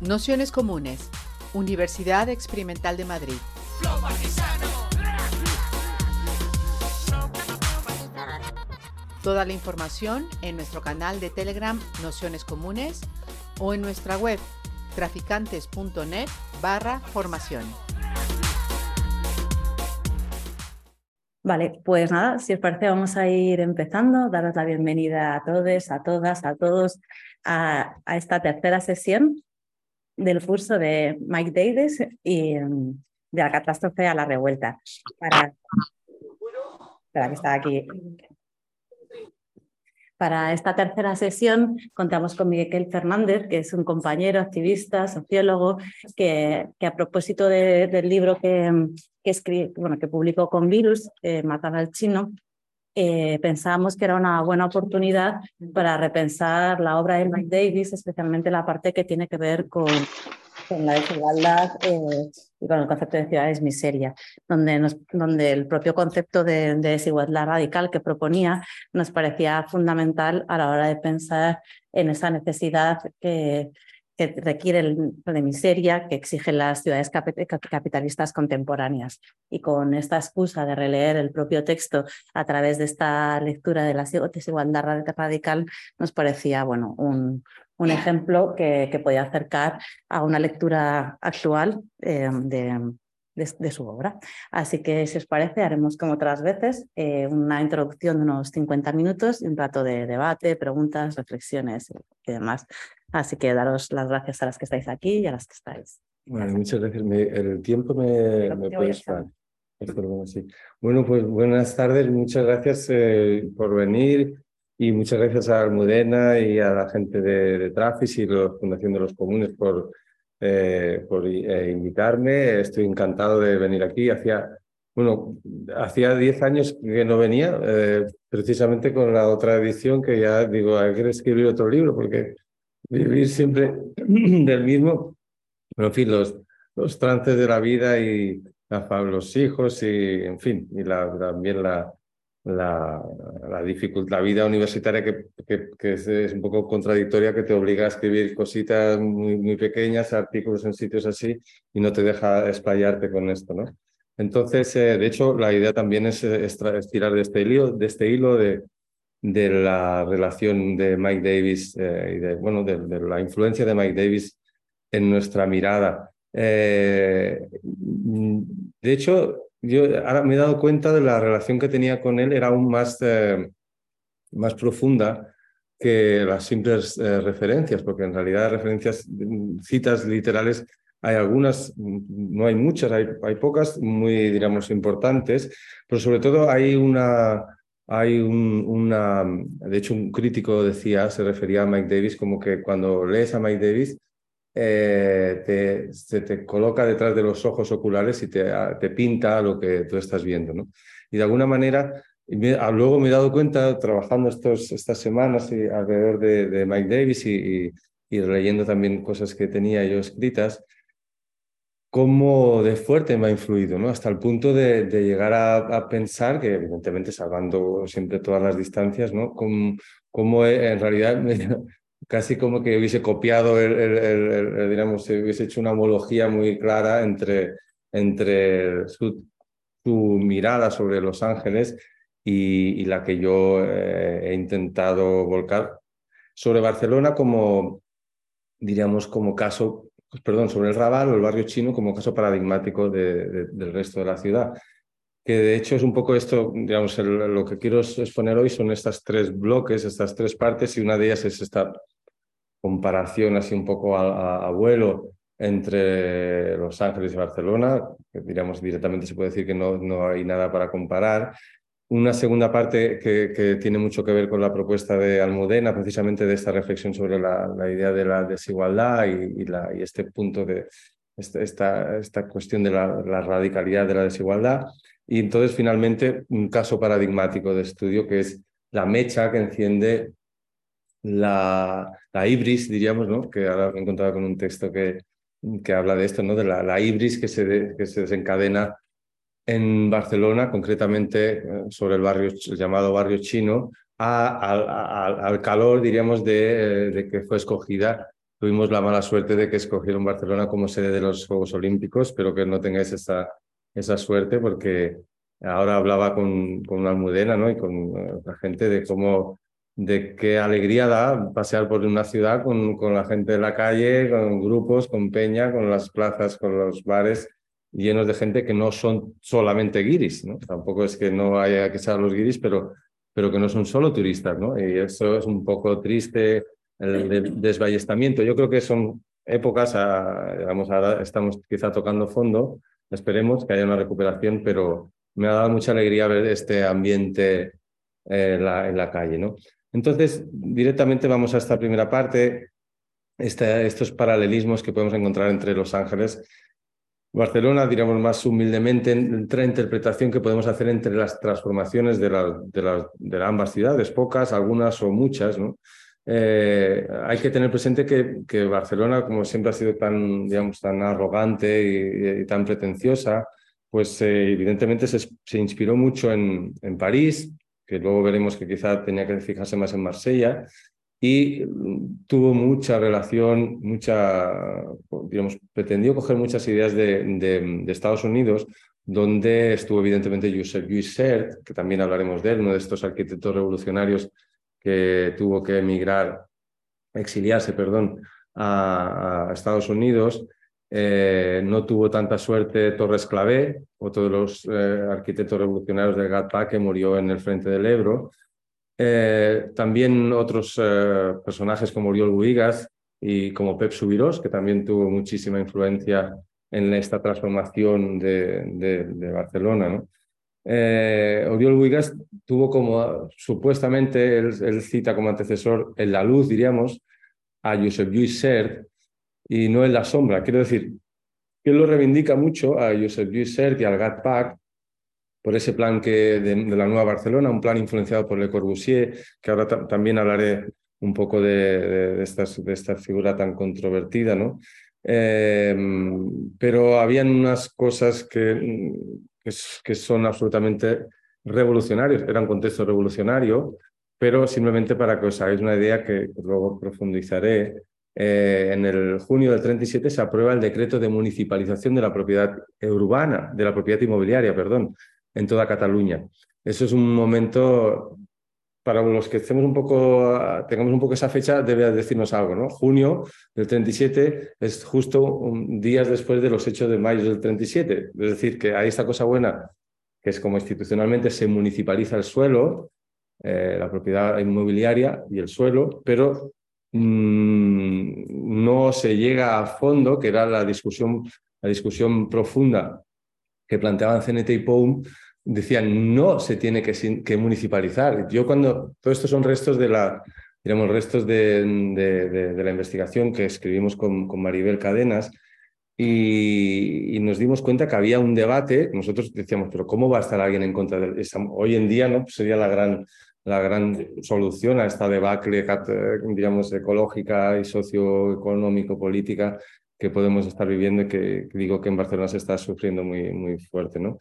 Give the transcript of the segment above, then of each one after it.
Nociones Comunes, Universidad Experimental de Madrid. Toda la información en nuestro canal de Telegram Nociones Comunes o en nuestra web traficantes.net barra formación. Vale, pues nada, si os parece vamos a ir empezando, daros la bienvenida a todos, a todas, a todos a, esta tercera sesión del curso de Mike Davis y mm, de la catástrofe a la revuelta. Para, que está aquí para esta tercera sesión contamos con Miguel Fernández, que es un compañero, activista, sociólogo, que, que a propósito del libro que, que, bueno, que publicó con Virus, eh, al Chino, eh, pensábamos que era una buena oportunidad para repensar la obra de Mike Davis, especialmente la parte que tiene que ver con con la desigualdad eh, y con el concepto de ciudades miseria, donde, donde el propio concepto de, desigualdad radical que proponía nos parecía fundamental a la hora de pensar en esa necesidad que, que requiere de miseria que exigen las ciudades capitalistas contemporáneas. Y con esta excusa de releer el propio texto a través de esta lectura de la desigualdad radical, nos parecía bueno, un, un ejemplo que, que podía acercar a una lectura actual eh, de, de, su obra. Así que, si os parece, haremos como otras veces eh, una introducción de unos 50 minutos y un rato de debate, preguntas, reflexiones y demás. Así que daros las gracias a las que estáis aquí y a las que estáis. Bueno, muchas gracias. el tiempo me, me puede estar. Bueno, pues buenas tardes. Muchas gracias eh, por venir y muchas gracias a Almudena y a la gente de, de Trafis y la Fundación de los Comunes por, eh, por eh, invitarme. Estoy encantado de venir aquí. Hacía, bueno, hacía 10 años que no venía, eh, precisamente con la otra edición que ya digo, hay que escribir otro libro porque vivir siempre del mismo. Pero en fin, los, los trances de la vida y los hijos y, en fin, y la, también la, la, la, dificultad, la vida universitaria que, que, es, un poco contradictoria, que te obliga a escribir cositas muy, muy pequeñas, artículos en sitios así, y no te deja explayarte con esto, ¿no? Entonces, eh, de hecho, la idea también es, de este hilo, de, este hilo de, de la relación de Mike Davis eh, y de, bueno, de, la influencia de Mike Davis en nuestra mirada. Eh, de hecho, yo ahora me he dado cuenta de la relación que tenía con él, era aún más, eh, más profunda que las simples referencias, porque en realidad referencias, citas literales, hay algunas, no hay muchas, hay, hay pocas muy, digamos, importantes, pero sobre todo hay una, hay un, una, de hecho un crítico decía, se refería a Mike Davis como que cuando lees a Mike Davis, eh, te, se te coloca detrás de los ojos oculares y te, ah, te pinta lo que tú estás viendo. ¿no? Y de alguna manera, ah, luego me he dado cuenta, trabajando estos, estas semanas y alrededor de, Mike Davis y, y, leyendo también cosas que tenía yo escritas, cómo de fuerte me ha influido, ¿no? Hasta el punto de, llegar a, pensar, que evidentemente salvando siempre todas las distancias, ¿no? Cómo, en realidad casi como que hubiese copiado, el, el, hubiese hecho una homología muy clara entre, entre su, mirada sobre Los Ángeles y, la que yo eh, he intentado volcar sobre Barcelona como, diríamos, como caso, perdón, sobre el Raval o el barrio chino como caso paradigmático de, del resto de la ciudad que de hecho es un poco esto, digamos, lo que quiero exponer hoy son estas tres bloques, estas tres partes, y una de ellas es esta comparación así un poco a, vuelo entre Los Ángeles y Barcelona, que diríamos directamente se puede decir que no, no hay nada para comparar. Una segunda parte que, tiene mucho que ver con la propuesta de Almudena, precisamente de esta reflexión sobre la, idea de la desigualdad y, este punto de esta, esta, esta cuestión de la, radicalidad de la desigualdad. Y entonces, finalmente, un caso paradigmático de estudio que es la mecha que enciende la, la ibris, diríamos, ¿no? que ahora me he encontrado con un texto que, que habla de esto, ¿no? de la, la ibris que se, que se desencadena en Barcelona, concretamente eh, sobre el barrio llamado barrio chino, al calor, diríamos, de, de, que fue escogida tuvimos la mala suerte de que escogieron Barcelona como sede de los Juegos Olímpicos. Espero que no tengáis esa, esa suerte porque ahora hablaba con, con Almudena ¿no? y con la gente de cómo de qué alegría da pasear por una ciudad con, con la gente de la calle, con grupos, con peña, con las plazas, con los bares llenos de gente que no son solamente guiris, ¿no? Tampoco es que no haya que ser los guiris, pero, pero que no son solo turistas, ¿no? Y eso es un poco triste, el desballestamiento. Yo creo que son épocas, a, digamos, ahora estamos quizá tocando fondo, esperemos que haya una recuperación, pero me ha dado mucha alegría ver este ambiente eh, la, en la calle, ¿no? Entonces, directamente vamos a esta primera parte, estos paralelismos que podemos encontrar entre Los Ángeles Barcelona, diríamos más humildemente, entre la interpretación que podemos hacer entre las transformaciones de, de, ambas ciudades, pocas, algunas o muchas. Eh, hay que tener presente que, que, Barcelona, como siempre ha sido tan, digamos, tan arrogante y, tan pretenciosa, pues eh, evidentemente se, se, inspiró mucho en, en París, que luego veremos que quizá tenía que fijarse más en Marsella, y tuvo mucha relación, mucha, pretendió coger muchas ideas de, de, Estados Unidos, donde estuvo evidentemente Joseph Guissert, que también hablaremos de él, uno de estos arquitectos revolucionarios que tuvo que emigrar, exiliarse, perdón, a, a Estados Unidos. Eh, no tuvo tanta suerte Torres Clavé, otro de los eh, arquitectos revolucionarios del GATPA que murió en el frente del Ebro. Eh, también otros eh, personajes como Oriol Buigas y como Pep Subirós, que también tuvo muchísima influencia en esta transformación de, Barcelona. ¿no? Eh, Oriol Buigas tuvo como, supuestamente, él, cita como antecesor en la luz, diríamos, a Josep Lluís Sert y no en la sombra. Quiero decir, que él lo reivindica mucho a Josep Lluís Sert y al Gat Pack por ese plan que de, la Nueva Barcelona, un plan influenciado por Le Corbusier, que ahora también hablaré un poco de, de, esta, figura tan controvertida, ¿no? Em, pero habían unas cosas que, que, son absolutamente revolucionarios, era un contexto revolucionario, pero simplemente para que os hagáis una idea que luego profundizaré, eh, en el junio del 37 se aprueba el decreto de municipalización de la propiedad urbana, de la propiedad inmobiliaria, perdón, en toda Cataluña. Eso es un momento para los que estemos un poco, tengamos un poco esa fecha, debe decirnos algo, ¿no? Junio del 37 es justo días después de los hechos de mayo del 37. Es decir, que hay esta cosa buena, que es como institucionalmente se municipaliza el suelo, eh, la propiedad inmobiliaria y el suelo, pero mm, no se llega a fondo, que era la discusión, la discusión profunda que planteaban CNT y POUM, decían no se tiene que, que, municipalizar. Yo cuando, todo esto son restos de la, digamos, restos de, la investigación que escribimos con, con Maribel Cadenas y, nos dimos cuenta que había un debate, nosotros decíamos, pero ¿cómo va a estar alguien en contra de esa? Hoy en día no pues sería la gran, la gran solución a esta debacle, digamos, ecológica y socioeconómico-política que podemos estar viviendo y que, digo que en Barcelona se está sufriendo muy, muy fuerte. ¿no?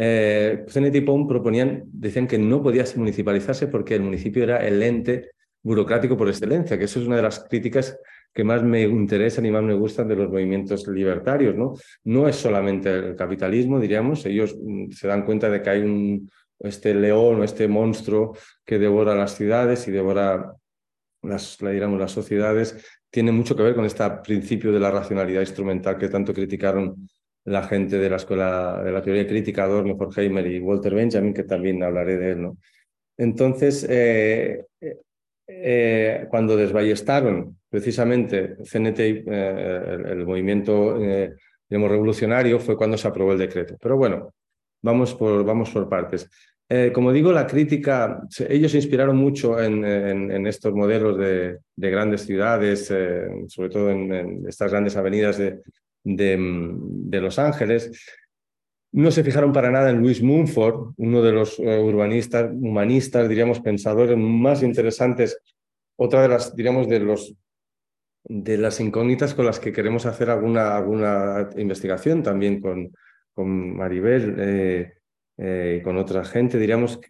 Eh, y POM proponían, decían que no podía municipalizarse porque el municipio era el ente burocrático por excelencia, que eso es una de las críticas que más me interesan y más me gustan de los movimientos libertarios. No, no es solamente el capitalismo, diríamos, ellos mm, se dan cuenta de que hay un, este león o este monstruo que devora las ciudades y devora las, las sociedades tiene mucho que ver con este principio de la racionalidad instrumental que tanto criticaron la gente de la escuela de la teoría crítica, Adorno, Horkheimer y Walter Benjamin, que también hablaré de él. ¿no? Entonces, eh, eh, cuando desballestaron precisamente CNT, eh, el, movimiento digamos, revolucionario, fue cuando se aprobó el decreto. Pero bueno, vamos por, vamos por partes. Eh, como digo, la crítica, ellos se inspiraron mucho en, estos modelos de, grandes ciudades, eh, sobre todo en, estas grandes avenidas de, Los Ángeles. No se fijaron para nada en Louis Mumford, uno de los eh, urbanistas, humanistas, diríamos, pensadores más interesantes, otra de las, diríamos, de los de las incógnitas con las que queremos hacer alguna, alguna investigación también con, con Maribel eh, con otra gente, diríamos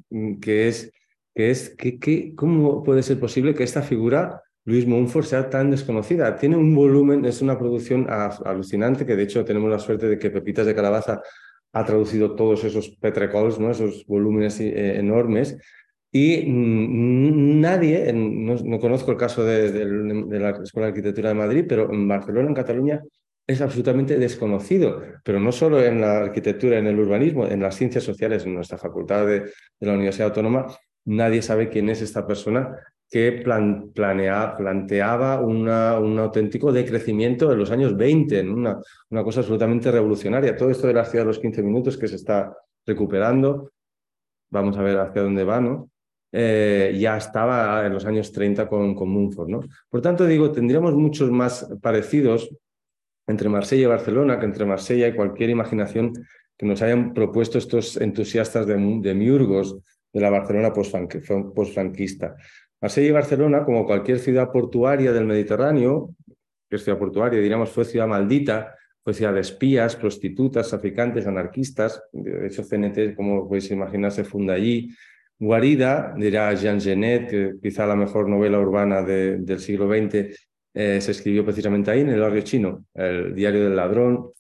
que es, que es que, ¿cómo puede ser posible que esta figura Luis Mumford sea tan desconocida. Tiene un volumen, es una producción alucinante, que de hecho tenemos la suerte de que Pepitas de Calabaza ha traducido todos esos petrecols, ¿no? esos volúmenes eh, enormes, y mm, nadie, no, conozco el caso de, de, la Escuela de Arquitectura de Madrid, pero en Barcelona, en Cataluña, es absolutamente desconocido, pero no solo en la arquitectura, en el urbanismo, en las ciencias sociales, en nuestra facultad de, la Universidad Autónoma, nadie sabe quién es esta persona que planteaba una, un auténtico decrecimiento en los años 20, una, una cosa absolutamente revolucionaria. Todo esto de la ciudad de los 15 minutos que se está recuperando, vamos a ver hacia dónde va, ¿no? Eh, ya estaba en los años 30 con, con Mumford. ¿no? Por tanto, digo, tendríamos muchos más parecidos entre Marsella y Barcelona que entre Marsella y cualquier imaginación que nos hayan propuesto estos entusiastas de, de miurgos de la Barcelona postfranquista. Marsella y Barcelona, como cualquier ciudad portuaria del Mediterráneo, que es ciudad portuaria, diríamos, fue ciudad maldita, fue ciudad de espías, prostitutas, traficantes, anarquistas. De hecho, CNT, como podéis imaginar, se funda allí. Guarida, dirá Jean Genet, que quizá la mejor novela urbana del siglo XX eh, se escribió precisamente ahí, en el barrio chino, el diario del ladrón.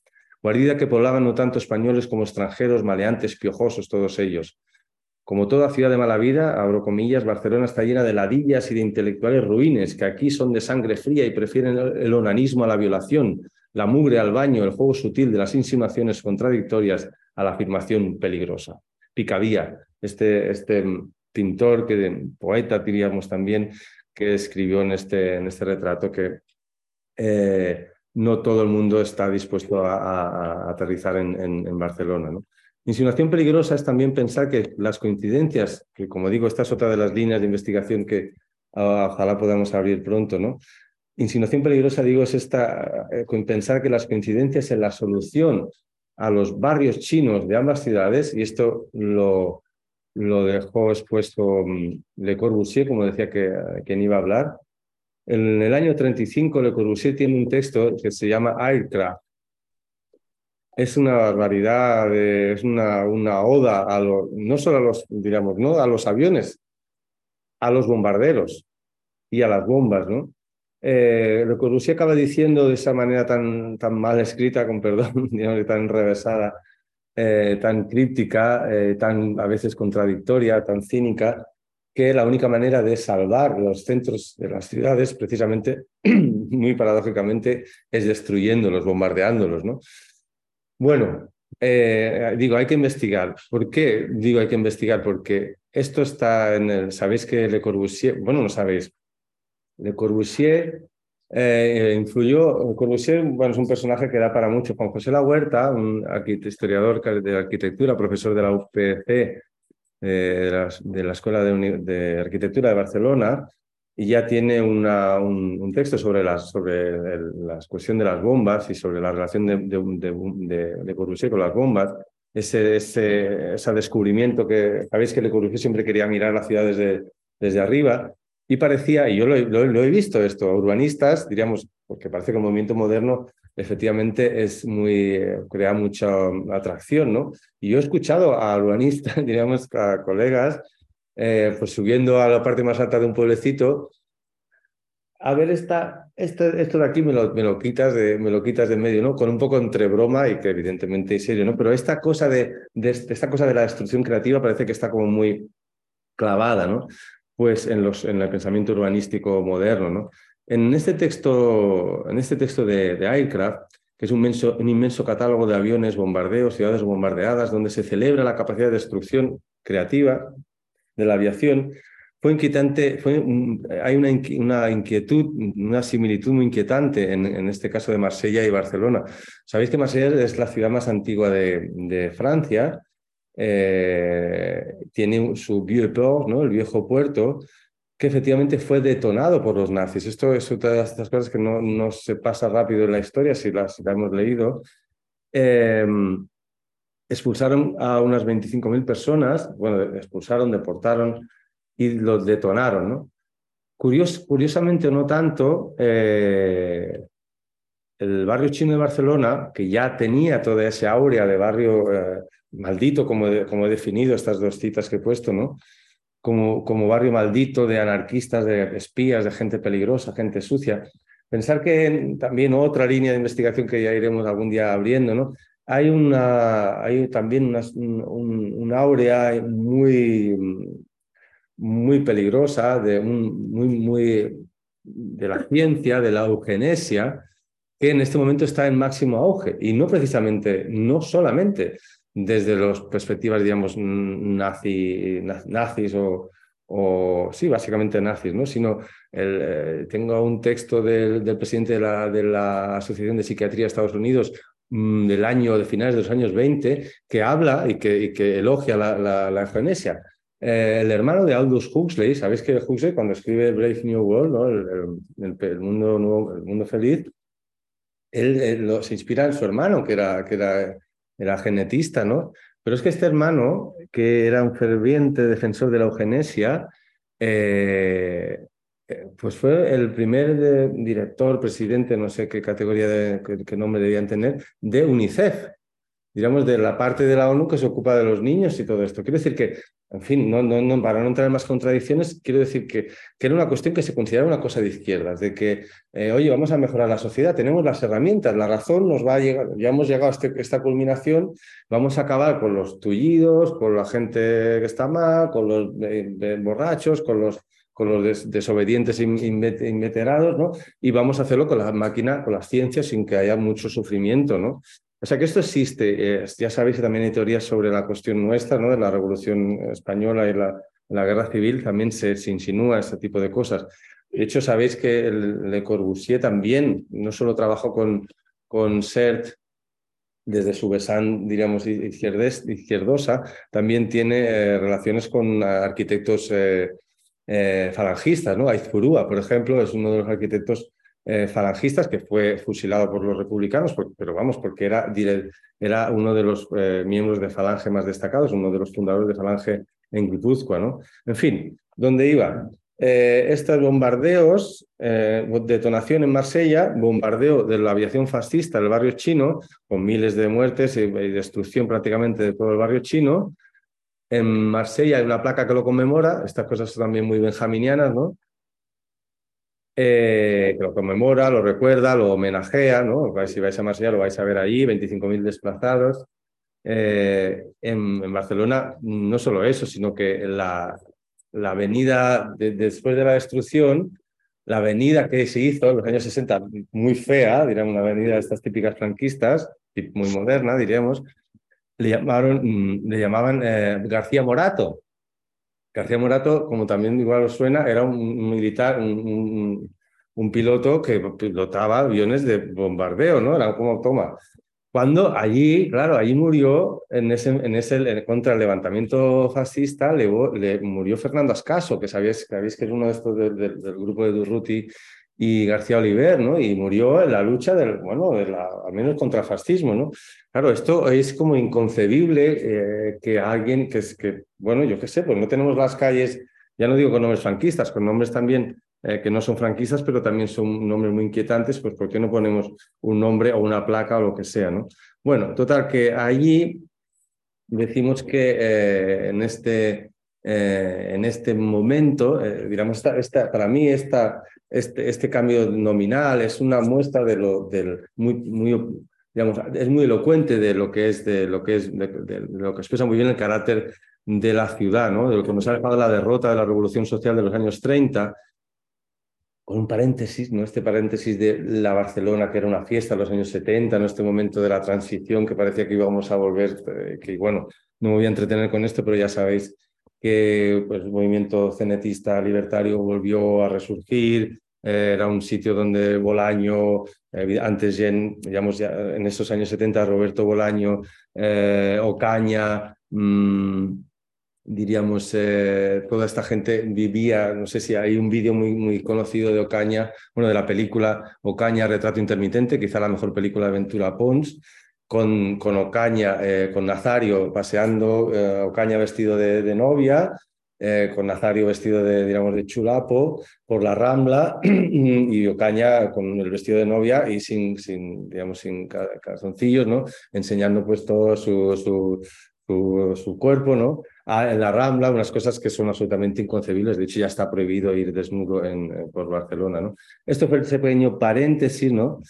Guarida que poblaban no tanto españoles como extranjeros, maleantes, piojosos, todos ellos. Como toda ciudad de mala vida, abro comillas, Barcelona está llena de ladillas y de intelectuales ruines que aquí son de sangre fría y prefieren el onanismo a la violación, la mugre al baño, el juego sutil de las insinuaciones contradictorias a la afirmación peligrosa. Picadía, este, este pintor, que, poeta diríamos también, que escribió en este, en este retrato que eh, no todo el mundo está dispuesto a, aterrizar en, en Barcelona. ¿no? Insinuación peligrosa es también pensar que las coincidencias, que como digo, esta es otra de las líneas de investigación que ah, ojalá podamos abrir pronto, ¿no? Insinuación peligrosa, digo, es esta, eh, pensar que las coincidencias en la solución a los barrios chinos de ambas ciudades, y esto lo, dejó expuesto mm, Le Corbusier, como decía que quien iba a hablar. En el año 35, Le Corbusier tiene un texto que se llama Aircraft, es una barbaridad, es una, una oda a no solo a los, digamos, ¿no? a los aviones, a los bombarderos y a las bombas, ¿no? Eh, lo que Rusia acaba diciendo de esa manera tan, tan mal escrita, con perdón, digamos, tan enrevesada, eh, tan críptica, eh, tan a veces contradictoria, tan cínica, que la única manera de salvar los centros de las ciudades, precisamente, muy paradójicamente, es destruyéndolos, bombardeándolos, ¿no? Bueno, eh, digo, hay que investigar. ¿Por qué digo hay que investigar? Porque esto está en el... ¿Sabéis que Le Corbusier, bueno, no sabéis, Le Corbusier eh, influyó, Corbusier, bueno, es un personaje que da para mucho. Juan José La Huerta, un historiador de arquitectura, profesor de la UPC, eh, de, la, Escuela de Arquitectura de Barcelona, y ya tiene una, un, texto sobre, las, sobre la cuestión de las bombas y sobre la relación de, de, de, Corbusier con las bombas. Ese, ese, ese, descubrimiento que sabéis que Le Corbusier siempre quería mirar la ciudad desde, desde arriba y parecía, y yo lo, lo, he visto esto, urbanistas, diríamos, porque parece que el movimiento moderno efectivamente es muy, crea mucha atracción, ¿no? Y yo he escuchado a urbanistas, diríamos, a colegas, eh, pues subiendo a la parte más alta de un pueblecito, a ver esta, esto, de aquí me lo, me lo, quitas de, me lo quitas de medio, ¿no? Con un poco entre broma y que evidentemente es serio, ¿no? Pero esta cosa de, de, esta cosa de la destrucción creativa parece que está como muy clavada, ¿no? Pues en, los, en el pensamiento urbanístico moderno, ¿no? En este texto, en este texto de, Aircraft, que es un inmenso catálogo de aviones, bombardeos, ciudades bombardeadas, donde se celebra la capacidad de destrucción creativa de la aviación, fue inquietante, fue hay una, una, inquietud, una similitud muy inquietante en, en, este caso de Marsella y Barcelona. Sabéis que Marsella es la ciudad más antigua de, de Francia, eh, tiene su vieux port, ¿no? el viejo puerto, que efectivamente fue detonado por los nazis. Esto es otra de estas cosas que no, no se pasa rápido en la historia si las si la hemos leído. Eh, expulsaron a unas 25.000 personas, bueno, expulsaron, deportaron y los detonaron, ¿no? Curios, curiosamente, no tanto, eh, el barrio chino de Barcelona, que ya tenía toda esa aurea de barrio eh, maldito, como, como he definido estas dos citas que he puesto, ¿no? como, como barrio maldito de anarquistas, de espías, de gente peligrosa, gente sucia. Pensar que también otra línea de investigación que ya iremos algún día abriendo, ¿no? Hay, una, hay también una, un, áurea muy, muy peligrosa de, un, muy, muy, de la ciencia, de la eugenesia, que en este momento está en máximo auge. Y no precisamente, no solamente desde las perspectivas, digamos, nazi, nazis o, o sí, básicamente nazis, ¿no? Sino el, eh, tengo un texto del, del presidente de la, de la, Asociación de Psiquiatría de Estados Unidos del año, de finales de los años 20, que habla y que, y que elogia la, la, la eugenesia. Eh, el hermano de Aldous Huxley, ¿sabéis que Huxley cuando escribe Brave New World, ¿no? el, el, mundo nuevo, el mundo feliz, él, se inspira en su hermano, que era, que era, era genetista, ¿no? Pero es que este hermano, que era un ferviente defensor de la eugenesia, eh, pues fue el primer director, presidente, no sé qué categoría, de, qué, nombre debían tener, de UNICEF, digamos, de la parte de la ONU que se ocupa de los niños y todo esto. Quiero decir que en fin, no, para no entrar en más contradicciones, quiero decir que, que, era una cuestión que se consideraba una cosa de izquierdas, de que, eh, oye, vamos a mejorar la sociedad, tenemos las herramientas, la razón nos va a llegar, ya hemos llegado a este, esta culminación, vamos a acabar con los tullidos, con la gente que está mal, con los eh, borrachos, con los, con los desobedientes inveterados, ¿no? Y vamos a hacerlo con la máquina, con las ciencias, sin que haya mucho sufrimiento, ¿no? O sea que esto existe. ya sabéis que también hay teorías sobre la cuestión nuestra, ¿no? De la Revolución Española y la, la Guerra Civil, también se, se, insinúa este tipo de cosas. De hecho, sabéis que Le Corbusier también no solo trabajó con, con CERT desde su besán, diríamos, izquierdosa, también tiene eh, relaciones con arquitectos eh, eh, falangistas, ¿no? Aizpurúa, por ejemplo, es uno de los arquitectos eh, falangistas, que fue fusilado por los republicanos, pero vamos, porque era, era uno de los eh, miembros de Falange más destacados, uno de los fundadores de Falange en Guipúzcoa. ¿no? En fin, ¿dónde iba? Eh, estos bombardeos, detonación en Marsella, bombardeo de la aviación fascista del barrio chino, con miles de muertes y, y destrucción prácticamente de todo el barrio chino. En Marsella hay una placa que lo conmemora, estas cosas son también muy benjaminianas, ¿no? eh, que lo conmemora, lo recuerda, lo homenajea, ¿no? Si vais a Marsella lo vais a ver allí, 25.000 desplazados. Eh, en, Barcelona, no solo eso, sino que la, la avenida, después de la destrucción, la avenida que se hizo en los años 60, muy fea, diríamos una avenida de estas típicas franquistas, muy moderna, diríamos, le, llamaron, mm, le llamaban eh, García Morato, García Morato, como también igual os suena, era un militar, un, piloto que pilotaba aviones de bombardeo, ¿no? Era como toma. Cuando allí, claro, allí murió en ese, en ese contra el levantamiento fascista, le, murió Fernando Ascaso, que sabéis, que que es uno de estos del grupo de Durruti y García Oliver, ¿no? Y murió en la lucha del, bueno, de la, al menos contra el fascismo, ¿no? Claro, esto es como inconcebible eh, que alguien que es que, bueno, yo qué sé, pues no tenemos las calles, ya no digo con nombres franquistas, con nombres también eh, que no son franquistas, pero también son nombres muy inquietantes, pues ¿por qué no ponemos un nombre o una placa o lo que sea, ¿no? Bueno, total, que allí decimos que eh, en este en este momento, digamos, esta, para mí esta, este, este, cambio nominal es una muestra de lo del muy, muy digamos, es muy elocuente de lo que es de lo que es de, lo que expresa muy bien el carácter de la ciudad, ¿no? De lo que nos ha dejado la derrota de la revolución social de los años 30, con un paréntesis, ¿no? Este paréntesis de la Barcelona, que era una fiesta en los años 70, en este momento de la transición, que parecía que íbamos a volver, eh, que bueno, no me voy a entretener con esto, pero ya sabéis que pues, el movimiento cenetista libertario volvió a resurgir, eh, era un sitio donde Bolaño, eh, antes en, digamos, ya en esos años 70, Roberto Bolaño, eh, Ocaña, mmm, diríamos, toda esta gente vivía, no sé si hay un vídeo muy, muy conocido de Ocaña, bueno, de la película Ocaña, Retrato Intermitente, quizá la mejor película de Ventura Pons, con, con Ocaña, eh, con Nazario paseando, eh, Ocaña vestido de, novia, eh, con Nazario vestido de, digamos, de chulapo por la Rambla y Ocaña con el vestido de novia y sin, sin digamos, sin calzoncillos, ¿no? Enseñando pues todo su, su, su, cuerpo, ¿no? en la Rambla, unas cosas que son absolutamente inconcebibles. De hecho, ya está prohibido ir desnudo en, por Barcelona. ¿no? Esto fue ese pequeño paréntesis, ¿no?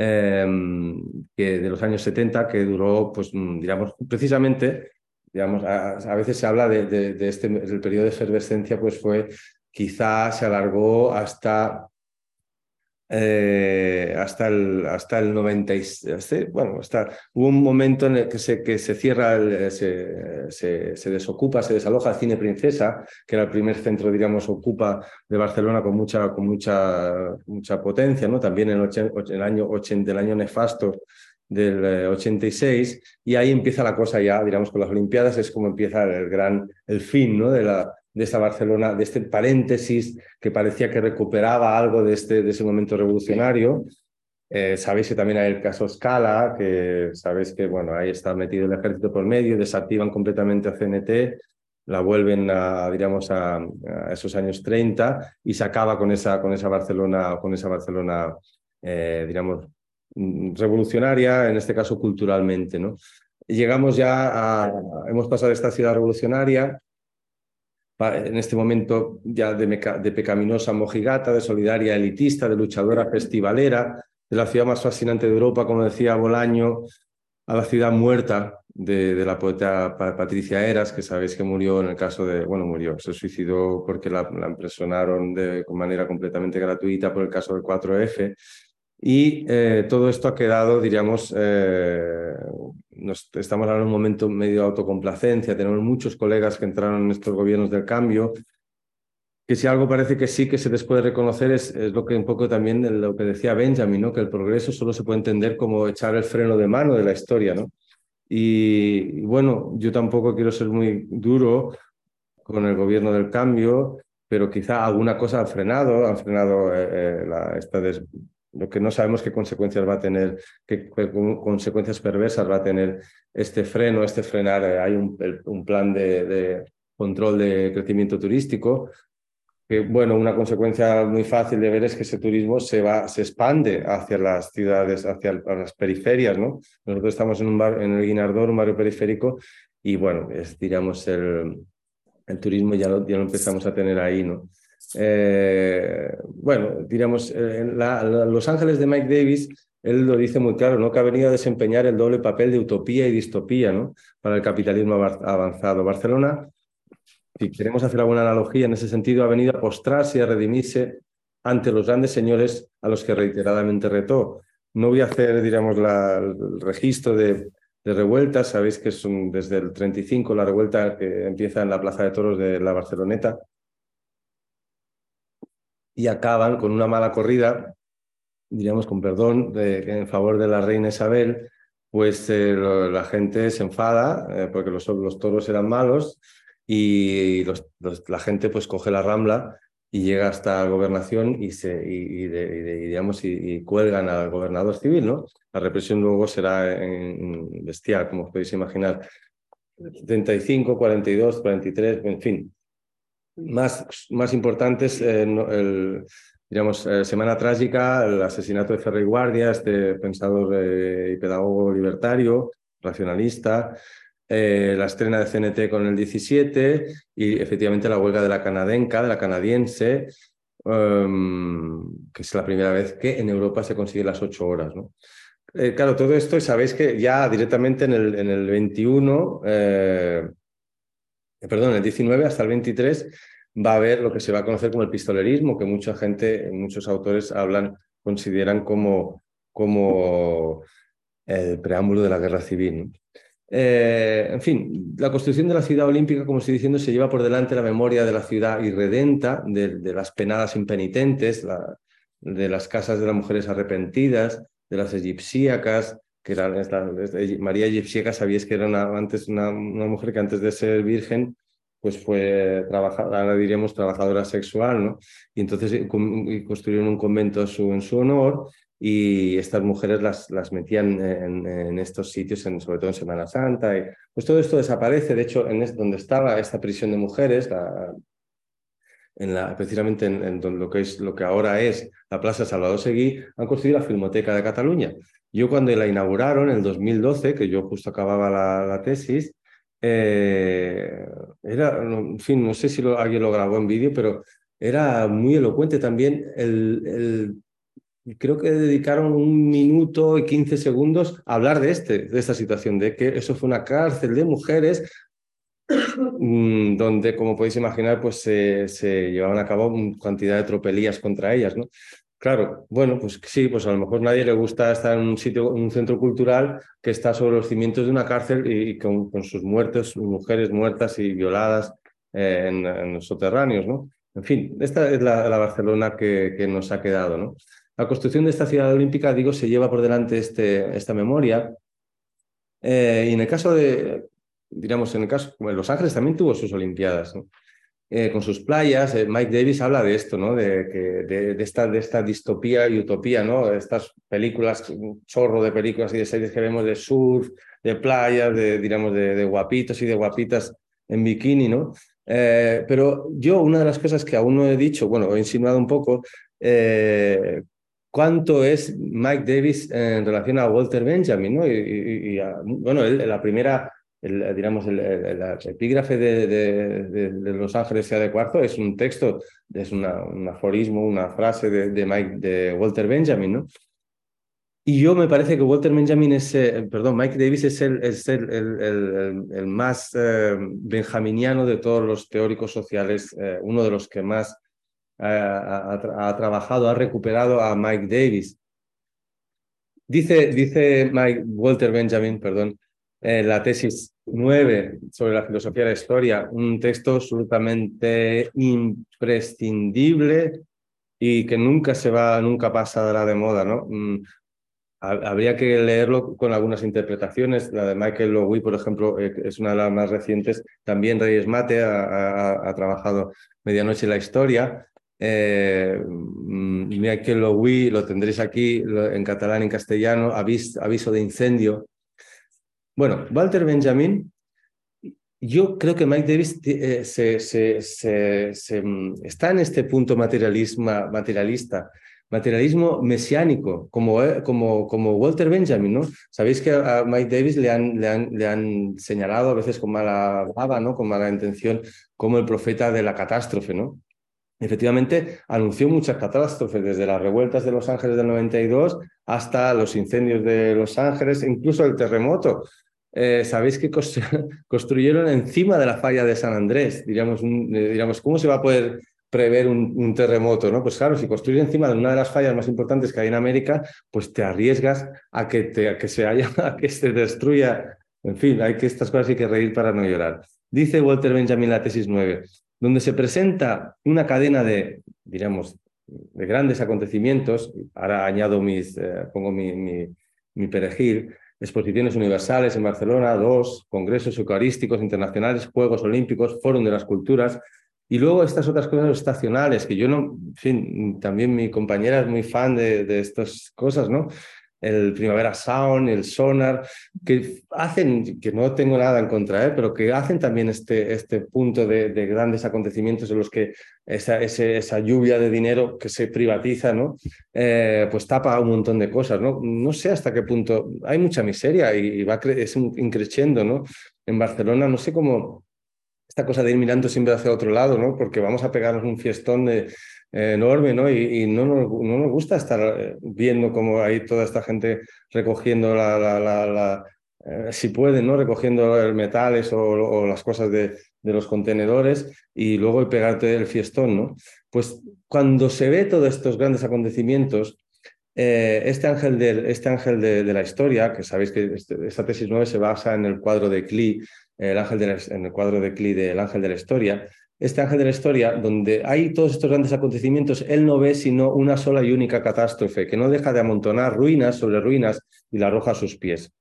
Em, que de los años 70, que duró, pues, mm, digamos, precisamente, digamos, a, veces se habla de, de, este, el periodo de efervescencia, pues fue, quizá se alargó hasta eh, hasta, el, hasta el 96, bueno, hasta, hubo un momento en el que se, que se cierra, se, se, desocupa, se desaloja el Cine Princesa, que era el primer centro, diríamos, ocupa de Barcelona con mucha, con mucha, mucha potencia, ¿no? También en el, año 80, el año nefasto del 86, eh, y ahí empieza la cosa ya, digamos, con las Olimpiadas, es como empieza el gran, el fin, ¿no? De la, de esta Barcelona, de este paréntesis que parecía que recuperaba algo de, este, de ese momento revolucionario. Eh, sabéis que también hay el caso Scala, que sabéis que bueno, ahí está metido el ejército por medio, desactivan completamente a CNT, la vuelven a, digamos, a, esos años 30 y se acaba con esa, con esa Barcelona, con esa Barcelona eh, revolucionaria, en este caso culturalmente. ¿no? Llegamos ya a, hemos pasado esta ciudad revolucionaria en este momento ya de, de, pecaminosa mojigata, de solidaria elitista, de luchadora festivalera, de la ciudad más fascinante de Europa, como decía Bolaño, a la ciudad muerta de, de, la poeta Patricia Eras, que sabéis que murió en el caso de, bueno, murió, se suicidó porque la, la impresionaron de manera completamente gratuita por el caso del 4F. Y eh, todo esto ha quedado, diríamos, eh, estamos ahora en un momento medio de autocomplacencia, tenemos muchos colegas que entraron en estos gobiernos del cambio, que si algo parece que sí que se les puede reconocer es, es lo que un poco también lo que decía Benjamin, ¿no? que el progreso solo se puede entender como echar el freno de mano de la historia. ¿no? Y, bueno, yo tampoco quiero ser muy duro con el gobierno del cambio, pero quizá alguna cosa ha frenado, ha frenado eh, la, esta des, lo que no sabemos qué consecuencias va a tener, qué, consecuencias perversas va a tener este freno, este frenar. Eh, hay un, un plan de, de, control de crecimiento turístico. Que, bueno, una consecuencia muy fácil de ver es que ese turismo se, va, se expande hacia las ciudades, hacia las periferias, ¿no? Nosotros estamos en, un bar, en el Guinardor, un barrio periférico, y bueno, es, el, el turismo ya lo, ya lo empezamos a tener ahí, ¿no? Eh, bueno, diríamos, en Los Ángeles de Mike Davis, él lo dice muy claro, ¿no? que ha venido a desempeñar el doble papel de utopía y distopía ¿no? para el capitalismo avanzado. Barcelona, si queremos hacer alguna analogía en ese sentido, ha venido a postrarse y a redimirse ante los grandes señores a los que reiteradamente retó. No voy a hacer, diríamos, el registro de, de revueltas. Sabéis que son desde el 35 la revuelta que empieza en la Plaza de Toros de la Barceloneta, y acaban con una mala corrida, diríamos con perdón, en favor de la reina Isabel, pues eh, la gente se enfada eh, porque los, los, toros eran malos y la gente pues coge la rambla y llega hasta la gobernación y, se, y, digamos, y, cuelgan al gobernador civil. ¿no? La represión luego será en, bestial, como os podéis imaginar. 75, 42, 43, en fin, más, más importantes, eh, el, digamos, eh, Semana Trágica, el asesinato de Ferrer Guardia, este pensador eh, y pedagogo libertario, racionalista, la estrena de CNT con el 17 y efectivamente la huelga de la canadenca, de la canadiense, em, que es la primera vez que en Europa se consigue las ocho horas. ¿no? claro, todo esto, sabéis que ya directamente en el, en el 21 perdón, el 19 hasta el 23 va a haber lo que se va a conocer como el pistolerismo, que mucha gente, muchos autores hablan, consideran como, como el preámbulo de la guerra civil. Eh, en fin, la construcción de la ciudad olímpica, como estoy diciendo, se lleva por delante la memoria de la ciudad irredenta, de, de las penadas impenitentes, de las casas de las mujeres arrepentidas, de las egipsíacas, que eran María Egipsíaca, sabíais que era antes una, una, mujer que antes de ser virgen, pues fue trabajadora, ahora diríamos trabajadora sexual, ¿no? Y entonces eh, construyeron un convento en su honor y estas mujeres las, las metían en, estos sitios, en, sobre todo en Semana Santa. Y, pues todo esto desaparece, de hecho, en donde estaba esta prisión de mujeres, en la, precisamente en, lo, que es, lo que ahora es la Plaza Salvador Seguí, han construido la Filmoteca de Cataluña. Yo cuando la inauguraron en el 2012, que yo justo acababa la, tesis, eh, era, fin, no sé si alguien lo grabó en vídeo, pero era muy elocuente también. El, creo que dedicaron un minuto y 15 segundos a hablar de, este, de esta situación, de que eso fue una cárcel de mujeres mm, donde, como podéis imaginar, pues se, se llevaban a cabo cantidad de tropelías contra ellas, ¿no? Claro, bueno, pues sí, pues a lo mejor nadie le gusta estar en un sitio, en un centro cultural que está sobre los cimientos de una cárcel y, con, sus muertos, mujeres muertas y violadas eh, en, los soterráneos, ¿no? En fin, esta es la, Barcelona que, nos ha quedado. La construcción de esta ciudad olímpica, digo, se lleva por delante este, esta memoria. Eh, y en el caso de, digamos, en el caso, de Los Ángeles también tuvo sus Olimpiadas, ¿no? Eh, con sus playas. Eh, Mike Davis habla de esto, ¿no? De, que, de, esta, de esta distopía y utopía, ¿no? Estas películas, un chorro de películas y de series que vemos de surf, de playas, de, digamos, de, guapitos y de guapitas en bikini, ¿no? Eh, pero yo, una de las cosas que aún no he dicho, bueno, he insinuado un poco, cuánto es Mike Davis en relación a Walter Benjamin, ¿no? Y, bueno, la primera el, digamos, el, epígrafe de, Los Ángeles sea de cuarzo es un texto, es un aforismo, una frase de, Mike, de Walter Benjamin, ¿no? Y yo me parece que Walter Benjamin es, eh, perdón, Mike Davis es el, es el, más eh, benjaminiano de todos los teóricos sociales, eh, uno de los que más ha, ha, trabajado, ha recuperado a Mike Davis. Dice, dice Mike, Walter Benjamin, perdón, eh, la tesis 9 sobre la filosofía de la historia, un texto absolutamente imprescindible y que nunca se va, nunca pasará de moda, ¿no? Mm, habría que leerlo con algunas interpretaciones. La de Michael Lowy, por ejemplo, eh, es una de las más recientes. También Reyes Mate ha, trabajado Medianoche en la historia. Eh, mm, Michael Lowy, lo tendréis aquí en catalán en castellano, aviso de incendio, bueno, Walter Benjamin, yo creo que Mike Davis eh, se, mm, está en este punto materialista, materialismo mesiánico, como, eh, como, como Walter Benjamin, ¿no? Sabéis que a Mike Davis le han, le han, le han señalado a veces con mala baba, ¿no? Con mala intención, como el profeta de la catástrofe, ¿no? Efectivamente, anunció muchas catástrofes, desde las revueltas de Los Ángeles del 92 hasta los incendios de Los Ángeles, incluso el terremoto. Eh, sabéis que construyeron encima de la falla de San Andrés. Diríamos, eh, ¿cómo se va a poder prever un, terremoto? ¿no? Pues claro, si construyes encima de una de las fallas más importantes que hay en América, pues te arriesgas a que, te, que se haya, a que se destruya. En fin, hay que estas cosas hay que reír para no llorar. Dice Walter Benjamin la tesis 9, donde se presenta una cadena de, diríamos, de grandes acontecimientos, ahora añado mis, eh, pongo mi, mi, mi perejil, exposiciones universales en Barcelona, dos, congresos eucarísticos internacionales, Juegos Olímpicos, Fórum de las Culturas, y luego estas otras cosas estacionales, que yo no, en fin, también mi compañera es muy fan de, de estas cosas, ¿no? El Primavera Sound, el Sonar, que hacen, que no tengo nada en contra, ¿eh? pero que hacen también este, este punto de, grandes acontecimientos en los que esa, esa, lluvia de dinero que se privatiza, ¿no? Eh, pues tapa un montón de cosas, ¿no? No sé hasta qué punto, hay mucha miseria y, va es increciendo, ¿no? En Barcelona, no sé cómo, esta cosa de ir mirando siempre hacia otro lado, ¿no? Porque vamos a pegarnos un fiestón de enorme, ¿no? Y, no, nos, no, nos, gusta estar eh, viendo cómo hay toda esta gente recogiendo la, eh, si pueden, ¿no? Recogiendo metales o, las cosas de, los contenedores y luego pegarte el fiestón, ¿no? Pues cuando se ve todos estos grandes acontecimientos, eh, este ángel, de, este ángel de, la historia, que sabéis que este, esta tesis 9 se basa en el cuadro de Klee, el ángel en el cuadro de Klee del ángel de la historia, este ángel de la historia, donde hay todos estos grandes acontecimientos, él no ve sino una sola y única catástrofe, que no deja de amontonar ruinas sobre ruinas y la arroja a sus pies.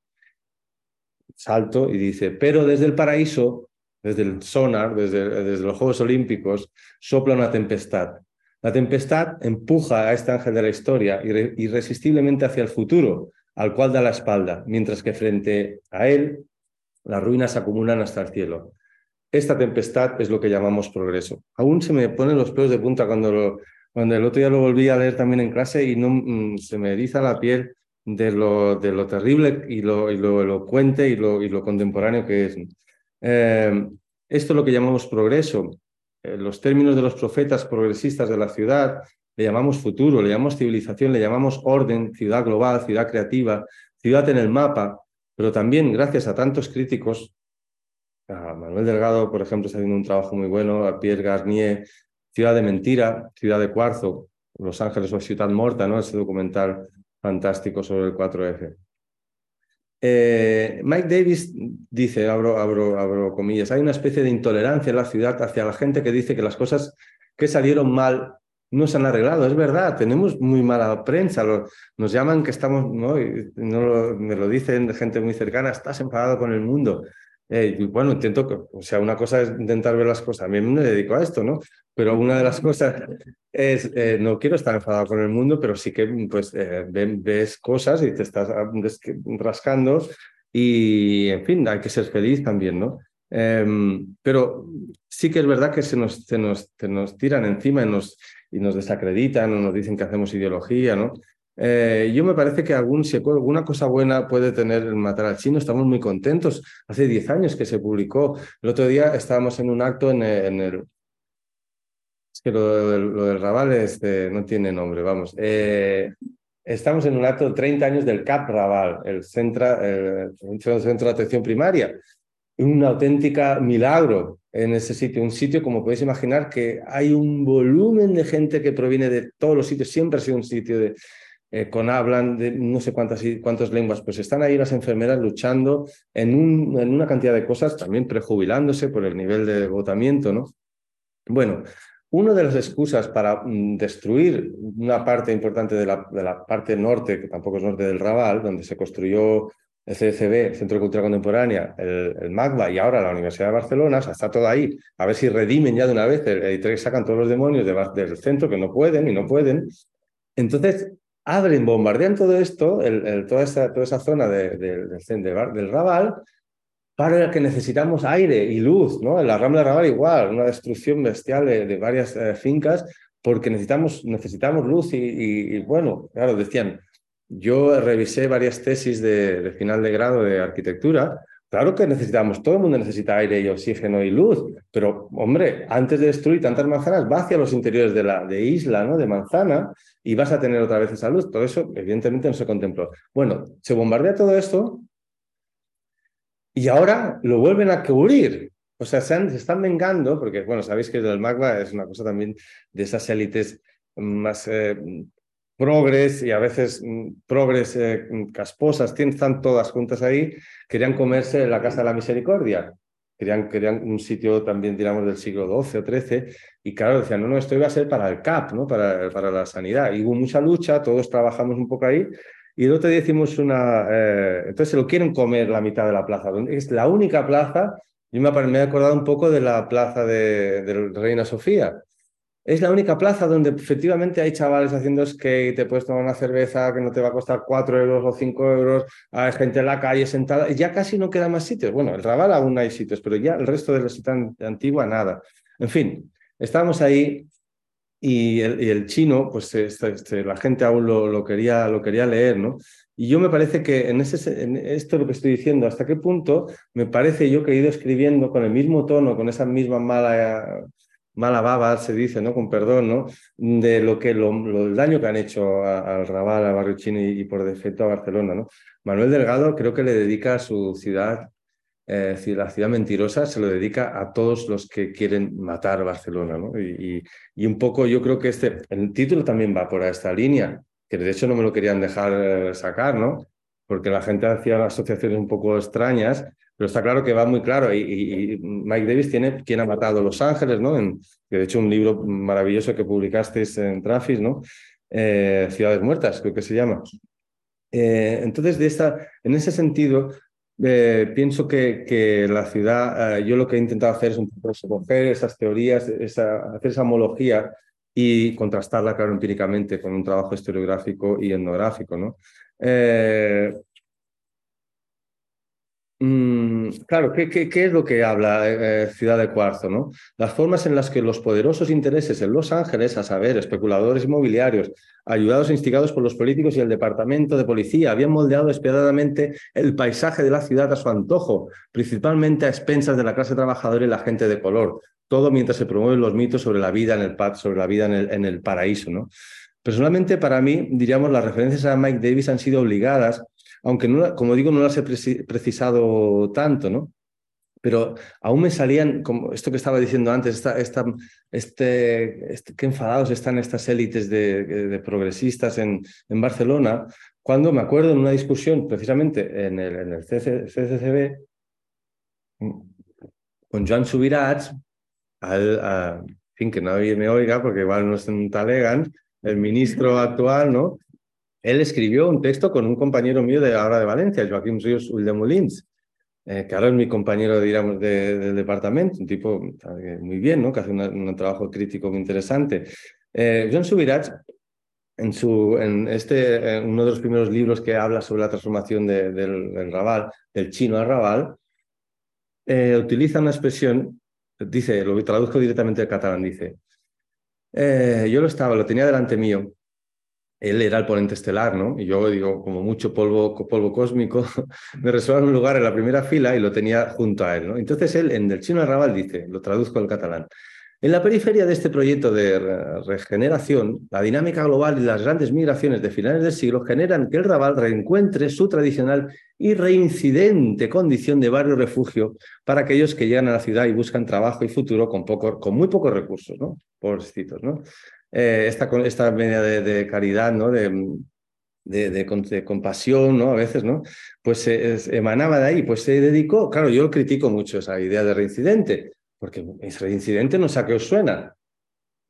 Salto y dice, pero desde el paraíso, desde el sonar, desde, desde los Juegos Olímpicos, sopla una tempestad. La tempestad empuja a este ángel de la historia irresistiblemente hacia el futuro, al cual da la espalda, mientras que frente a él las ruinas acumulan hasta el cielo. Esta tempestad es lo que llamamos progreso. Aún se me ponen los pelos de punta cuando, cuando el otro día lo volví a leer también en clase y no, mm, se me eriza la piel de lo, de lo terrible y lo, y lo elocuente y lo, y lo contemporáneo que es. Eh, esto es lo que llamamos progreso. Eh, los términos de los profetas progresistas de la ciudad le llamamos futuro, le llamamos civilización, le llamamos orden, ciudad global, ciudad creativa, ciudad en el mapa, pero también gracias a tantos críticos, Manuel Delgado, por ejemplo, está haciendo un trabajo muy bueno, a Pierre Garnier, Ciudad de Mentira, Ciudad de Cuarzo, Los Ángeles o Ciudad Morta, ¿no? ese documental fantástico sobre el 4F. Eh, Mike Davis dice, abro, abro, abro comillas, hay una especie de intolerancia en la ciudad hacia la gente que dice que las cosas que salieron mal no se han arreglado. Es verdad, tenemos muy mala prensa, nos llaman que estamos, ¿no? me lo dicen gente muy cercana, estás enfadado con el mundo. Eh, bueno, intento, o sea, una cosa es intentar ver las cosas, a mí me dedico a esto, ¿no? Pero una de las cosas es, eh, no quiero estar enfadado con el mundo, pero sí que pues eh, ves cosas y te estás rascando y, en fin, hay que ser feliz también, ¿no? Em, pero sí que es verdad que se nos, se nos, se nos tiran encima y nos, y nos desacreditan o nos dicen que hacemos ideología, ¿no? Eh, yo me parece que algún, si alguna cosa buena puede tener el matar al chino. Estamos muy contentos. Hace 10 años que se publicó. El otro día estábamos en un acto en, el... Es que lo, del Raval este, no tiene nombre, vamos. Eh, estamos en un acto de 30 años del CAP Raval, el, centro, el centro de atención primaria. Un auténtica milagro en ese sitio. Un sitio, como podéis imaginar, que hay un volumen de gente que proviene de todos los sitios. Siempre ha sido un sitio de, eh, con hablan de no sé cuántas, cuántas lenguas, pues están ahí las enfermeras luchando en, un, en una cantidad de cosas, también prejubilándose por el nivel de agotamiento, ¿no? Bueno, una de las excusas para mm, destruir una parte importante de la, de parte norte, que tampoco es norte del Raval, donde se construyó el CCB, Centro de Cultura Contemporánea, el, el MACBA y ahora la Universidad de Barcelona, o sea, está todo ahí. A ver si redimen ya de una vez, el, el, sacan todos los demonios del centro que no pueden y no pueden. Entonces, abren, bombardean todo esto, el, toda, esa, toda, esa, zona de, de, del Raval, para el que necesitamos aire y luz, ¿no? En la Rambla Raval igual, una destrucción bestial de, varias eh, fincas, porque necesitamos, necesitamos luz y, y, bueno, claro, decían, yo revisé varias tesis de, de final de grado de arquitectura Claro que necesitamos, todo el mundo necesita aire y oxígeno y luz, pero hombre, antes de destruir tantas manzanas, va hacia los interiores de la de isla, ¿no? De manzana, y vas a tener otra vez esa luz. Todo eso, evidentemente, no se contempló. Bueno, se bombardea todo esto y ahora lo vuelven a cubrir. O sea, se, están vengando, porque, bueno, sabéis que el magma es una cosa también de esas élites más eh, progres y a veces mm, progres eh, casposas, están todas juntas ahí, querían comerse la Casa de la Misericordia. Querían, querían un sitio también, digamos, del siglo XII o XIII, y claro, decían, no, no, esto iba a ser para el CAP, ¿no? para, para la sanidad. Y hubo mucha lucha, todos trabajamos un poco ahí, y el otro día hicimos una... Eh, entonces se lo quieren comer la mitad de la plaza. Es la única plaza, yo me, me he acordado un poco de la plaza de, de Reina Sofía, es la única plaza donde efectivamente hay chavales haciendo skate, te puedes tomar una cerveza que no te va a costar 4 euros o 5 euros, hay gente en la calle sentada, ya casi no quedan más sitios. Bueno, el Raval aún hay sitios, pero ya el resto de la ciudad antigua nada. En fin, estamos ahí y el, chino, pues este, este, la gente aún lo, quería, lo quería leer, ¿no? Y yo me parece que en, ese, esto lo que estoy diciendo, hasta qué punto me parece yo que he ido escribiendo con el mismo tono, con esa misma mala mala baba, se dice, ¿no? Con perdón, ¿no? De lo que lo, el daño que han hecho al Raval, al barrio chino y, por defecto a Barcelona, ¿no? Manuel Delgado creo que le dedica a su ciudad, eh, la ciudad mentirosa, se lo dedica a todos los que quieren matar Barcelona, ¿no? Y, y, un poco yo creo que este, el título también va por esta línea, que de hecho no me lo querían dejar eh, sacar, ¿no? Porque la gente hacía asociaciones un poco extrañas, pero está claro que va muy claro. Y, Mike Davis tiene quien ha matado Los Ángeles, ¿no? En, de hecho, un libro maravilloso que publicasteis en Trafis, ¿no? Eh, Ciudades Muertas, creo que se llama. Eh, entonces, de esta, en ese sentido, eh, pienso que, que, la ciudad, yo lo que he intentado hacer es un poco recoger esas teorías, hacer esa homología y contrastarla, claro, empíricamente con un trabajo historiográfico y etnográfico, ¿no? Mm, claro, ¿qué, es lo que habla eh, Ciudad de Cuarzo? ¿no? Las formas en las que los poderosos intereses en Los Ángeles, a saber, especuladores inmobiliarios, ayudados e instigados por los políticos y el departamento de policía, habían moldeado despiadadamente el paisaje de la ciudad a su antojo, principalmente a expensas de la clase trabajadora y la gente de color. Todo mientras se promueven los mitos sobre la vida en el, sobre la vida en el, en el paraíso. ¿no? Personalmente, para mí, diríamos, las referencias a Mike Davis han sido obligadas aunque no, como digo, no las he precisado tanto, ¿no? Pero aún me salían, como esto que estaba diciendo antes, esta, esta, este, este, qué enfadados están estas élites de, progresistas en, en, Barcelona, cuando me acuerdo en una discusión precisamente en el, en el CCCB con Joan Subirats, al, a, en fin, que nadie me oiga porque igual no es un talegan, el ministro actual, ¿no? Él escribió un texto con un compañero mío de ahora de Valencia, Joaquín Ríos Uldemolins, eh, que ahora es mi compañero, digamos, del departamento, un tipo muy bien, ¿no? que hace un trabajo crítico muy interesante. Eh, John Subirats, en, su, en este, uno de los primeros libros que habla sobre la transformación del, Raval, del chino al Raval, eh, utiliza una expresión, dice, lo traduzco directamente al catalán, dice, yo lo estaba, lo tenía delante mío, él era el ponente estelar, ¿no? Y yo digo, como mucho polvo, polvo cósmico, me resuelve un lugar en la primera fila y lo tenía junto a él, ¿no? Entonces él, en el chino arrabal, dice, lo traduzco al catalán, en la periferia de este proyecto de regeneración, la dinámica global y las grandes migraciones de finales del siglo generan que el Raval reencuentre su tradicional y reincidente condición de barrio refugio para aquellos que llegan a la ciudad y buscan trabajo y futuro con, poco, con muy pocos recursos, ¿no? Pobrecitos, ¿no? Eh, esta, esta media de, caridad, ¿no? De, de, compasión, ¿no? A veces, ¿no? Pues se emanaba de ahí, pues se dedicó, claro, yo critico mucho esa idea de reincidente, porque es reincidente no sé a qué os suena.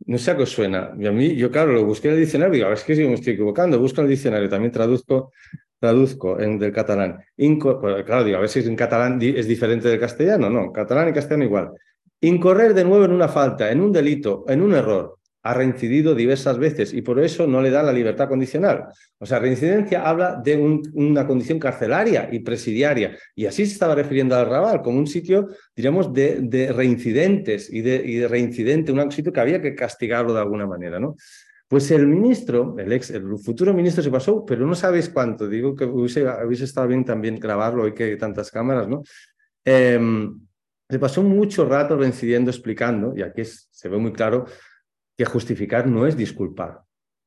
No sé a qué os suena. Y a mí, yo claro, lo busqué en el diccionario digo, es que si me estoy equivocando, busco en el diccionario, también traduzco, traduzco en, del catalán. Pues, claro, digo, a ver si en catalán es diferente del castellano. No, catalán y castellano igual. Incorrer de nuevo en una falta, en un delito, en un error, ha reincidido diversas veces y por eso no le da la libertad condicional. O sea, reincidencia habla de una condición carcelaria y presidiaria. Y así se estaba refiriendo al Raval, como un sitio, diríamos, de, reincidentes y de, reincidente, un sitio que había que castigarlo de alguna manera, ¿no? Pues el ministro, el ex, el futuro ministro se pasó, pero no sabéis cuánto. Digo que hubiese, estado bien también grabarlo hoy que hay tantas cámaras, ¿no? Em, se pasó mucho rato reincidiendo, explicando, y aquí se ve muy claro que justificar no es disculpar,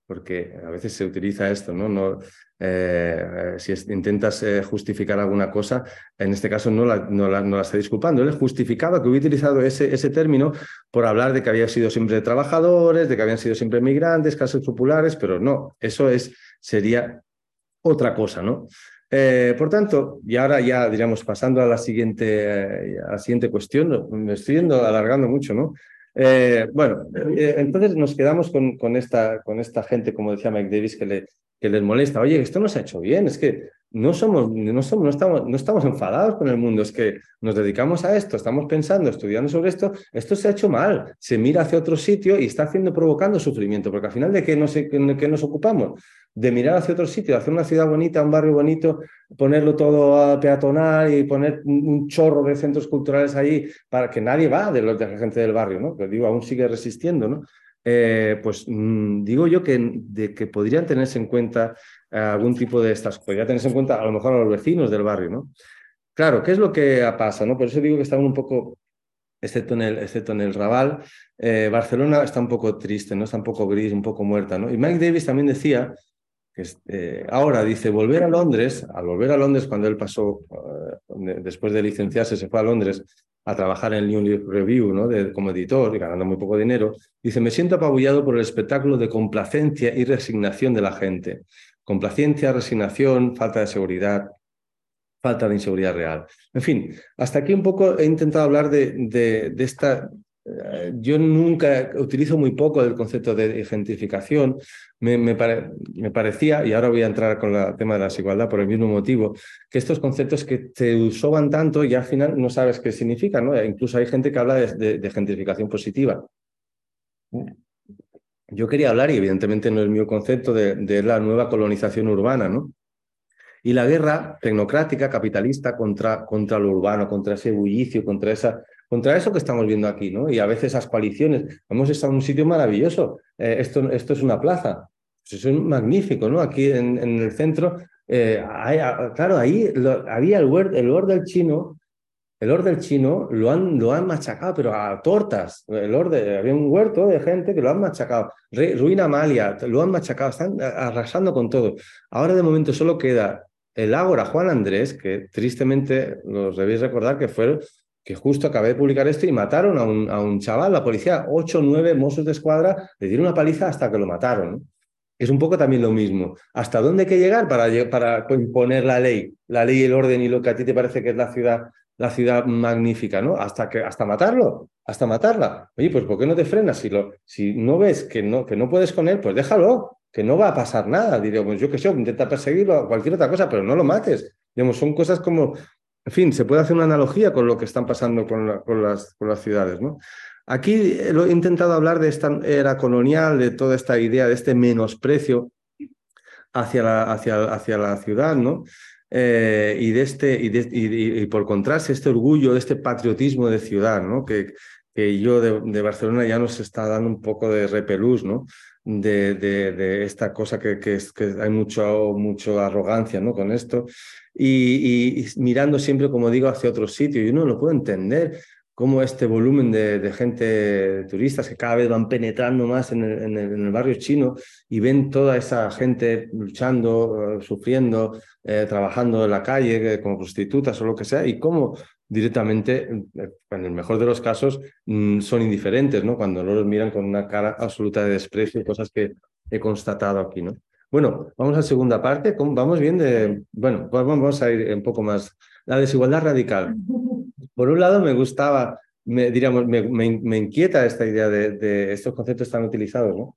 porque a veces se utiliza esto, ¿no? no eh, si intentas eh, justificar alguna cosa, en este caso no la, no la, no la está disculpando. Él justificaba que hubiera utilizado ese, ese término por hablar de que había sido siempre trabajadores, de que habían sido siempre migrantes, casos populares, pero no, eso es, sería otra cosa, ¿no? Eh, por tanto, y ahora ya, diríamos, pasando a la siguiente, a siguiente cuestión, me estoy yendo alargando mucho, ¿no? Eh, bueno, eh, entonces nos quedamos con, con, esta, con esta gente, como decía Mike Davis, que, le, que les molesta. Oye, esto no se ha hecho bien, es que no somos, no somos, no estamos, no estamos enfadados con el mundo, es que nos dedicamos a esto, estamos pensando, estudiando sobre esto, esto se ha hecho mal, se mira hacia otro sitio y está haciendo, provocando sufrimiento, porque al final de qué nos, qué nos ocupamos, de mirar hacia otro sitio, hacer una ciudad bonita, un barrio bonito, ponerlo todo a peatonal y poner un chorro de centros culturales ahí para que nadie va de, los, de la gente del barrio, ¿no? Pero digo, aún sigue resistiendo, ¿no? Eh, pues mm, digo yo que, de que podrían tenerse en cuenta algún tipo de estas, podría tenerse en cuenta a lo mejor a los vecinos del barrio, ¿no? Claro, ¿qué es lo que pasa? ¿no? Por eso digo que están un poco, excepto en el, excepto en el Raval, eh, Barcelona está un poco triste, ¿no? Está un poco gris, un poco muerta, ¿no? Y Mike Davis también decía eh, ahora dice, volver a Londres, al volver a Londres cuando él pasó, eh, después de licenciarse, se fue a Londres a trabajar en el New Review ¿no? como editor y ganando muy poco dinero, dice, me siento apabullado por el espectáculo de complacencia y resignación de la gente. Complacencia, resignación, falta de seguridad, falta de inseguridad real. En fin, hasta aquí un poco he intentado hablar de, de esta eh, yo nunca utilizo muy poco el concepto de gentrificación. Me, parecía, y ahora voy a entrar con el tema de la desigualdad por el mismo motivo, que estos conceptos que te usaban tanto y al final no sabes qué significan. ¿no? Incluso hay gente que habla de, gentrificación positiva. Yo quería hablar, y evidentemente no es mi concepto, de, de, la nueva colonización urbana. ¿no? Y la guerra tecnocrática, capitalista, contra, contra lo urbano, contra ese bullicio, contra, esa, contra eso que estamos viendo aquí, ¿no? Y a veces esas coaliciones. Hemos estado en un sitio maravilloso. Eh, esto, esto es una plaza. Pues eso es magnífico, ¿no? Aquí en, el centro, eh, claro, ahí había el el Word del chino el orden chino lo han, lo han machacado, pero a tortas. El orden, había un huerto de gente que lo han machacado. Ruina Amalia, lo han machacado, están arrasando con todo. Ahora de momento solo queda el Ágora Juan Andrés, que tristemente los debéis recordar que fue que justo acabé de publicar esto y mataron a un, a un chaval, la policía, ocho o nueve mozos de escuadra, le dieron una paliza hasta que lo mataron. Es un poco también lo mismo. ¿Hasta dónde hay que llegar para, para imponer la ley? La ley el orden y lo que a ti te parece que es la ciudad la ciudad magnífica, ¿no? Hasta, que, hasta matarlo, hasta matarla. Oye, pues ¿por qué no te frenas? Si, lo, si no ves que no, que no puedes con él, pues déjalo, que no va a pasar nada. Diríamos, pues yo qué sé, intenta perseguirlo, cualquier otra cosa, pero no lo mates. Digamos, son cosas como, en fin, se puede hacer una analogía con lo que están pasando con, con, las, con las ciudades, ¿no? Aquí lo he intentado hablar de esta era colonial, de toda esta idea, de este menosprecio hacia la, hacia, hacia la ciudad, ¿no? Eh, y, de este, y, por contraste, este orgullo, este patriotismo de ciudad, ¿no? que, que yo de, Barcelona ya nos está dando un poco de repelús, ¿no? de, de, esta cosa que, que, es, que hay mucho, mucho arrogancia ¿no? con esto, y, mirando siempre, como digo, hacia otro sitio. Y uno lo puedo entender, cómo este volumen de, gente, turistas que cada vez van penetrando más en el, barrio chino y ven toda esa gente luchando, eh, sufriendo, eh, trabajando en la calle eh, como prostitutas o lo que sea, y cómo directamente, en el mejor de los casos, mm, son indiferentes, ¿no? Cuando no los miran con una cara absoluta de desprecio, cosas que he constatado aquí, ¿no? Bueno, vamos a la segunda parte. Vamos bien de. Bueno, vamos a ir un poco más. La desigualdad radical. Por un lado, me gustaba, me, diríamos, me, inquieta esta idea de, estos conceptos tan utilizados, ¿no?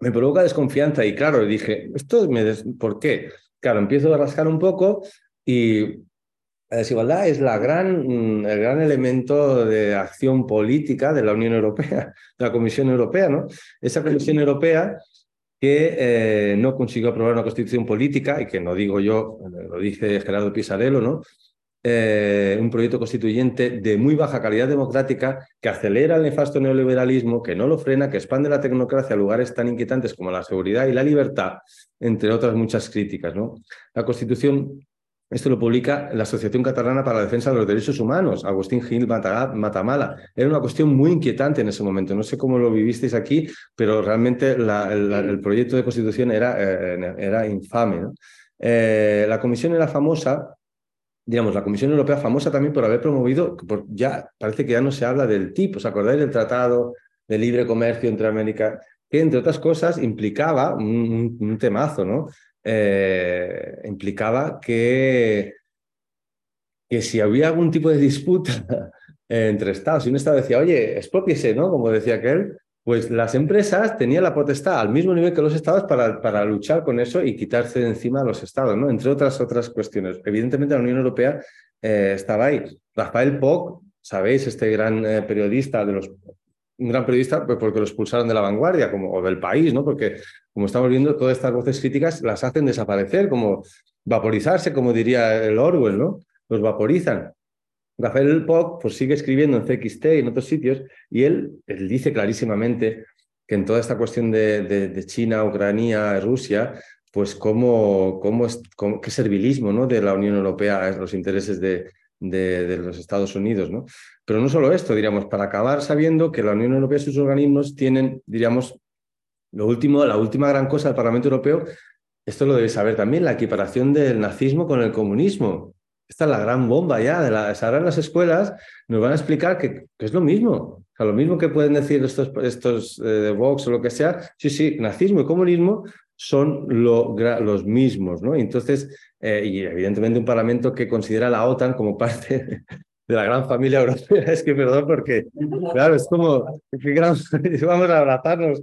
Me provoca desconfianza y claro, dije, ¿esto me ¿por qué? Claro, empiezo a rascar un poco y la desigualdad es la gran, mm, el gran elemento de acción política de la Unión Europea, de la Comisión Europea, ¿no? Esa Comisión Europea que eh, no consiguió aprobar una constitución política, y que no digo yo, lo dice Gerardo Pisarello, ¿no? Eh, un proyecto constituyente de muy baja calidad democrática que acelera el nefasto neoliberalismo, que no lo frena, que expande la tecnocracia a lugares tan inquietantes como la seguridad y la libertad, entre otras muchas críticas. ¿no? La Constitución esto lo publica la Asociación Catalana para la Defensa de los Derechos Humanos, Agustín Gil Matamala. Era una cuestión muy inquietante en ese momento. No sé cómo lo vivisteis aquí, pero realmente el, proyecto de constitución era, eh, era infame. Eh, la comisión era famosa, digamos, la Comisión Europea famosa también por haber promovido, ya parece que ya no se habla del tipo, ¿os acordáis del Tratado de Libre Comercio entre América? Que entre otras cosas implicaba un temazo, ¿no? Eh, implicaba que, que si había algún tipo de disputa entre estados y un estado decía, oye, expropiese, ¿no? Como decía aquel, pues las empresas tenían la potestad al mismo nivel que los estados para, para luchar con eso y quitarse de encima a los estados, ¿no? Entre otras otras cuestiones. Evidentemente la Unión Europea eh, estaba ahí. Rafael Poc, sabéis, este gran eh, periodista de los un gran periodista pues porque lo expulsaron de la vanguardia como, o del país, ¿no? Porque, como estamos viendo, todas estas voces críticas las hacen desaparecer, como vaporizarse, como diría el Orwell, ¿no? Los vaporizan. Rafael Poc pues, sigue escribiendo en CXT y en otros sitios, y él, él dice clarísimamente que en toda esta cuestión de, de, China, Ucrania, Rusia, pues cómo, cómo, qué servilismo ¿no? de la Unión Europea a los intereses de, de, los Estados Unidos. ¿no? Pero no solo esto, diríamos, para acabar sabiendo que la Unión Europea y sus organismos tienen, diríamos, lo último, la última gran cosa del Parlamento Europeo, esto lo debéis saber también, la equiparación del nazismo con el comunismo. Esta es la gran bomba ya. De la, ahora en las escuelas nos van a explicar que, es lo mismo. O sea, lo mismo que pueden decir estos, estos eh, de Vox o lo que sea. Sí, sí, nazismo y comunismo son los mismos, ¿no? Entonces, eh, y evidentemente un parlamento que considera a la OTAN como parte de la gran familia europea. Es que, perdón, porque, claro, es como, vamos a abrazarnos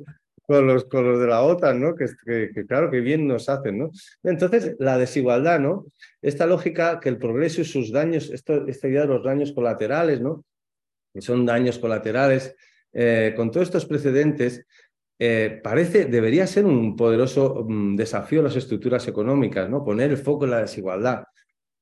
con los, con los de la OTAN, ¿no? Que, que, claro, que bien nos hacen, ¿no? Entonces, la desigualdad, ¿no? Esta lógica que el progreso y sus daños, esto, esta idea de los daños colaterales, ¿no? Que son daños colaterales, eh, con todos estos precedentes, eh, parece, debería ser un poderoso mm, desafío a las estructuras económicas, ¿no? Poner el foco en la desigualdad.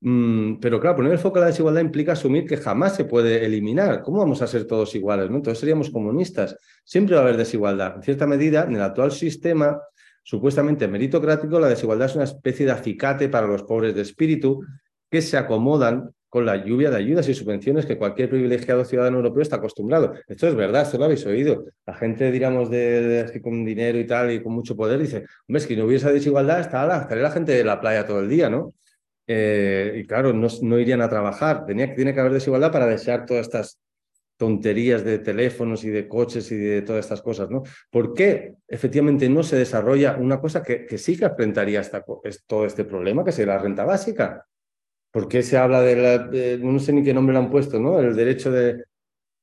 Mm, pero claro, poner el foco en la desigualdad implica asumir que jamás se puede eliminar. ¿Cómo vamos a ser todos iguales? Entonces seríamos comunistas. Siempre va a haber desigualdad. En cierta medida, en el actual sistema supuestamente meritocrático, la desigualdad es una especie de acicate para los pobres de espíritu que se acomodan con la lluvia de ayudas y subvenciones que cualquier privilegiado ciudadano europeo está acostumbrado. Esto es verdad, esto lo habéis oído. La gente, diríamos, de, con dinero y tal y con mucho poder dice, hombre, es que no hubiese desigualdad, estaría la, la gente de la playa todo el día, ¿no? Eh, y claro, no, irían a trabajar. Tiene que haber desigualdad para desear todas estas tonterías de teléfonos y de coches y de todas estas cosas, ¿no? ¿Por qué efectivamente no se desarrolla una cosa que, sí que enfrentaría esta, todo este problema, que sería la renta básica? ¿Por qué se habla de, la, no sé ni qué nombre le han puesto, ¿no? El derecho de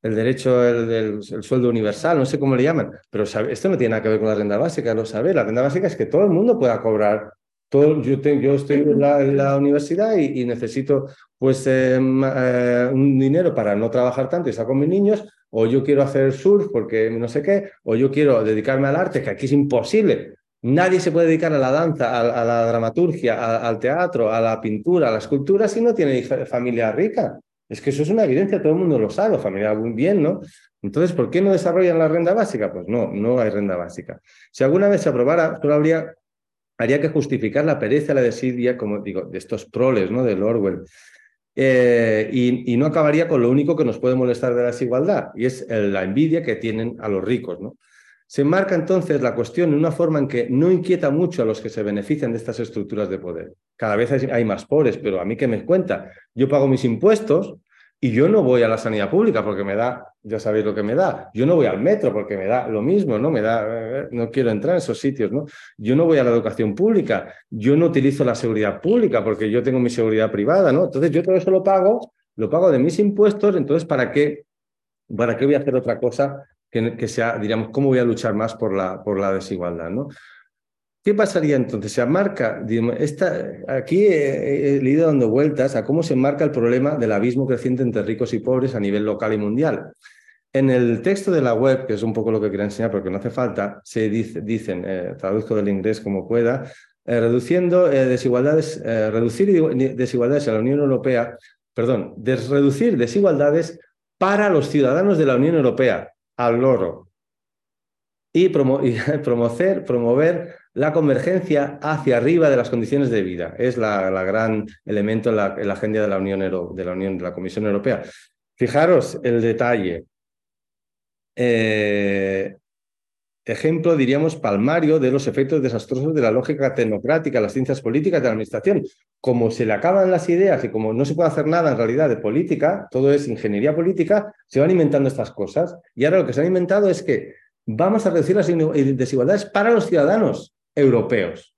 el derecho del sueldo universal, no sé cómo le llaman, pero esto no tiene nada que ver con la renta básica, lo sabe. La renta básica es que todo el mundo pueda cobrar. Todo, yo, yo estoy en la, universidad y, necesito pues eh, eh, un dinero para no trabajar tanto y saco con mis niños, o yo quiero hacer surf porque no sé qué, o yo quiero dedicarme al arte, que aquí es imposible. Nadie se puede dedicar a la danza, a, la dramaturgia, al teatro, a la pintura, a la escultura si no tiene familia rica. Es que eso es una evidencia, todo el mundo lo sabe, familia bien, ¿no? Entonces, ¿por qué no desarrollan la renta básica? Pues no, no hay renta básica. Si alguna vez se aprobara, solo habría, haría que justificar la pereza, la desidia, como digo, de estos proles, ¿no? Del Orwell. Eh, y, no acabaría con lo único que nos puede molestar de la desigualdad, y es la envidia que tienen a los ricos, ¿no? Se marca entonces la cuestión en una forma en que no inquieta mucho a los que se benefician de estas estructuras de poder. Cada vez hay más pobres, pero a mí que me cuenta, yo pago mis impuestos y yo no voy a la sanidad pública porque me da, ya sabéis lo que me da. Yo no voy al metro porque me da lo mismo, ¿no? Me da, eh, no quiero entrar en esos sitios, ¿no? Yo no voy a la educación pública, yo no utilizo la seguridad pública porque yo tengo mi seguridad privada, ¿no? Entonces yo todo eso lo pago, lo pago de mis impuestos, entonces ¿para qué? ¿Para qué voy a hacer otra cosa que, sea, diríamos, cómo voy a luchar más por la, por la desigualdad, ¿no? ¿Qué pasaría entonces? Se marca, esta, aquí he, leído dando vueltas a cómo se marca el problema del abismo creciente entre ricos y pobres a nivel local y mundial. En el texto de la web, que es un poco lo que quería enseñar porque no hace falta, se dice, dicen, eh, traduzco del inglés como pueda, eh, reduciendo eh, desigualdades, reducir desigualdades en la Unión Europea, perdón, reducir desigualdades para los ciudadanos de la Unión Europea, al loro y, promover, promover la convergencia hacia arriba de las condiciones de vida. Es la, gran elemento en la, agenda de la Unión, de la Unión, de la Comisión Europea. Fijaros el detalle. Eh, ejemplo, diríamos, palmario de los efectos desastrosos de la lógica tecnocrática, las ciencias políticas de la administración. Como se le acaban las ideas y como no se puede hacer nada en realidad de política, todo es ingeniería política, se van inventando estas cosas. Y ahora lo que se han inventado es que vamos a reducir las desigualdades para los ciudadanos europeos.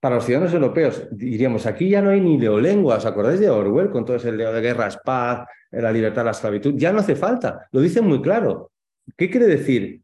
Para los ciudadanos europeos, diríamos, aquí ya no hay ni leolengua. ¿Os acordáis de Orwell con todo ese leo de guerra, paz, la libertad, la esclavitud? Ya no hace falta, lo dicen muy claro. ¿Qué quiere decir?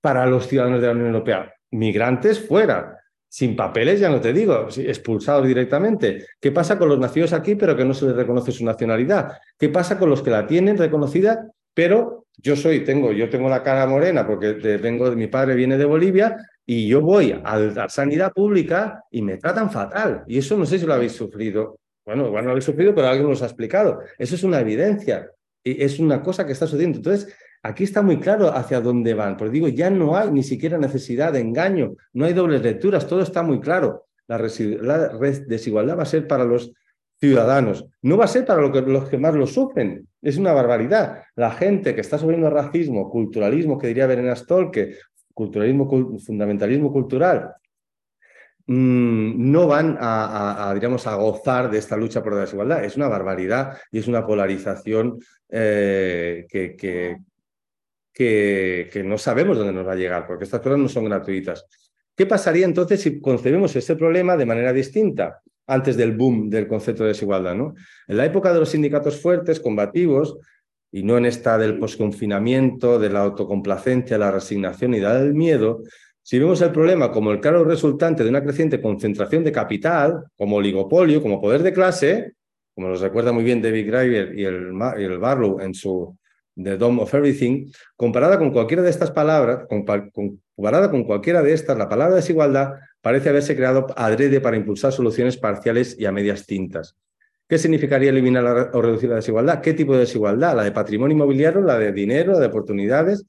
para los ciudadanos de la Unión Europea. Migrantes fuera, sin papeles, ya no te digo, expulsados directamente. ¿Qué pasa con los nacidos aquí pero que no se les reconoce su nacionalidad? ¿Qué pasa con los que la tienen reconocida pero yo soy, tengo, yo tengo la cara morena porque vengo, mi padre viene de Bolivia y yo voy a la sanidad pública y me tratan fatal. Y eso no sé si lo habéis sufrido. Bueno, igual no lo habéis sufrido, pero alguien nos ha explicado. Eso es una evidencia. Y es una cosa que está sucediendo. Entonces, Aquí está muy claro hacia dónde van, porque digo, ya no hay ni siquiera necesidad de engaño, no hay dobles lecturas, todo está muy claro. La, desigualdad va a ser para los ciudadanos, no va a ser para los que más lo sufren. Es una barbaridad. La gente que está sufriendo racismo, culturalismo, que diría Verena Stolke, culturalismo, fundamentalismo cultural, mm, no van a, digamos, a gozar de esta lucha por la desigualdad. Es una barbaridad y es una polarización eh, que, que, no sabemos dónde nos va a llegar, porque estas cosas no son gratuitas. ¿Qué pasaría entonces si concebimos este problema de manera distinta, antes del boom del concepto de desigualdad? ¿no? En la época de los sindicatos fuertes, combativos, y no en esta del posconfinamiento, de la autocomplacencia, la resignación y del miedo, si vemos el problema como el claro resultante de una creciente concentración de capital, como oligopolio, como poder de clase, como nos recuerda muy bien David Graeber y el, Barlow en su The Dome of Everything, comparada con cualquiera de estas palabras, comparada con cualquiera de estas, la palabra desigualdad parece haberse creado adrede para impulsar soluciones parciales y a medias tintas. ¿Qué significaría eliminar o reducir la desigualdad? ¿Qué tipo de desigualdad? ¿La de patrimonio inmobiliario, la de dinero, la de oportunidades?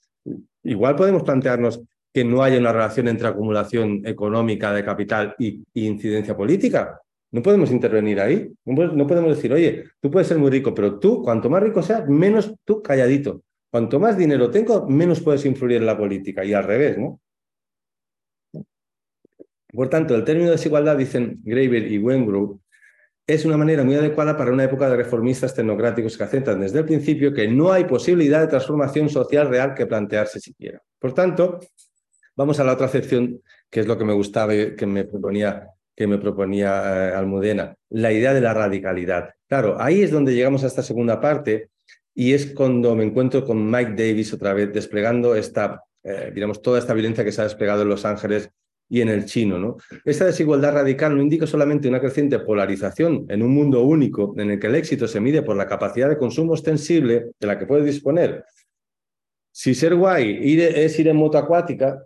Igual podemos plantearnos que no haya una relación entre acumulación económica de capital y, incidencia política. No podemos intervenir ahí. No podemos decir, oye, tú puedes ser muy rico, pero tú, cuanto más rico seas, menos tú calladito. Cuanto más dinero tengo, menos puedes influir en la política. Y al revés, ¿no? Por tanto, el término desigualdad, dicen Graeber y Wengrow, es una manera muy adecuada para una época de reformistas tecnocráticos que aceptan desde el principio que no hay posibilidad de transformación social real que plantearse siquiera. Por tanto, vamos a la otra acepción, que es lo que me gustaba y que me proponía, que me proponía eh, Almudena, la idea de la radicalidad. Claro, ahí es donde llegamos a esta segunda parte y es cuando me encuentro con Mike Davis otra vez desplegando esta, eh, digamos, toda esta violencia que se ha desplegado en Los Ángeles y en el chino. ¿no? Esta desigualdad radical no indica solamente una creciente polarización en un mundo único en el que el éxito se mide por la capacidad de consumo ostensible de la que puede disponer. Si ser guay es ir en moto acuática,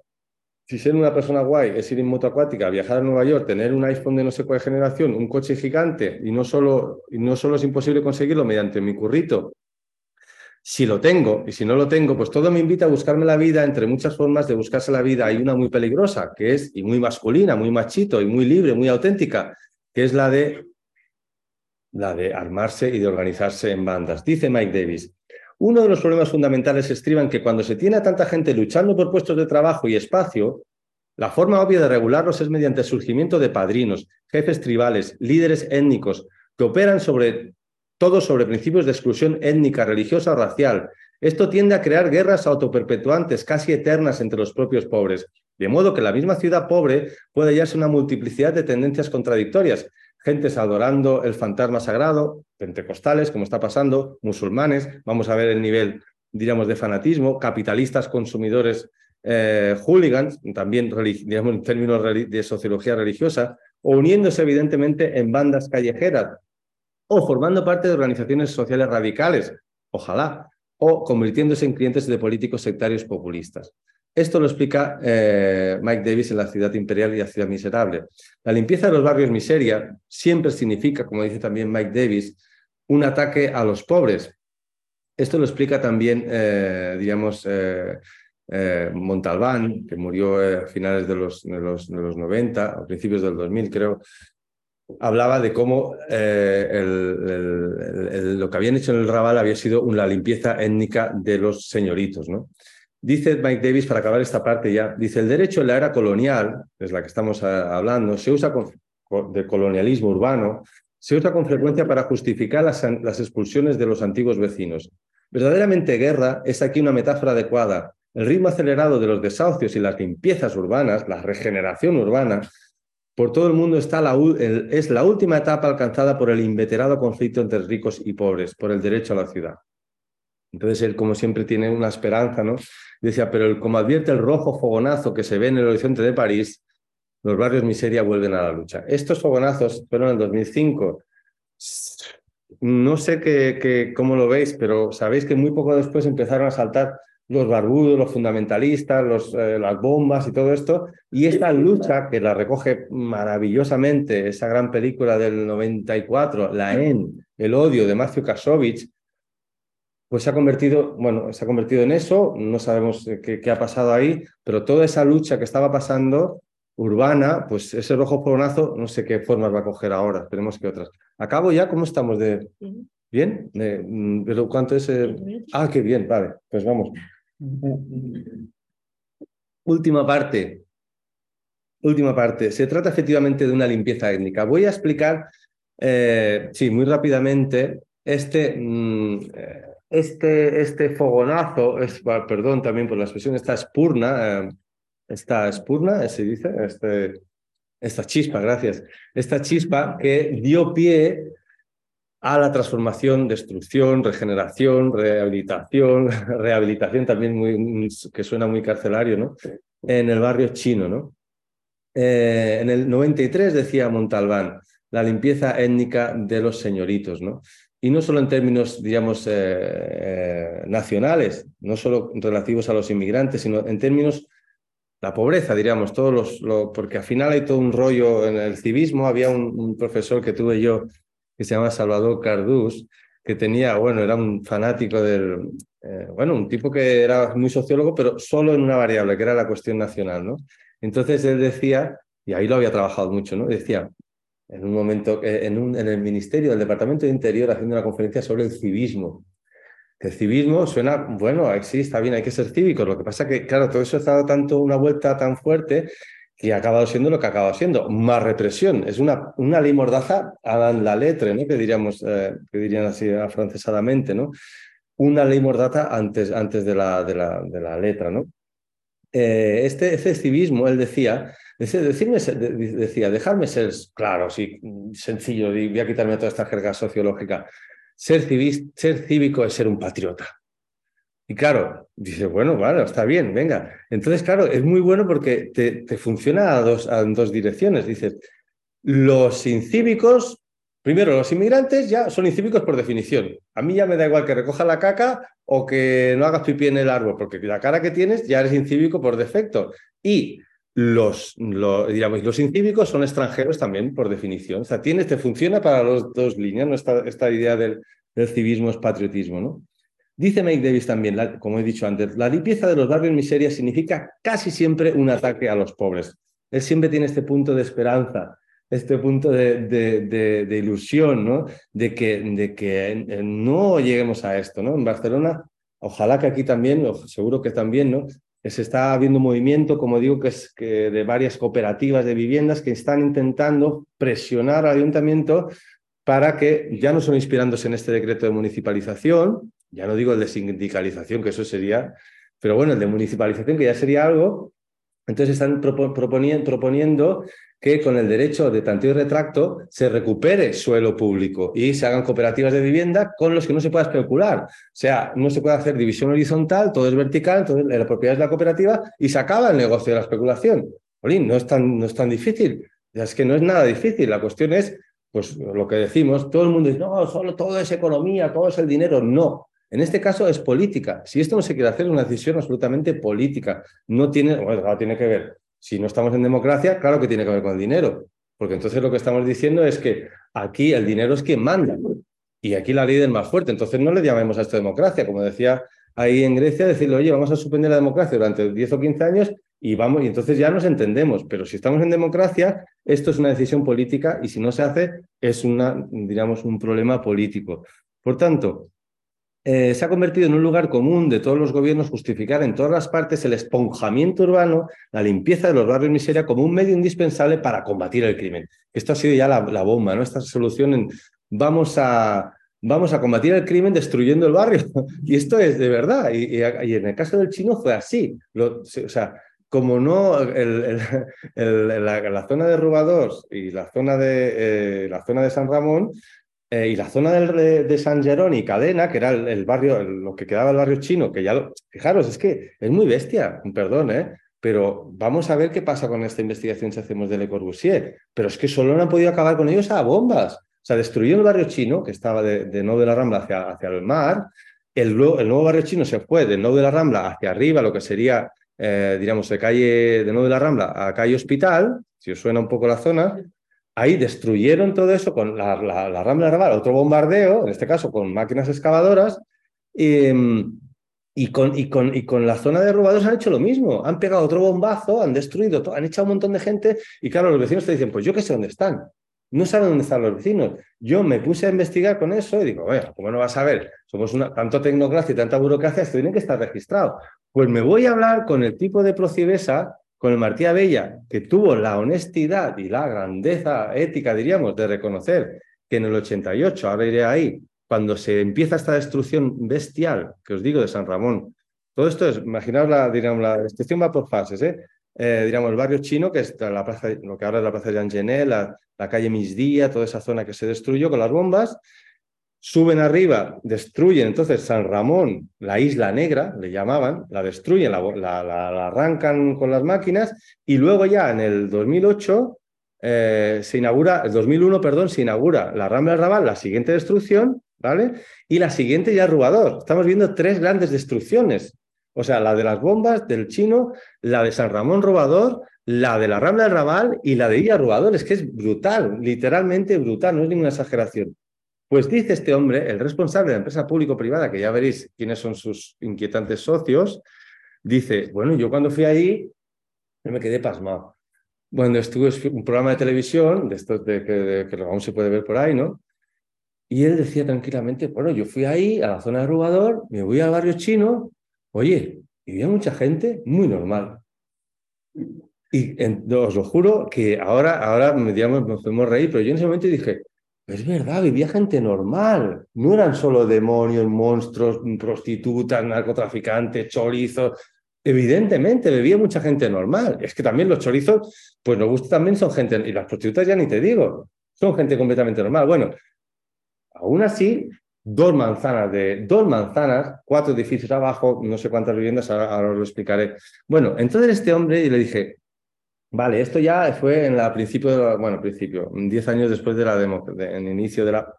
si ser una persona guay es ir en moto acuática, viajar a Nueva York, tener un iPhone de no sé cuál generación, un coche gigante, y no solo, y no solo es imposible conseguirlo mediante mi currito si lo tengo y si no lo tengo, pues todo me invita a buscarme la vida entre muchas formas de buscarse la vida. Hay una muy peligrosa, que es, y muy masculina, muy machito, y muy libre, muy auténtica, que es la de, la de armarse y de organizarse en bandas. Dice Mike Davis, uno de los problemas fundamentales estriba en que cuando se tiene a tanta gente luchando por puestos de trabajo y espacio, la forma obvia de regularlos es mediante el surgimiento de padrinos, jefes tribales, líderes étnicos, que operan sobre todo sobre principios de exclusión étnica, religiosa o racial. Esto tiende a crear guerras autoperpetuantes, casi eternas entre los propios pobres, de modo que la misma ciudad pobre puede hallarse una multiplicidad de tendencias contradictorias, gentes adorando el fantasma sagrado, pentecostales, como está pasando, musulmanes, vamos a ver el nivel, diríamos, de fanatismo, capitalistas consumidores eh, hooligans, también digamos, en términos de sociología religiosa, o uniéndose evidentemente en bandas callejeras, o formando parte de organizaciones sociales radicales, ojalá, o convirtiéndose en clientes de políticos sectarios populistas. Esto lo explica eh, Mike Davis en La ciudad imperial y la ciudad miserable. La limpieza de los barrios miseria siempre significa, como dice también Mike Davis, un ataque a los pobres. Esto lo explica también, eh, digamos, eh, Montalbán, que murió a finales de los, de, los, de los 90, a principios del 2000, creo, hablaba de cómo eh, lo que habían hecho en el Raval había sido una limpieza étnica de los señoritos. ¿no? Dice Mike Davis, para acabar esta parte ya, dice, el derecho en la era colonial, es la que estamos eh, hablando, se usa de colonialismo urbano, se usa con frecuencia para justificar las, las expulsiones de los antiguos vecinos. Verdaderamente guerra es aquí una metáfora adecuada. El ritmo acelerado de los desahucios y las limpiezas urbanas, la regeneración urbana, por todo el mundo está la, es la última etapa alcanzada por el inveterado conflicto entre ricos y pobres, por el derecho a la ciudad. Entonces él, como siempre, tiene una esperanza, ¿no? Decía, pero como advierte el rojo fogonazo que se ve en el horizonte de París, los barrios miseria vuelven a la lucha. Estos fogonazos fueron en 2005. No sé qué, cómo lo veis, pero sabéis que muy poco después empezaron a saltar los barbudos, los fundamentalistas, los, eh, las bombas y todo esto. Y esta lucha, que la recoge maravillosamente esa gran película del 94, La En, El odio de Matthew Kasovich, pues se ha convertido, bueno, se ha convertido en eso, no sabemos qué, qué, ha pasado ahí, pero toda esa lucha que estaba pasando urbana, pues ese rojo poronazo, no sé qué formas va a coger ahora, esperemos que otras. Acabo ya, ¿cómo estamos de...? ¿Bien? Mm, ¿Pero cuánto es? Ah, qué bien, vale, pues vamos. Última parte. Última parte. Se trata efectivamente de una limpieza étnica. Voy a explicar, eh, sí, muy rápidamente, este, mm, eh, este, este fogonazo, es, perdón también por la expresión, esta espurna, eh, esta espurna, se dice, este, esta chispa, gracias, esta chispa que dio pie a la transformación, destrucción, regeneración, rehabilitación, rehabilitación también muy, que suena muy carcelario, ¿no? En el barrio chino, ¿no? Eh, en el 93 decía Montalbán, la limpieza étnica de los señoritos, ¿no? y no solo en términos, digamos, eh, nacionales, no solo relativos a los inmigrantes, sino en términos la pobreza, diríamos, todos los, porque al final hay todo un rollo en el civismo. Había un, profesor que tuve yo que se llama Salvador Cardús, que tenía, bueno, era un fanático del, eh, bueno, un tipo que era muy sociólogo, pero solo en una variable, que era la cuestión nacional, ¿no? Entonces él decía, y ahí lo había trabajado mucho, ¿no? Decía, en un momento, eh, en, un, en el Ministerio del Departamento de Interior, haciendo una conferencia sobre el civismo, el civismo suena, bueno, sí, está bien, hay que ser cívicos. Lo que pasa que, claro, todo eso ha dado tanto una vuelta tan fuerte que ha acabado siendo lo que ha acabado siendo, más represión. Es una, una ley mordaza a la letra, ¿no? que, diríamos, eh, que dirían así afrancesadamente, ¿no? Una ley mordaza antes, antes de, la, de, la, de la letra. ¿no? Eh, este, este civismo, él decía, decirme, decía, dejarme ser claro, sí, sencillo, voy a quitarme toda esta jerga sociológica ser, cívico es ser un patriota. Y claro, dice, bueno, vale, está bien, venga. Entonces, claro, es muy bueno porque te, funciona a dos, direcciones. Dices, los incívicos, primero, los inmigrantes ya son incívicos por definición. A mí ya me da igual que recoja la caca o que no hagas pipí en el árbol, porque la cara que tienes ya eres incívico por defecto. Y los, digamos, los incívicos son extranjeros también, por definición. O sea, tienes, te funciona para las dos líneas, ¿no? esta, esta idea del, del, civismo es patriotismo. ¿no? Dice Mike Davis también, como he dicho antes, la limpieza de los barrios miseria significa casi siempre un ataque a los pobres. Él siempre tiene este punto de esperanza, este punto de, ilusión, ¿no? De que, de que no lleguemos a esto, ¿no? En Barcelona, ojalá que aquí también, seguro que también, ¿no? se está viendo movimiento, como digo, que es de varias cooperativas de viviendas que están intentando presionar al ayuntamiento para que, ya no son inspirándose en este decreto de municipalización, ya no digo el de sindicalización, que eso sería, pero bueno, el de municipalización, que ya sería algo, entonces están proponiendo que con el derecho de tanteo y retracto se recupere suelo público y se hagan cooperativas de vivienda con los que no se pueda especular. O sea, no se puede hacer división horizontal, todo es vertical, entonces la propiedad es la cooperativa y se acaba el negocio de la especulación. Olín, no es tan, no es tan difícil. Es que no es nada difícil. La cuestión es, pues lo que decimos, todo el mundo dice, no, solo todo es economía, todo es el dinero. No. En este caso es política. Si esto no se quiere hacer, es una decisión absolutamente política. No tiene, bueno, tiene que ver si no estamos en democracia, claro que tiene que ver con el dinero, porque entonces lo que estamos diciendo es que aquí el dinero es quien manda y aquí la ley del más fuerte. Entonces no le llamemos a esto democracia, como decía ahí en Grecia, decirle, oye, vamos a suspender la democracia durante 10 o 15 años y vamos, y entonces ya nos entendemos. Pero si estamos en democracia, esto es una decisión política y si no se hace, es una, digamos, un problema político. Por tanto, eh, se ha convertido en un lugar común de todos los gobiernos justificar en todas las partes el esponjamiento urbano, la limpieza de los barrios miseria como un medio indispensable para combatir el crimen. Esto ha sido ya la, bomba, ¿no? Esta solución en vamos a, vamos a combatir el crimen destruyendo el barrio. Y esto es de verdad. Y, en el caso del chino fue así. o sea, como no, la, zona de Rubados y la zona de, eh, la zona de San Ramón eh, y la zona de, San Gerón y Cadena, que era el, barrio, lo que quedaba el barrio chino, que ya fijaros, es que es muy bestia, perdón, ¿eh? Pero vamos a ver qué pasa con esta investigación si hacemos de Le Corbusier. Pero es que solo no han podido acabar con ellos a bombas. O sea, destruyó el barrio chino, que estaba de, de de la Rambla hacia, hacia el mar. El, nuevo barrio chino se fue de No de la Rambla hacia arriba, lo que sería, eh, digamos, de calle de de la Rambla a calle Hospital, si os suena un poco la zona, Ahí destruyeron todo eso con la, la, Rambla Naval, otro bombardeo, en este caso con máquinas excavadoras, y, y, con, la zona de robados han hecho lo mismo. Han pegado otro bombazo, han destruido, han echado un montón de gente, y claro, los vecinos te dicen, pues yo qué sé dónde están. No saben dónde están los vecinos. Yo me puse a investigar con eso y digo, bueno, ¿cómo no vas a ver? Somos una, tanto tecnocracia y tanta burocracia, esto tiene que estar registrado. Pues me voy a hablar con el tipo de Procibesa con el Martí Abella, que tuvo la honestidad y la grandeza ética, diríamos, de reconocer que en el 88, ahora iré ahí, cuando se empieza esta destrucción bestial, que os digo, de San Ramón, todo esto es, imaginaos, la, digamos, la destrucción va por fases, ¿eh? eh digamos, el barrio chino, que es la plaza, lo que ahora es la plaza de Angené, la, la calle Misdía, toda esa zona que se destruyó con las bombas, suben arriba, destruyen entonces San Ramón, la isla negra, le llamaban, la destruyen, la, arrancan con las máquinas y luego ya en el 2008 eh, se inaugura, el 2001, perdón, se inaugura la Rambla Raval, la siguiente destrucción, ¿vale? Y la siguiente ya Rubador. Estamos viendo tres grandes destrucciones. O sea, la de las bombas del chino, la de San Ramón Robador, la de la Rambla del Raval y la de Illa Robador. Es que es brutal, literalmente brutal, no es ninguna exageración. Pues dice este hombre, el responsable de la empresa público-privada, que ya veréis quiénes son sus inquietantes socios, dice, bueno, yo cuando fui ahí me quedé pasmado. Cuando estuve en un programa de televisión, de estos de que, que aún se puede ver por ahí, ¿no? Y él decía tranquilamente, bueno, yo fui ahí a la zona de Rubador, me voy al barrio chino, oye, y había mucha gente muy normal. Y os lo juro que ahora, ahora digamos, nos podemos reír, pero yo en ese momento dije, es verdad, vivía gente normal. No eran solo demonios, monstruos, prostitutas, narcotraficantes, chorizos. Evidentemente, vivía mucha gente normal. Es que también los chorizos, pues nos gusta también son gente, y las prostitutas ya ni te digo, son gente completamente normal. Bueno, Aún así, dos manzanas de dos manzanas, cuatro edificios abajo, no sé cuántas viviendas, ahora, os lo explicaré. Bueno, entonces este hombre y le dije, vale, esto ya fue en la principio, de bueno, principio, diez años después de la en el inicio de la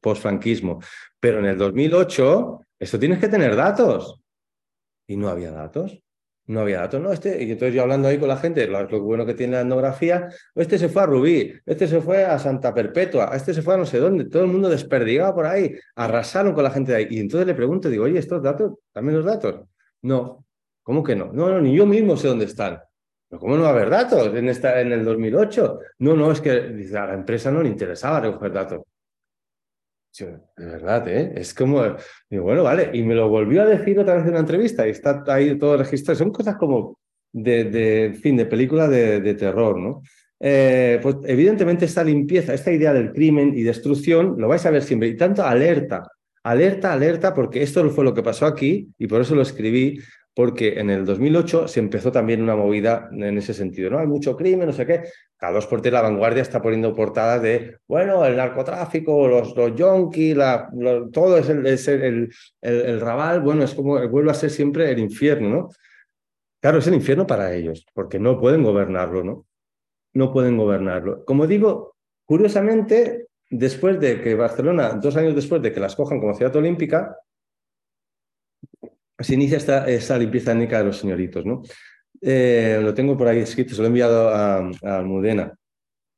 posfranquismo, pero en el 2008 esto tienes que tener datos y no había datos no había datos, ¿no? Este, y entonces yo hablando ahí con la gente, lo, bueno que tiene la etnografía, este se fue a Rubí, este se fue a Santa Perpetua, este se fue a no sé dónde, todo el mundo desperdigado por ahí, arrasaron con la gente de ahí. Y entonces le pregunto, digo, oye, ¿estos datos? ¿También los datos? No, ¿cómo que no? No, no, ni yo mismo sé dónde están. ¿Pero ¿Cómo no va a haber datos en, esta, en el 2008? No, no, es que a la empresa no le interesaba recoger datos de verdad, ¿eh? Es como, bueno, vale, y me lo volvió a decir otra vez en una entrevista y está ahí todo registrado. Son cosas como de, de fin, de película de, terror, ¿no? Eh, pues evidentemente esta limpieza, esta idea del crimen y destrucción, lo vais a ver siempre. Y tanto alerta, alerta, alerta, porque esto fue lo que pasó aquí y por eso lo escribí, porque en el 2008 se empezó también una movida en ese sentido, ¿no? Hay mucho crimen, no sé qué. Cada dos por tres la vanguardia está poniendo portadas de, bueno, el narcotráfico, los, los todo es, el, el, el, rabal, bueno, es como, vuelve a ser siempre el infierno, ¿no? Claro, es el infierno para ellos, porque no pueden gobernarlo, ¿no? No pueden gobernarlo. Como digo, curiosamente, después de que Barcelona, dos años después de que la escojan como ciudad olímpica, se inicia esta, esta limpieza étnica de los señoritos. ¿no? Eh, lo tengo por ahí escrito, se lo he enviado a, a Almudena.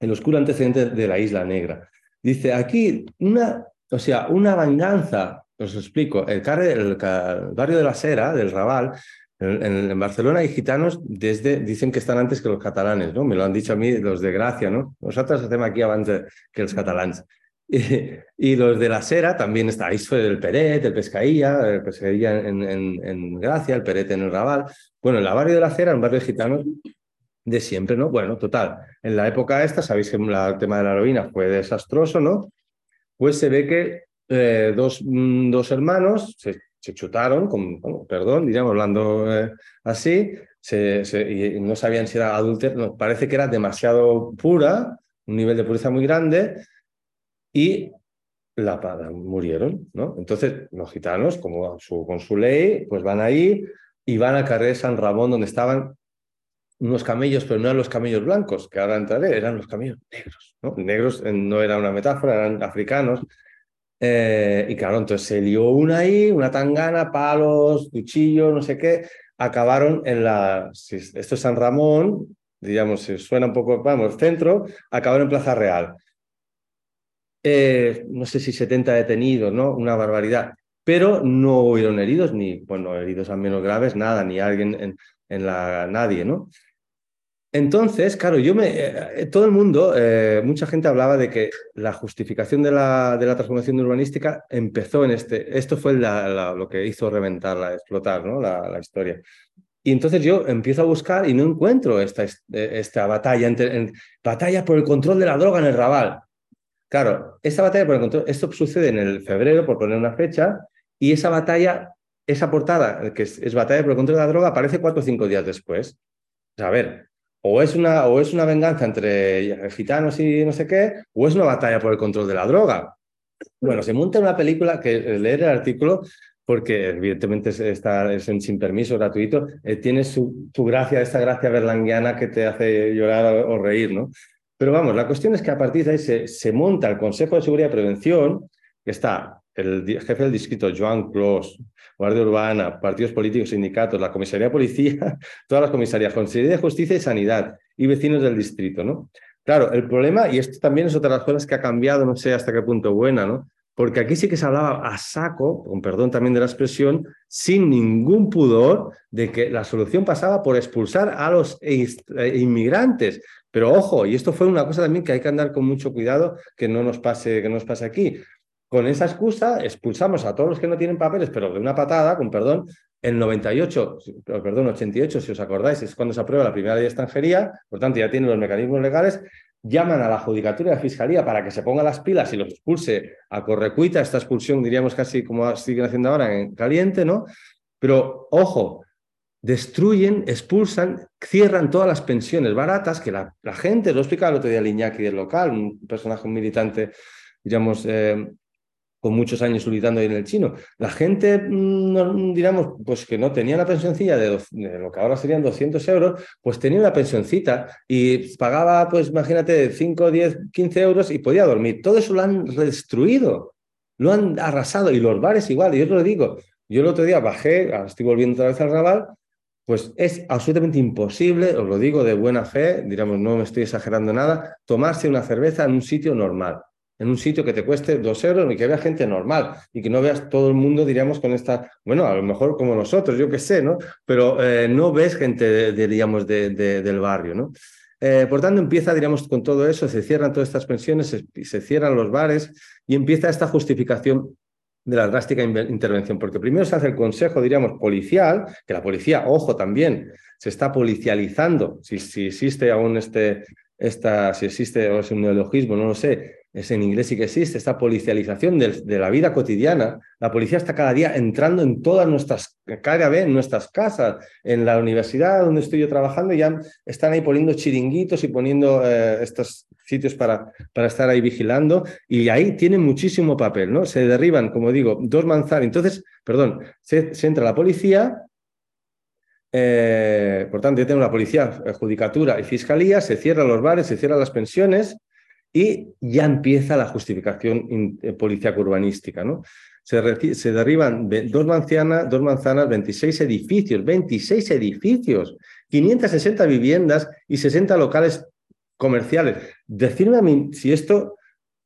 El oscuro antecedente de la Isla Negra. Dice, aquí una, o sea, una venganza, os explico, el, barrio de la Sera, del Raval, en, Barcelona hay gitanos desde, dicen que están antes que los catalanes, ¿no? Me lo han dicho a mí los de Gracia, ¿no? Nosotros hacemos aquí antes que los catalanes. Y, los de la Sera también está, ahí fue el Peret, el Pescailla, el Pescailla en, en, Gracia, el Peret en el Raval. Bueno, el barrio de la Cera, un barrio gitano de siempre, ¿no? Bueno, total, en la época esta, sabéis que el tema de la heroína fue desastroso, ¿no? Pues se ve que eh, dos, mm, dos, hermanos se, chutaron, con, perdón, diríamos, hablando eh, así, se, y no sabían si era adúltero, parece que era demasiado pura, un nivel de pureza muy grande, y la murieron, ¿no? Entonces los gitanos, como con su ley, pues van ahí y van a carrer San Ramón donde estaban unos camellos, pero no eran los camellos blancos, que ahora entraré, eran los camellos negros, ¿no? Negros no era una metáfora, eran africanos. Eh, y claro, entonces se lió una ahí, una tangana, palos, cuchillos, no sé qué, acabaron en la, esto es San Ramón, digamos, se suena un poco, vamos, centro, acabaron en Plaza Real. Eh, no sé si 70 detenidos, ¿no? Una barbaridad. Pero no hubieron heridos, ni, bueno, heridos al menos graves, nada, ni alguien en, en la, nadie, ¿no? Entonces, claro, yo me, eh, todo el mundo, eh, mucha gente hablaba de que la justificación de la, de la transformación urbanística empezó en este, esto fue lo que hizo reventarla, explotar, ¿no? La, historia. Y entonces yo empiezo a buscar y no encuentro esta, esta batalla, entre, batalla por el control de la droga en el Raval. Claro, esta batalla por el control, esto sucede en el febrero, por poner una fecha, y esa batalla, esa portada, que es, batalla por el control de la droga, aparece cuatro o cinco días después. a ver, o es, una, o es una venganza entre gitanos y no sé qué, o es una batalla por el control de la droga. Bueno, se monta una película que leer el artículo, porque evidentemente está, es sin permiso, gratuito, eh, tiene su, gracia, esta gracia berlanguiana que te hace llorar o, o reír, ¿no? Pero vamos, la cuestión es que a partir de ahí se, monta el Consejo de Seguridad y Prevención que está el jefe del distrito, Joan Clos, Guardia Urbana, partidos políticos, sindicatos, la comisaría de policía, todas las comisarías, Consejería de Justicia y Sanidad y vecinos del distrito, ¿no? Claro, el problema, y esto también es otra de las cosas que ha cambiado, no sé hasta qué punto buena, ¿no? Porque aquí sí que se hablaba a saco, con perdón también de la expresión, sin ningún pudor de que la solución pasaba por expulsar a los eh, inmigrantes. Pero ojo, y esto fue una cosa también que hay que andar con mucho cuidado que no nos pase, que no nos pase aquí. Con esa excusa expulsamos a todos los que no tienen papeles, pero de una patada, con perdón, el 98, perdón, 88, si os acordáis, es cuando se aprueba la primera ley de extranjería, por tanto ya tienen los mecanismos legales, llaman a la Judicatura y a la Fiscalía para que se ponga las pilas y los expulse a correcuita, esta expulsión diríamos casi como siguen haciendo ahora en caliente, ¿no? Pero ojo, destruyen, expulsan, cierran todas las pensiones baratas que la, gente, lo explicaba el otro día Liñaki del local, un personaje, un militante, digamos, eh, con muchos años militando en el chino. La gente, mm, digamos, pues que no tenía una pensioncilla de, lo que ahora serían 200 euros, pues tenía una pensioncita y pagaba, pues imagínate, 5, 10, 15 euros y podía dormir. Todo eso lo han destruido, lo han arrasado y los bares igual. Y yo te lo digo, yo el otro día bajé, estoy volviendo otra vez al Raval, pues es absolutamente imposible, os lo digo de buena fe, digamos, no me estoy exagerando nada, tomarse una cerveza en un sitio normal en un sitio que te cueste dos euros y que vea gente normal y que no veas todo el mundo, diríamos, con esta, bueno, a lo mejor como nosotros, yo qué sé, ¿no? Pero eh, no ves gente, diríamos, de, del barrio, ¿no? Eh, por tanto, empieza, diríamos, con todo eso, se cierran todas estas pensiones, se cierran los bares y empieza esta justificación de la drástica intervención, porque primero se hace el consejo, diríamos, policial, que la policía, ojo, también se está policializando, si, si existe aún este, esta, si existe o es un neologismo, no lo sé, es en inglés sí que existe, esta policialización de, la vida cotidiana. La policía está cada día entrando en todas nuestras, cada vez en nuestras casas, en la universidad donde estoy yo trabajando, ya están ahí poniendo chiringuitos y poniendo eh, estos sitios para, estar ahí vigilando, y ahí tienen muchísimo papel, ¿no? Se derriban, como digo, dos manzanas. Entonces, perdón, se, entra la policía, eh, por tanto, ya tengo la policía, judicatura y fiscalía, se cierran los bares, se cierran las pensiones, y ya empieza la justificación eh, policíaca urbanística. ¿no? Se, derriban dos manzanas, dos manzanas, 26 edificios, 26 edificios, 560 viviendas y 60 locales comerciales. Decirme a mí si esto,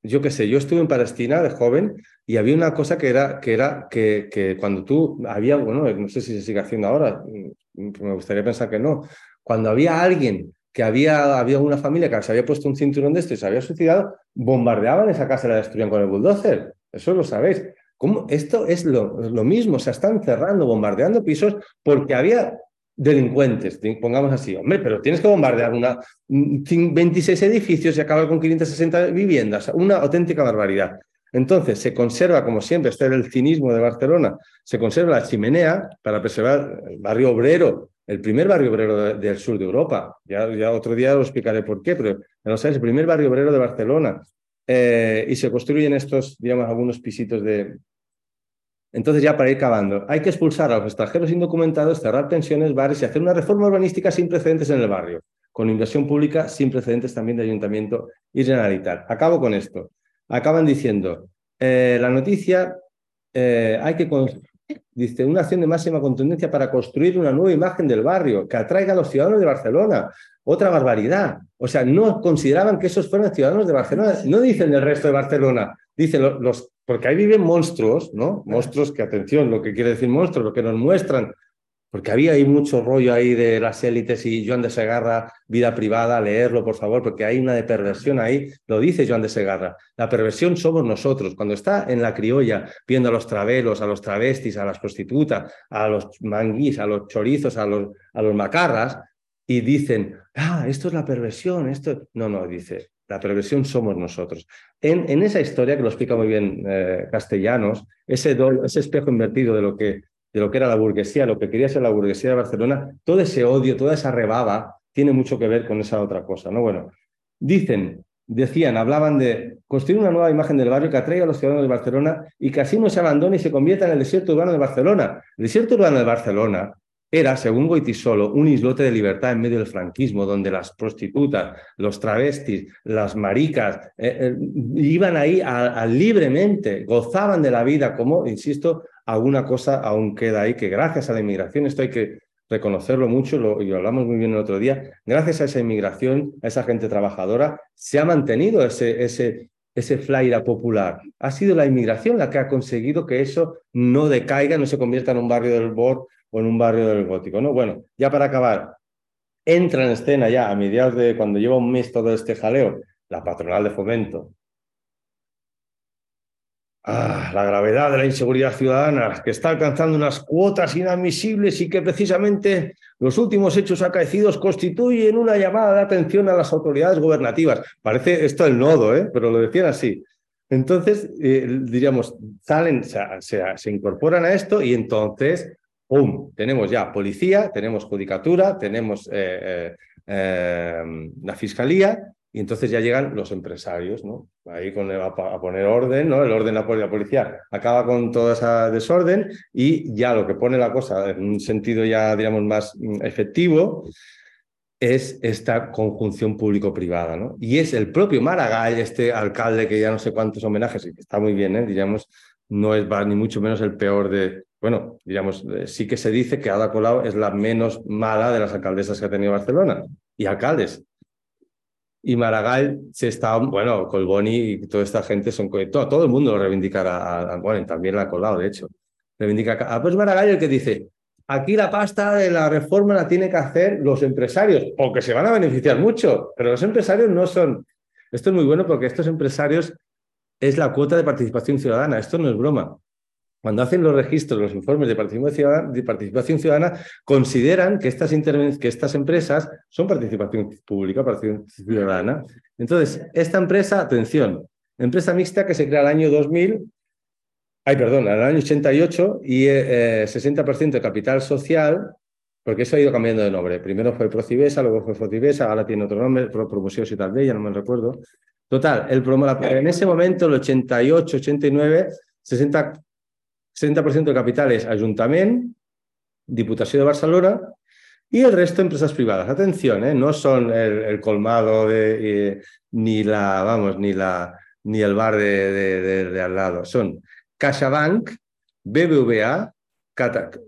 yo qué sé, yo estuve en Palestina de joven y había una cosa que era que, era que, que cuando tú había, bueno, no sé si se sigue haciendo ahora, mm, me gustaría pensar que no, cuando había alguien que había, había una familia que se había puesto un cinturón de esto y se había suicidado, bombardeaban esa casa y la destruían con el bulldozer. Eso lo sabéis. ¿Cómo? Esto es lo, lo mismo, se están cerrando, bombardeando pisos porque había delincuentes, pongamos así, hombre, pero tienes que bombardear una, 26 edificios y acabar con 560 viviendas, una auténtica barbaridad. Entonces, se conserva, como siempre, este es el cinismo de Barcelona, se conserva la chimenea para preservar el barrio obrero el primer barrio obrero del sur de Europa. Ya, otro día os explicaré por qué, pero no sabes, el primer barrio obrero de Barcelona. Eh, y se construyen estos, digamos, algunos pisitos de... Entonces ya para ir acabando, hay que expulsar a los extranjeros indocumentados, cerrar pensiones, bares y hacer una reforma urbanística sin precedentes en el barrio, con inversión pública sin precedentes también de ayuntamiento y generalitat. Acabo con esto. Acaban diciendo, eh, la noticia, eh, hay que Dice, una acción de máxima contundencia para construir una nueva imagen del barrio que atraiga a los ciudadanos de Barcelona. Otra barbaridad. O sea, no consideraban que esos fueran ciudadanos de Barcelona. No dicen el resto de Barcelona. Dicen los, porque ahí viven monstruos, ¿no? Monstruos que, atención, lo que quiere decir monstruos, lo que nos muestran porque había ahí mucho rollo ahí de las élites y Joan de Segarra, vida privada, leerlo, por favor, porque hay una de perversión ahí, lo dice Joan de Segarra. La perversión somos nosotros. Cuando está en la criolla viendo a los travelos, a los travestis, a las prostitutas, a los manguís, a los chorizos, a los, a los macarras, y dicen, ah, esto es la perversión, esto... No, no, dice, la perversión somos nosotros. En, en esa historia, que lo explica muy bien eh, Castellanos, ese, ese espejo invertido de lo que de lo que era la burguesía, lo que quería ser la burguesía de Barcelona, todo ese odio, toda esa rebaba tiene mucho que ver con esa otra cosa, ¿no? Bueno, dicen, decían, hablaban de construir una nueva imagen del barrio que atraiga a los ciudadanos de Barcelona y que así no se abandone y se convierta en el desierto urbano de Barcelona. El desierto urbano de Barcelona era, según Goitisolo, un islote de libertad en medio del franquismo, donde las prostitutas, los travestis, las maricas, eh, eh, iban ahí libremente, gozaban de la vida, como, insisto, alguna cosa aún queda ahí, que gracias a la inmigración, esto hay que reconocerlo mucho, y lo hablamos muy bien el otro día, gracias a esa inmigración, a esa gente trabajadora, se ha mantenido ese, ese, ese flaira popular. Ha sido la inmigración la que ha conseguido que eso no decaiga, no se convierta en un barrio del Bord o en un barrio del Gótico. ¿no? Bueno, ya para acabar, entra en escena ya a mediados de cuando lleva un mes todo este jaleo, la patronal de fomento, Ah, la gravedad de la inseguridad ciudadana, que está alcanzando unas cuotas inadmisibles y que precisamente los últimos hechos acaecidos constituyen una llamada de atención a las autoridades gubernativas. Parece esto el nodo, ¿eh? pero lo decían así. Entonces, eh, diríamos, salen, se, incorporan a esto y entonces, ¡pum! Tenemos ya policía, tenemos judicatura, tenemos eh, la fiscalía y entonces ya llegan los empresarios, ¿no? Ahí con a, poner orden, ¿no? El orden de la policía acaba con toda esa desorden y ya lo que pone la cosa en un sentido ya, digamos, más mm, efectivo es esta conjunción público-privada, ¿no? Y es el propio Maragall, este alcalde que ya no sé cuántos homenajes, y que está muy bien, ¿eh? Diríamos, no es ni mucho menos el peor de... Bueno, diríamos, eh, sí que se dice que Ada Colau es la menos mala de las alcaldesas que ha tenido Barcelona. Y alcaldes, y Maragall se está, bueno, Colboni y toda esta gente son, todo, todo el mundo lo reivindicará, bueno, también la ha colado, de hecho. Reivindica, ah, pues Maragall el que dice, aquí la pasta de la reforma la tienen que hacer los empresarios, porque se van a beneficiar mucho, pero los empresarios no son, esto es muy bueno porque estos empresarios es la cuota de participación ciudadana, esto no es broma cuando hacen los registros, los informes de participación ciudadana, consideran que estas, empresas son participación pública, participación ciudadana. Entonces, esta empresa, atención, empresa mixta que se crea el año 2000, ay, perdón, el año 88 y 60% eh, de capital social, porque eso ha ido cambiando de nombre. Primero fue Procibesa, luego fue Fotibesa, ahora tiene otro nombre, Promuseos y tal vez, ya no me recuerdo. Total, el, en ese momento, el 88, 89, 60 60% de capital es Ayuntamiento, Diputación de Barcelona y el resto empresas privadas. Atención, ¿eh? no son el, colmado eh, ni la, vamos, ni la ni el bar de, al lado. Son CaixaBank, BBVA,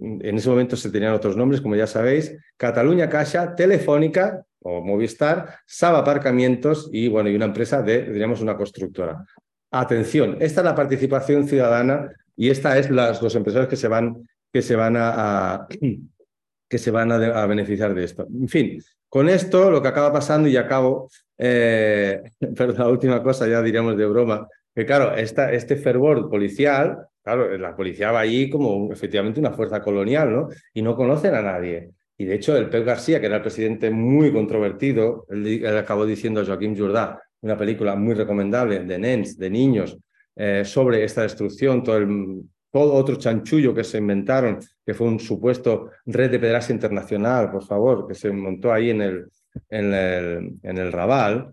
en ese momento se tenían otros nombres, como ya sabéis, Cataluña Caixa, Telefónica o Movistar, Saba Aparcamientos y, bueno, y una empresa de, diríamos, una constructora. Atención, esta es la participación ciudadana y esta es las, los empresarios que se van, que se van, a, que se van a, beneficiar de esto. En fin, con esto lo que acaba pasando, y acabo, eh, pero la última cosa ya diríamos de broma, que claro, esta, este fervor policial, claro, la policía va allí como efectivamente una fuerza colonial, ¿no? Y no conocen a nadie. Y de hecho, el Pep García, que era el presidente muy controvertido, él, acabó diciendo a Joaquín Jordá, una película muy recomendable de nens, de niños, eh, sobre esta destrucción, todo, el, todo otro chanchullo que se inventaron, que fue un supuesto red de pederastia internacional, por favor, que se montó ahí en el, en el, en el Raval.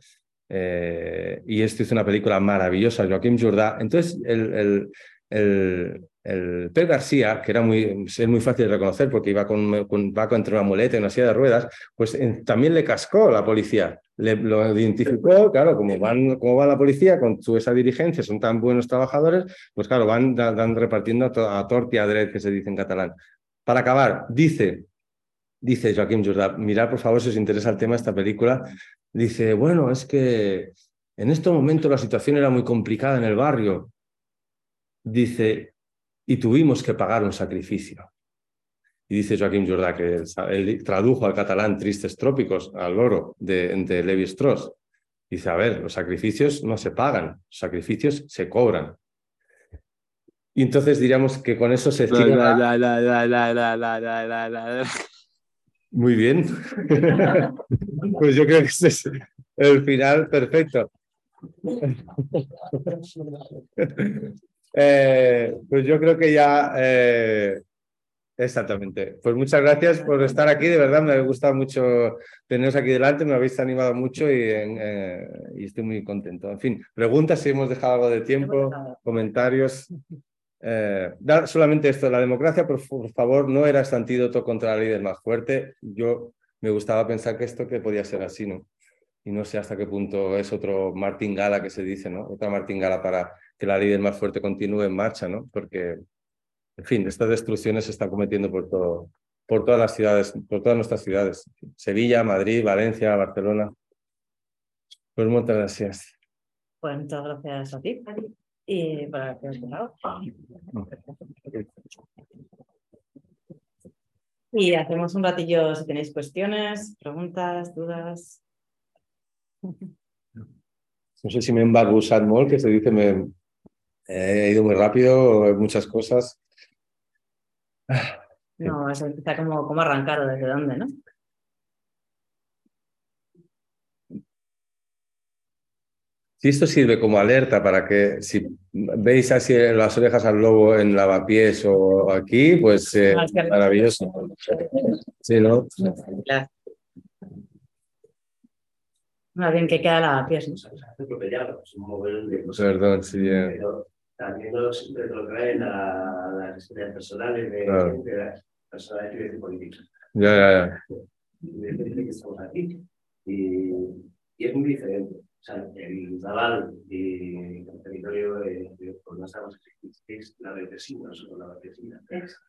Eh, y esto hizo una película maravillosa, Joaquín Jordá. Entonces, el, el Pep García, que era muy, es muy fácil de reconocer porque iba con, con Paco entre una muleta y una silla de ruedas, pues también le cascó la policía. Le, lo identificó, claro, como van, como va la policía con su, esa dirigencia, son tan buenos trabajadores, pues claro, van, repartiendo a, a torti a que se dice en catalán. Para acabar, dice, dice Joaquín Jordà, mirad por favor si os interesa el tema de esta película, dice, bueno, es que en este momento la situación era muy complicada en el barrio, dice, y tuvimos que pagar un sacrificio. Y dice Joaquín Jordà que él tradujo al catalán Tristes Trópicos, al loro, de, de Levi Strauss. Dice, a ver, los sacrificios no se pagan, los sacrificios se cobran. Y entonces diríamos que con eso se Muy bien. pues yo creo que ese es el final perfecto. eh, pues yo creo que ya eh, Exactamente. Pues muchas gracias por estar aquí. De verdad, me ha gustado mucho teneros aquí delante. Me habéis animado mucho y, eh, y estoy muy contento. En fin, preguntas si hemos dejado algo de tiempo, comentarios. eh, solamente esto, la democracia, por, favor, no era este antídoto contra la ley del más fuerte. Yo me gustaba pensar que esto que podía ser así, ¿no? Y no sé hasta qué punto es otro martingala que se dice, ¿no? Otra martingala para que la ley del más fuerte continúe en marcha, ¿no? Porque, en fin, estas destrucciones se están cometiendo por, todo, por todas las ciudades, por todas nuestras ciudades. Sevilla, Madrid, Valencia, Barcelona. Pues muchas gracias. Pues muchas gracias a ti y para que os Y hacemos un ratillo si tenéis cuestiones, preguntas, dudas. No sé si me embarbusat molt, que se dice me he ido muy rápido, muchas cosas. No, está como, como arrancado desde dónde, ¿no? Si esto sirve como alerta para que si veis así las orejas al lobo en lavapiés o aquí, pues eh, maravilloso. Sí, ¿no? Más bien que queda lavapiés. Perdón, sí. Pero también no siempre lo traen a las historias personales de, claro. de las personas de política. Ya, ya, ya. que estamos aquí. Y, y es muy diferente sea, el naval y el territorio de, de por las aguas es la vecina, solo la vecina. Ex.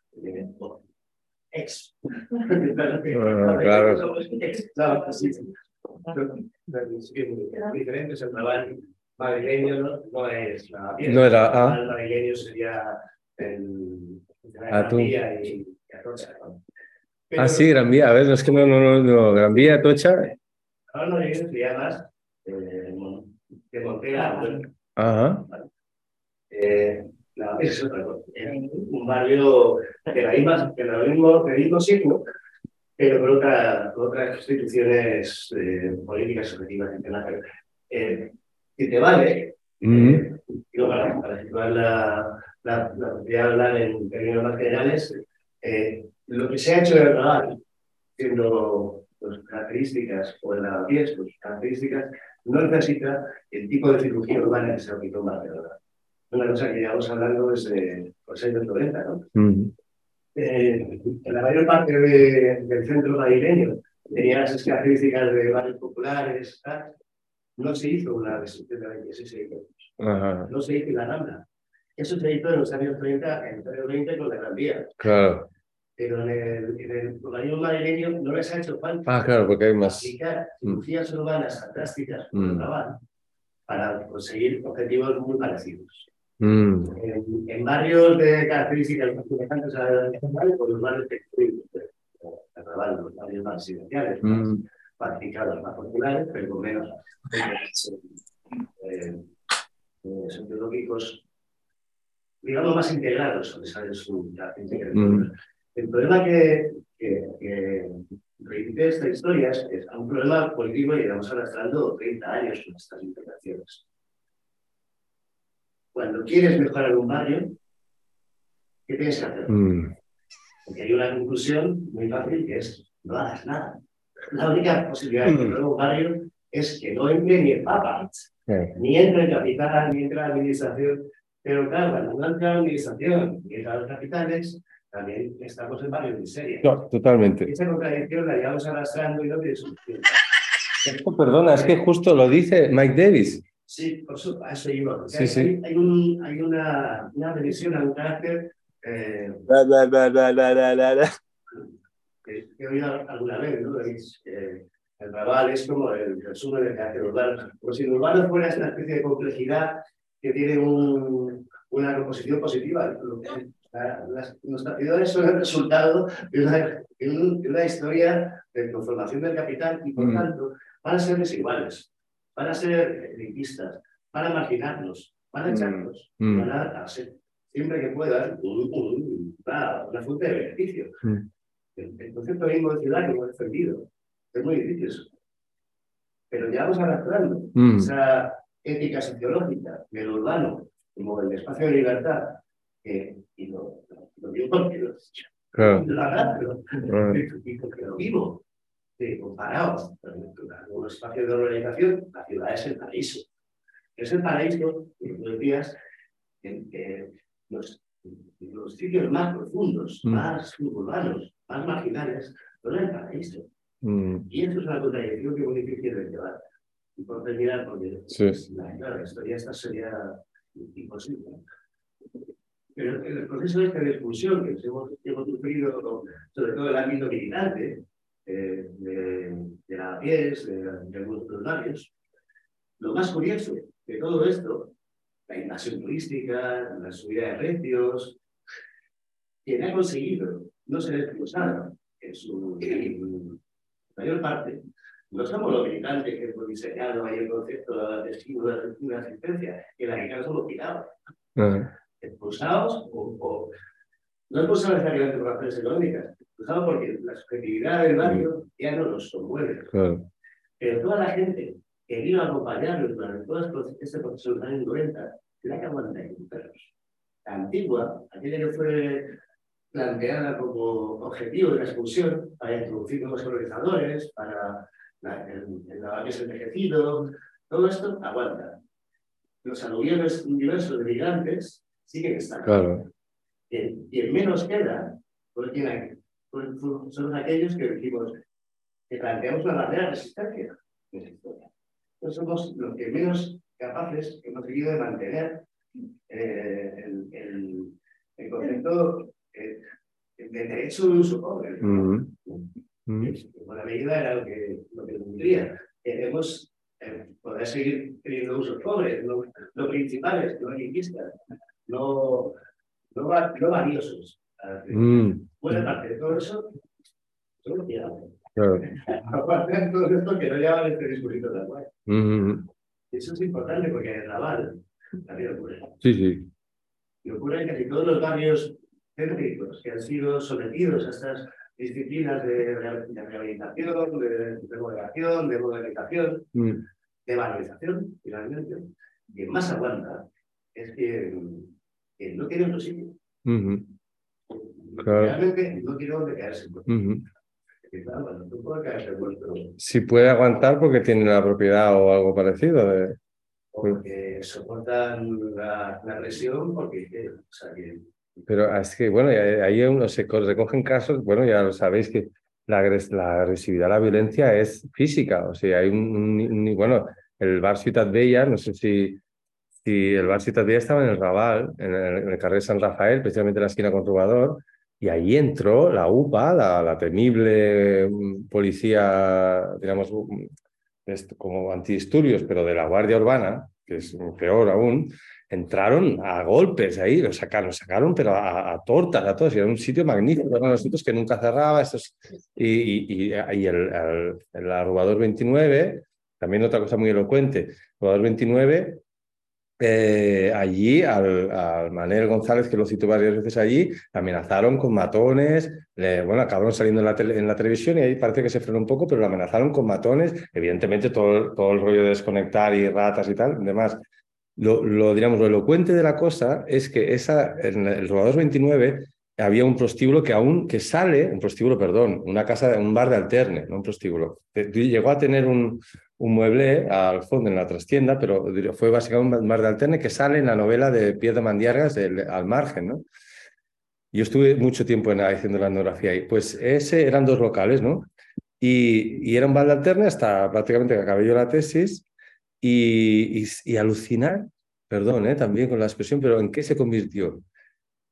Ex. claro. Ex. Claro, sí. Diferente el naval madrileño, no, no es la No era El naval madrileño sería el. Atún. Y, Atocha, ¿no? Pero, ah, sí, Gran Vía. A ver, no es que no, no, no, no. Gran Vía, Atocha. Ahora no, sería más eh, de Montega. Ajá. Eh, la, es otra cosa. un barrio de la misma, de la mismo, del mismo signo, pero con, otra, otras instituciones eh, políticas objetivas internacionales. Eh, y te vale, mm. eh, digo, para, para situar la, la, la posibilidad de hablar en términos más generales, eh, lo que se ha hecho en el siendo pues, características o en la pies, pues, características, no necesita el tipo de cirugía urbana que se aplicó en Barcelona. Una cosa que llevamos hablando desde los años 90, ¿no? Mm. Eh, en la mayor parte de, del centro madrileño tenía esas características de barrios populares, tal. no se hizo una restricción de 26 edificios. No se hizo la Rambla. Eso se hizo en los años 30, en los años 20 con la Gran Vía. Claro pero en el, en el madrileño no les ha hecho falta ah, claro, porque hay más. aplicar cirugías mm. urbanas fantásticas mm. para conseguir objetivos muy parecidos. Mm. En, en, barrios de características muy semejantes a pues los barrios que los barrios más residenciales, más mm. pacificados, más populares, pero con menos eh, eh, sociológicos, digamos, más integrados, donde sale su característica. El problema que, que, que esta historia es, es un problema político y llevamos arrastrando 30 años con estas integraciones. Cuando quieres mejorar un barrio, ¿qué tienes que hacer? Mm. Porque hay una conclusión muy fácil que es no hagas nada. La única posibilidad de mejorar un barrio es que no entre ni el Papa, ni entre el capital, ni entre la administración. Pero claro, cuando no entra la administración ni entra los capitales, también estamos en varios miserias. No, totalmente. Esa contradicción la llevamos arrastrando y no tiene solución. Perdona, es que justo lo dice Mike Davis. Sí, por eso, a eso iba. Sí, hay, sí. hay, un, hay una, una revisión a un carácter eh, que, que he oído alguna vez, ¿no? Es, eh, el Raval es como el resumen del carácter urbano. Como si el urbano fuera esta especie de complejidad que tiene un, una composición positiva. Las, los partidores son el resultado de una, de una, historia de conformación del capital y, por mm. tanto, van a ser desiguales, van a ser elitistas, van a marginarnos, van a mm. echarnos, mm. van a hacer, siempre que puedan, una, una fuente de beneficio. Mm. El, el, concepto mismo de ciudad que hemos defendido es muy difícil. Pero ya vamos arrastrando esa ética sociológica del urbano como el espacio de libertad y lo, lo digo porque lo, claro. la verdad, pero, porque lo vivo. Sí, comparado con los espacios de organización, la ciudad es el paraíso. Es el paraíso, como tú decías, en que los, los sitios más profundos, Mm. más urbanos, más marginales, era el paraíso. Mm, Y eso es una contradicción que es muy difícil de llevar. Y por terminar, porque Sí. la, claro, la historia esta sería imposible. Pero en el proceso este de expulsión que hemos, que hemos sufrido, sobre todo en el ámbito militante, eh, de, de la pies, de, de algunos voluntarios, lo más curioso de todo esto, la invasión turística, la subida de precios, quien ha conseguido no ser expulsado en su en mayor parte, no somos los militantes que hemos diseñado ahí el concepto de estímulo de asistencia, que la que somos quitados, ah, expulsados o, o no expulsados necesariamente por razones económicas, porque la subjetividad del barrio ya no nos conmueve. claro. Pero toda la gente que vino a acompañarnos durante todo este proceso de los años 90, la que aguanta en perros. La antigua, aquella que fue planteada como objetivo de la expulsión para introducir nuevos organizadores, para la- el, el lavamiento envejecido, todo esto aguanta. Los aluviones diversos de migrantes siguen estando. Claro. Quien, menos queda, pues, quien pues, pues, son aquellos que decimos que planteamos una verdadera resistencia de esa historia. Entonces somos los que menos capaces hemos seguido de mantener eh, el, el, el concepto eh, de derecho de uso pobre. Mm, mm, En buena medida era lo que, lo que tendría. Queremos eh, poder seguir teniendo usos pobres, no, no principales, no elitistas, no, no, no valiosos. mm, Buena parte de todo eso, solo quedamos. claro. Aparte de todo esto que no llevan este discurso de agua. Mm, Eso es importante porque en el Raval también ocurre. sí, sí. Y ocurre en casi todos los barrios céntricos que han sido sometidos a estas disciplinas de, re- de rehabilitación, de remodelación, de modernización, Mm, de valorización, finalmente. Quien más aguanta es quien no tiene otro sitio. Claro. Realmente no tiene dónde quedarse. mm. Porque, claro, cuando tú puedes caerse Si puede aguantar porque tiene la propiedad o algo parecido. de- porque soportan la, la agresión, porque o sea, que Pero es que, bueno, ahí uno se co- recogen casos, bueno, ya lo sabéis que la, agres- la agresividad, la violencia es física. O sea, hay un, un- un- bueno, el bar Ciutat Bella, no sé si, si el bar Ciutat Bella estaba en el Raval, en el, en el carrer San Rafael, precisamente en la esquina con Rubador, y ahí entró la UPA, la, la temible mm, policía, digamos, mm, como antidisturbios, pero de la Guardia Urbana, que es peor aún, entraron a golpes ahí, lo sacaron, sacaron, pero a, a tortas, a todos. Y era un sitio magnífico, eran los sitios que nunca cerraba. Estos, y y, el, el arrobador 29, también otra cosa muy elocuente, el arrobador 29, eh, allí al, al Manel González, que lo cito varias veces allí, amenazaron con matones, le- bueno, acabaron saliendo en la, televisión y ahí parece que se frenó un poco, pero lo amenazaron con matones, evidentemente todo, todo el rollo de desconectar y ratas y tal, demás. Lo, lo, lo elocuente de la cosa es que esa, en el Robador 29 había un prostíbulo que aún que sale, un prostíbulo, perdón, una casa, un bar de alterne, no un prostíbulo. Llegó a tener un, un mueble al fondo en la trastienda, pero fue básicamente un bar de alterne que sale en la novela de Pierre de Mandiargas, Al margen, ¿no? Yo estuve mucho tiempo en, haciendo la etnografía ahí. Pues ese eran dos locales, ¿no? Y, y era un bar de alterne hasta prácticamente que acabé yo la tesis y, y, alucinar, perdón, ¿eh? también con la expresión, pero ¿en qué se convirtió?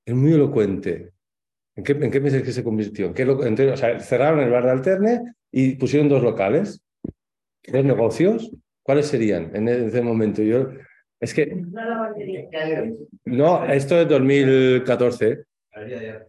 Es muy elocuente. ¿En qué, en qué meses que se convirtió? ¿En qué lo, entonces, o sea, cerraron el bar de alterne y pusieron dos locales, dos negocios. ¿Cuáles serían en ese momento? Yo, es que... No, esto es 2014.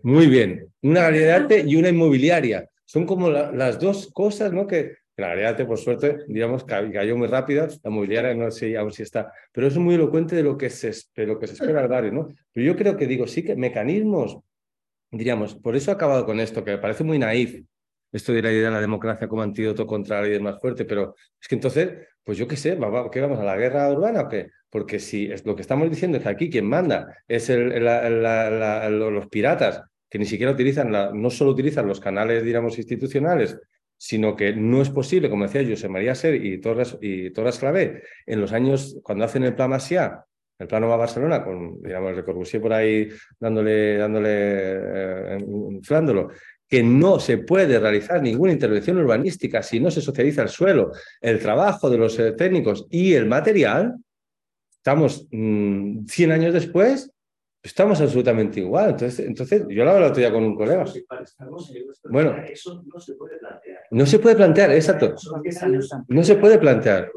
Muy bien. Una galería de arte y una inmobiliaria. Son como la, las dos cosas, ¿no? Que la galería de arte, por suerte, digamos, cayó muy rápida. La inmobiliaria no sé aún si está. Pero es muy elocuente de lo que se, de lo que se espera al barrio, ¿no? Pero yo creo que digo, sí que mecanismos, diríamos, por eso he acabado con esto, que me parece muy naif, esto de la idea de la democracia como antídoto contra la ley más fuerte, pero es que entonces, pues yo qué sé, ¿qué vamos a la guerra urbana o qué? Porque si es lo que estamos diciendo es que aquí quien manda es el, los piratas, que ni siquiera utilizan, no solo utilizan los canales, digamos, institucionales, sino que no es posible, como decía José María Ser y Torres, y Torres Clavé, en los años, cuando hacen el plan Masia, el plano a Barcelona, con, digamos, Le Corbusier por ahí dándole, dándole, eh, inflándolo, que no se puede realizar ninguna intervención urbanística si no se socializa el suelo, el trabajo de los eh, técnicos y el material, estamos 100 mm, años después, estamos absolutamente igual. Entonces, entonces yo lo hablo otro día con un colega. Bueno, eso no se puede plantear. No se puede plantear, exacto. No se puede plantear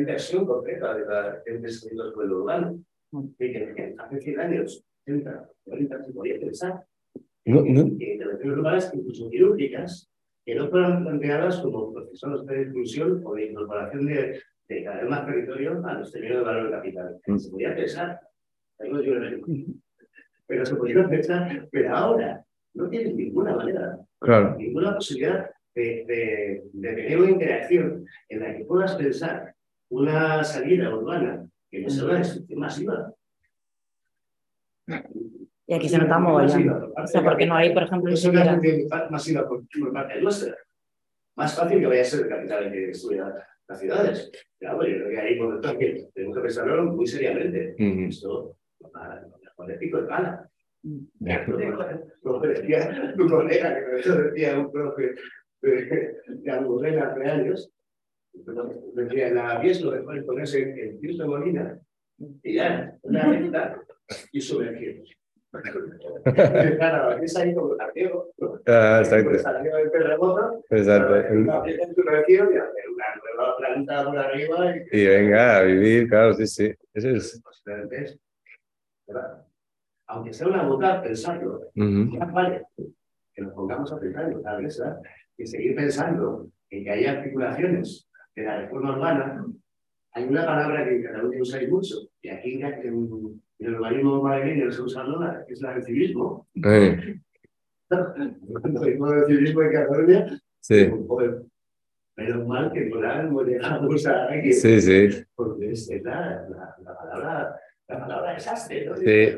inversión completa de la, del pueblo urbano. Y que hace 100 años, 30, 40, se podía pensar no, no. en intervenciones urbanas, incluso quirúrgicas, que no fueran planteadas como procesos de inclusión o de incorporación de, de cada vez más territorio a los términos de valor capital. Mm. Se podía pensar, pero se podía pensar, pero ahora no tiene ninguna manera, claro. ninguna posibilidad de, de, de, tener una interacción en la que puedas pensar una salida urbana que no sea una destrucción masiva. Y aquí se nota mogollón. O sea, porque no hay, por ejemplo, es una masiva por, parte nuestra. Más fácil que vaya a ser el capital que estudia las ciudades. Claro, yo creo que ahí por lo que tenemos que pensarlo muy seriamente. Esto no es pico de pala. Como decía tu colega, que me decía un profe de, de Almudena hace años, decía, la avies lo mejor es ponerse en Cristo Molina y ya, una y sumergirnos. Claro, es ahí como el arqueo, Ah, exacto. Pues arriba del terremoto, exacto. Una sumergión y hacer una planta por arriba. Y, y venga a vivir, claro, sí, sí. Eso es. Aunque sea una bondad pensarlo, uh -huh. ya vale que nos pongamos a pensar en la mesa y seguir pensando en que haya articulaciones de la reforma urbana, hay una palabra que en Cataluña usáis mucho, y aquí en, en el urbanismo madrileño se usa nada, es la del civismo. Eh. el civismo en Cataluña, sí. Joder, menos mal que la hemos llegado a usar aquí. Sí, sí. Porque es la, la, la palabra, la palabra desastre. ¿no? Sí.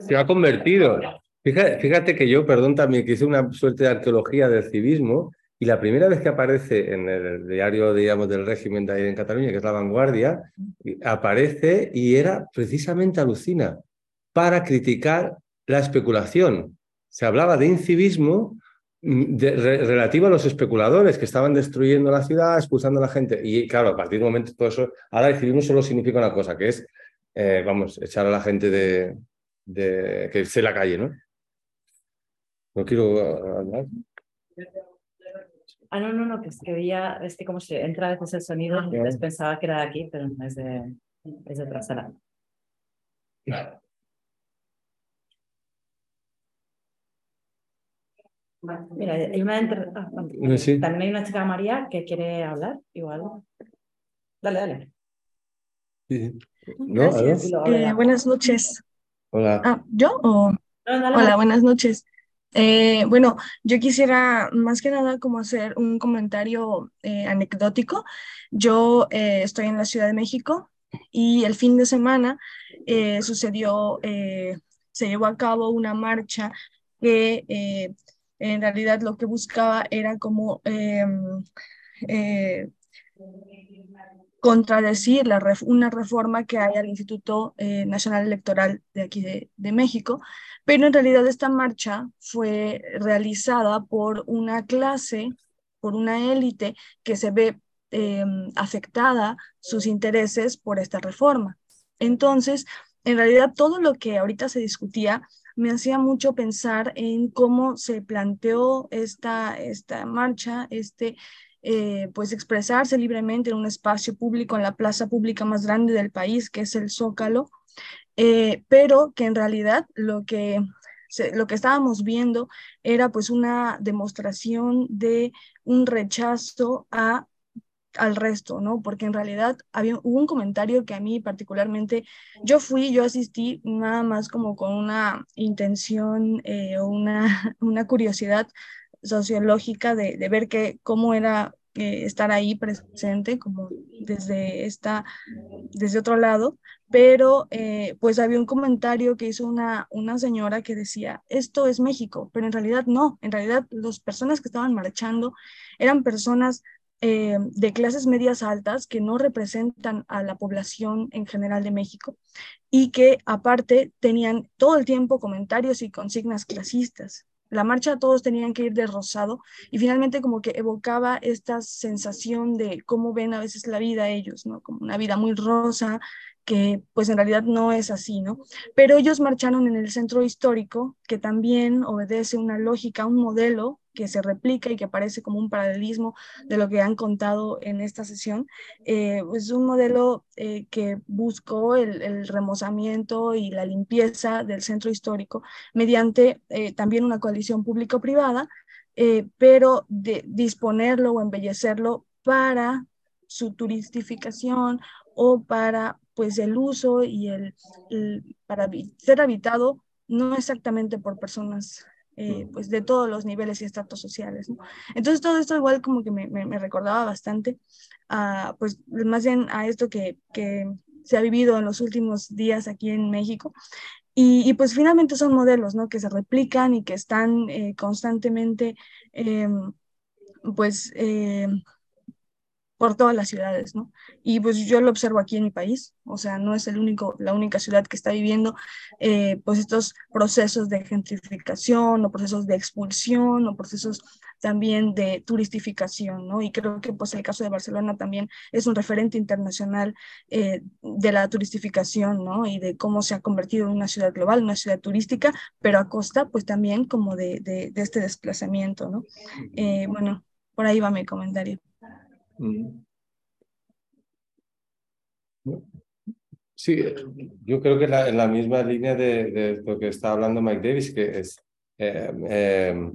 Se ha convertido. Fíjate, fíjate que yo, perdón, también que hice una suerte de arqueología del civismo y la primera vez que aparece en el diario, digamos, del régimen de ahí en Cataluña, que es La Vanguardia, aparece y era precisamente alucina para criticar la especulación. Se hablaba de incivismo mm, relativo a los especuladores que estaban destruyendo la ciudad, expulsando a la gente. Y claro, a partir de un momento todo eso, ahora el civismo solo significa una cosa, que es, eh, vamos, echar a la gente de, de que en la calle, ¿no? No quiero hablar. Ah, no, no, no, que es que veía, es que como se entra a veces el sonido, ah, entonces pensaba que era de aquí, pero no es de, es de otra sala. Mira, hay una entre... ah, sí. también hay una chica María que quiere hablar, igual. Dale, dale. Sí. ¿No? Eh, buenas noches. Hola. Ah, ¿Yo o...? No, dale, Hola, buenas noches. Eh, bueno, yo quisiera más que nada como hacer un comentario eh, anecdótico. Yo eh, estoy en la Ciudad de México y el fin de semana eh, sucedió, se llevó a cabo una marcha que en realidad lo que buscaba era como em, contradecir una reforma que hay al Instituto Nacional Electoral de aquí de México pero en realidad esta marcha fue realizada por una clase, por una élite que se ve eh, afectada sus intereses por esta reforma. Entonces, en realidad todo lo que ahorita se discutía me hacía mucho pensar en cómo se planteó esta, esta marcha, este, eh, pues expresarse libremente en un espacio público, en la plaza pública más grande del país, que es el Zócalo, eh, pero que en realidad lo que, lo que estábamos viendo era pues una demostración de un rechazo a al resto, ¿no? Porque en realidad había, hubo un comentario que a mí particularmente, yo fui, yo asistí nada más como con una intención eh, o una, una curiosidad sociológica de, de ver que, cómo era eh, estar ahí presente como desde esta desde otro lado pero eh, pues había un comentario que hizo una una señora que decía esto es México pero en realidad no en realidad las personas que estaban marchando eran personas eh, de clases medias altas que no representan a la población en general de México y que aparte tenían todo el tiempo comentarios y consignas clasistas. La marcha todos tenían que ir de rosado y finalmente como que evocaba esta sensación de cómo ven a veces la vida ellos, ¿no? Como una vida muy rosa, que pues en realidad no es así, ¿no? Pero ellos marcharon en el centro histórico, que también obedece una lógica, un modelo que se replica y que aparece como un paralelismo de lo que han contado en esta sesión. Eh, es un modelo eh, que buscó el, remozamiento y la limpieza del centro histórico mediante eh, también una coalición público-privada, pero de disponerlo o embellecerlo para su turistificación o para pues el uso y el, para ser habitado no exactamente por personas eh, pues de todos los niveles y estratos sociales. Entonces todo esto igual como que me, me, recordaba bastante a, pues más bien a esto que, que, se ha vivido en los últimos días aquí en México. Y, y pues finalmente son modelos ¿no? que se replican y que están eh, constantemente em, pues eh, por todas las ciudades, ¿no? Y pues yo lo observo aquí en mi país, o sea, no es el único, la única ciudad que está viviendo eh, pues estos procesos de gentrificación o procesos de expulsión o procesos también de turistificación, ¿no? Y creo que pues el caso de Barcelona también es un referente internacional eh, de la turistificación, ¿no? Y de cómo se ha convertido en una ciudad global, una ciudad turística, pero a costa pues también como de, de, este desplazamiento, ¿no? Eh, bueno, por ahí va mi comentario. Sí, yo creo que en la misma línea de, lo que está hablando Mike Davis, que es, eh, eh,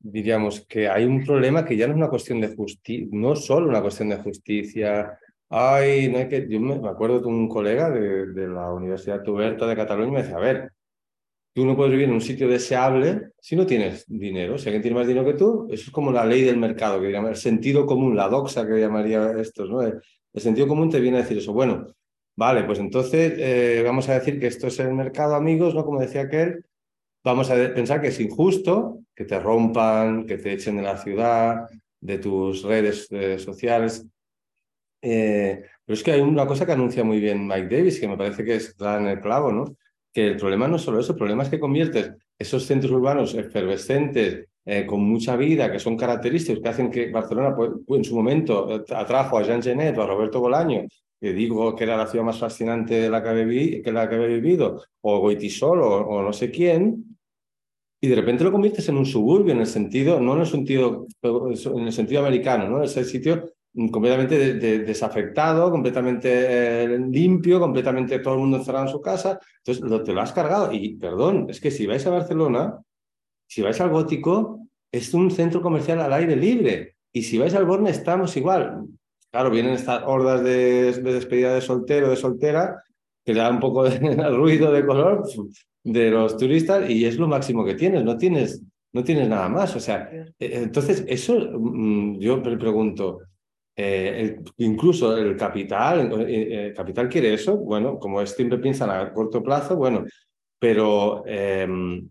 diríamos, que hay un problema que ya no es una cuestión de justicia, no solo una cuestión de justicia. Ay, no hay que, yo me, acuerdo de un colega de, la Universidad Tuberta de Cataluña me decía, a ver, Tú no puedes vivir en un sitio deseable si no tienes dinero. Si alguien tiene más dinero que tú, eso es como la ley del mercado, que el sentido común, la doxa que llamaría estos. ¿no? El, sentido común te viene a decir eso. Bueno, vale, pues entonces eh, vamos a decir que esto es el mercado, amigos, ¿no? Como decía aquel, vamos a pensar que es injusto que te rompan, que te echen de la ciudad, de tus redes eh, sociales. Eh, pero es que hay una cosa que anuncia muy bien Mike Davis, que me parece que está en el clavo, ¿no? Que el problema no es solo eso, el problema es que conviertes esos centros urbanos efervescentes, eh, con mucha vida, que son característicos que hacen que Barcelona pues, en su momento eh, atrajo a Jean Genet o a Roberto Bolaño, que digo que era la ciudad más fascinante de la que había, que la que había vivido, o Goitisol o, o no sé quién, y de repente lo conviertes en un suburbio en el sentido, no en el sentido, en el sentido americano, ¿no? Es sitio completamente desafectado, completamente eh, limpio, completamente todo el mundo encerrado en su casa. Entonces lo, te lo has cargado. Y perdón, es que si vais a Barcelona, si vais al Gótico, es un centro comercial al aire libre. Y si vais al Borne, estamos igual. Claro, vienen estas hordas de, despedida de soltero, de soltera, que le da un poco de ruido de color de los turistas y es lo máximo que tienes, no tienes, no tienes nada más. O sea, eh, entonces eso mm, yo me pregunto, eh, incluso el capital, eh, eh, capital quiere eso, bueno, como siempre piensan a corto plazo, bueno, pero em,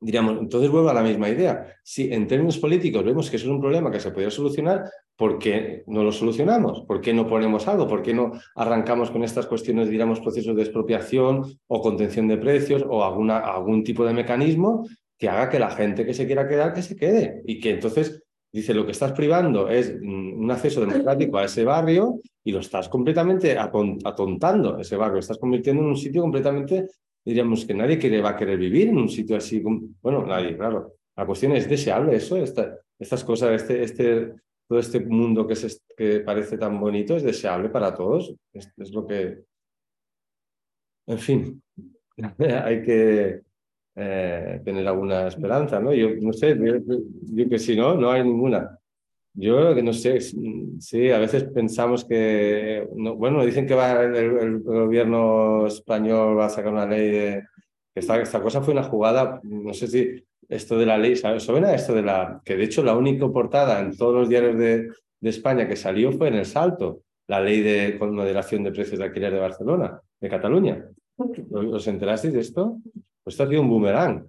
diríamos, entonces vuelvo a la misma idea. Si en términos políticos vemos que eso es un problema que se podría solucionar, ¿por qué no lo solucionamos? ¿Por qué no ponemos algo? ¿Por qué no arrancamos con estas cuestiones, diríamos, procesos de expropiación o contención de precios o alguna, algún tipo de mecanismo que haga que la gente que se quiera quedar, que se quede y que entonces Dice, lo que estás privando es un acceso democrático a ese barrio y lo estás completamente atontando, ese barrio. Estás convirtiendo en un sitio completamente, diríamos que nadie quiere, va a querer vivir en un sitio así. Bueno, nadie, claro. La cuestión es deseable eso, estas cosas, este, este, todo este mundo que, se, que parece tan bonito es deseable para todos. Es lo que... En fin, hay que, eh, tener alguna esperanza, ¿no? Yo no sé, yo, que si no, no hay ninguna. Yo que no sé, sí, a veces pensamos que, bueno, dicen que va el, gobierno español va a sacar una ley de... Esta, esta cosa fue una jugada, no sé si esto de la ley, ¿sabes? ¿Saben esto de la... que de hecho la única portada en todos los diarios de, de España que salió fue en El Salto, la ley de moderación de precios de alquiler de Barcelona, de Cataluña. ¿Os enterasteis de esto? Pues esto ha sido un boomerang,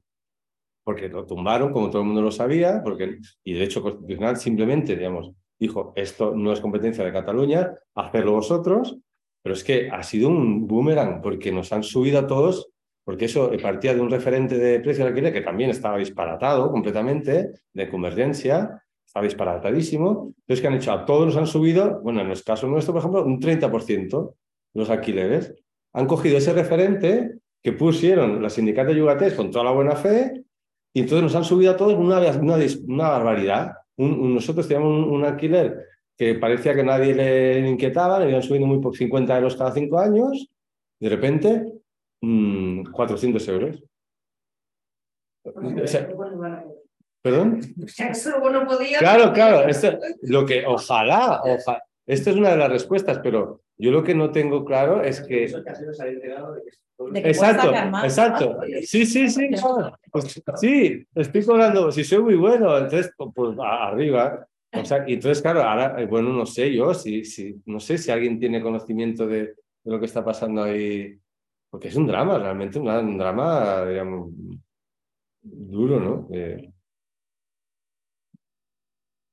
porque lo tumbaron, como todo el mundo lo sabía, porque, y de hecho Constitucional simplemente, digamos, dijo, esto no es competencia de Cataluña, hacerlo vosotros, pero es que ha sido un boomerang porque nos han subido a todos, porque eso partía de un referente de precio de alquiler que también estaba disparatado completamente, de convergencia, estaba disparatadísimo. Entonces, que han hecho? A todos nos han subido, bueno, en el caso nuestro, por ejemplo, un 30% los alquileres. Han cogido ese referente que pusieron la sindicatos de Yugatés con toda la buena fe y entonces nos han subido a todos una, una, una barbaridad. nosotros teníamos un alquiler que parecía que nadie le inquietaba, le iban subiendo muy por 50 euros cada cinco años, de repente, 400 mm, euros. ¿Perdón? Claro, claro, esto, lo que ojalá, ojalá, esto es una de las respuestas, pero yo lo que no tengo claro es que... exacto, exacto. Sí, sí, sí. Pues, sí, estoy cobrando, si soy muy bueno, entonces, pues arriba. O sea, y entonces, claro, ahora, eh, bueno, no sé yo, si, si, no sé si alguien tiene conocimiento de, de, lo que está pasando ahí, porque es un drama, realmente un, un drama, digamos, duro, ¿no? Eh,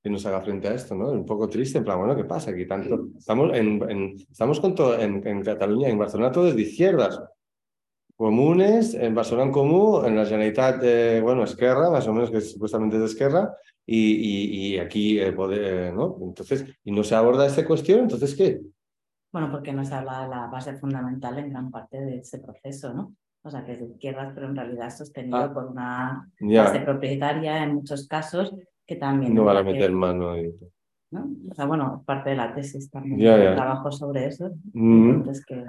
que nos haga frente a esto, ¿no? Un poco triste, en plan, bueno, ¿qué pasa aquí? Tanto, estamos en, en estamos con todo, en, en, Cataluña, en Barcelona, todo es de izquierdas. Comunes, en Barcelona en Comú, en la Generalitat, bueno, Esquerra, más o menos, que supuestamente es de Esquerra, y, y, aquí eh, poder, ¿no? Entonces, y no se aborda esta cuestión, entonces, ¿qué? Bueno, porque no se habla de la base fundamental en gran parte de ese proceso, ¿no? O sea, que es de izquierdas, pero en realidad sostenido ah. por una base propietaria en muchos casos, que también... No van a meter mano ahí. ¿No? O sea, bueno, parte de la tesis también, trabajo sobre eso. Mm. Entonces, que,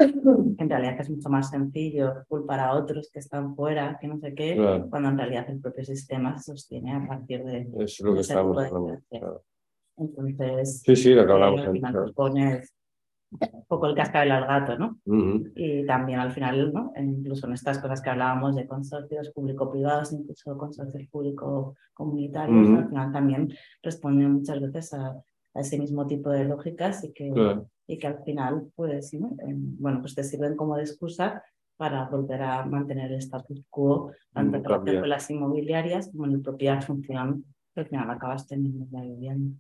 en realidad es mucho más sencillo culpar a otros que están fuera, que no sé qué, cuando en realidad el propio sistema se sostiene a partir de... Es lo que estamos hablando. Entonces, sí, sí, lo que hablamos. Eh, al pones un poco el cascabel al gato, ¿no? Y también al final, ¿no? Incluso en estas cosas que hablábamos de consorcios público-privados, incluso consorcios público-comunitarios, al final también responden muchas veces a, a ese mismo tipo de lógicas y que, y que al final, pues, bueno, pues te sirven como de excusa para volver a mantener el status quo, tanto en relación con las inmobiliarias como en la propia función que al final acabas teniendo la vivienda.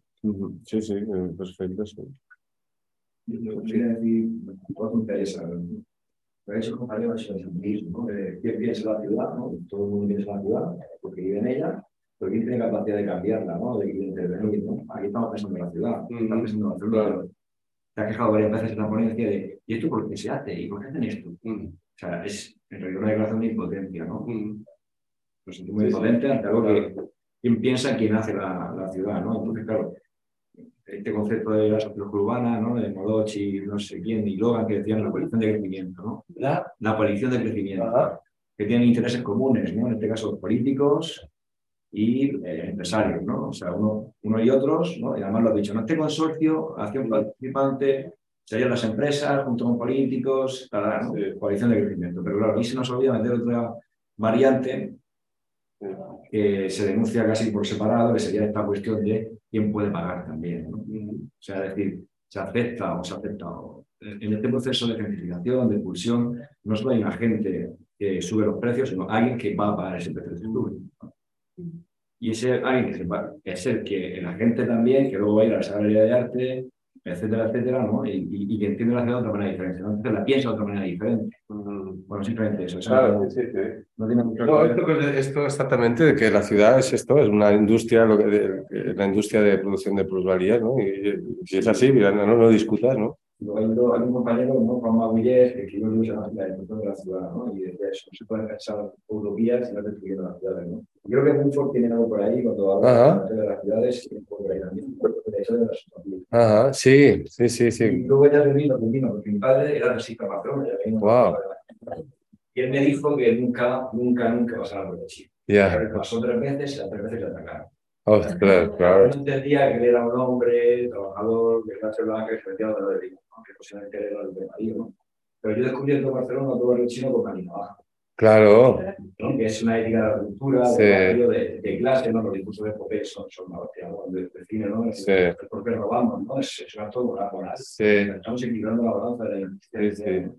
Sí, sí, eh, perfecto. Sí. Yo quería decir, me interesa. Pero esos compañeros es el mismo, ¿no? ¿Quién piensa la ciudad? ¿no? Todo el mundo piensa la ciudad, porque vive en ella, pero ¿quién tiene capacidad de cambiarla, ¿no? de intervenir. ¿no? Aquí estamos pensando en la ciudad, estamos pensando en la ciudad. Se ha quejado varias veces en la ponencia de ¿y esto por qué se hace? ¿Y por qué hacen esto? O sea, es en realidad una declaración de impotencia, ¿no? Nos sentimos impotentes ante algo que quién piensa quién hace la, la ciudad, ¿no? Entonces, claro, este concepto de la sociología urbana, ¿no? de Modochi, no sé quién, y Logan, que decían la coalición de crecimiento, ¿no? La, la coalición de crecimiento, que tienen intereses comunes, ¿no? en este caso políticos, y eh, empresarios, ¿no? O sea, uno, uno y otros, ¿no? Y además lo ha dicho, en este consorcio, acción participante, serían las empresas junto con políticos, para ¿no? coalición de crecimiento. Pero claro, ahí se nos olvida meter otra variante que se denuncia casi por separado, que sería esta cuestión de quién puede pagar también, ¿no? O sea, es decir, se acepta o se acepta. En este proceso de gentrificación, de expulsión, no solo hay un agente que sube los precios, sino alguien que va a pagar ese precio de sube. Y ese alguien que se va, es el que el agente también, que luego va a ir a la galería de arte, etcétera, etcétera, ¿no? Y, y, que entiende la ciudad de otra manera diferente, ¿no? Entonces la piensa de otra manera diferente. Bueno, simplemente eso. Claro, sí, sí. No tiene mucho no, esto, esto, exactamente, de que la ciudad es esto, es una industria, lo que, de, la industria de producción de plusvalías, ¿no? Y, si es así, no, no lo discutas, ¿no? Hay un compañero, ¿no? Juan Maguillés, que escribió un libro la destrucción de la ciudad, ¿no? Y decía eso, no se puede pensar utopías si no destruyendo las ciudades, ¿no? Yo creo que mucho tiene algo por ahí cuando habla de las ciudades, y por ahí también, eso de las Ajá, sí, sí, sí, sí. Y luego ya viví lo que vino, porque mi padre era de Barcelona, ya vino. Wow. Y él me dijo que nunca, nunca, nunca pasaba por Chile. Ya. Pasó tres veces y las tres veces le atacaron. Oh, claro, claro. No entendía que él era un hombre trabajador de clase blanca que se metía a la de aunque posiblemente era el de marido, ¿no? Pero yo descubrí en Barcelona todo el chino con baja. Claro. ¿no? Que es una ética de la cultura, sí. de, de, clase, ¿no? Los discursos de Popé son, son de, de cine, ¿no? Sí. ¿Por qué robamos, no? Es, es un acto moral. Sí. Estamos equilibrando la balanza de la sí, sí.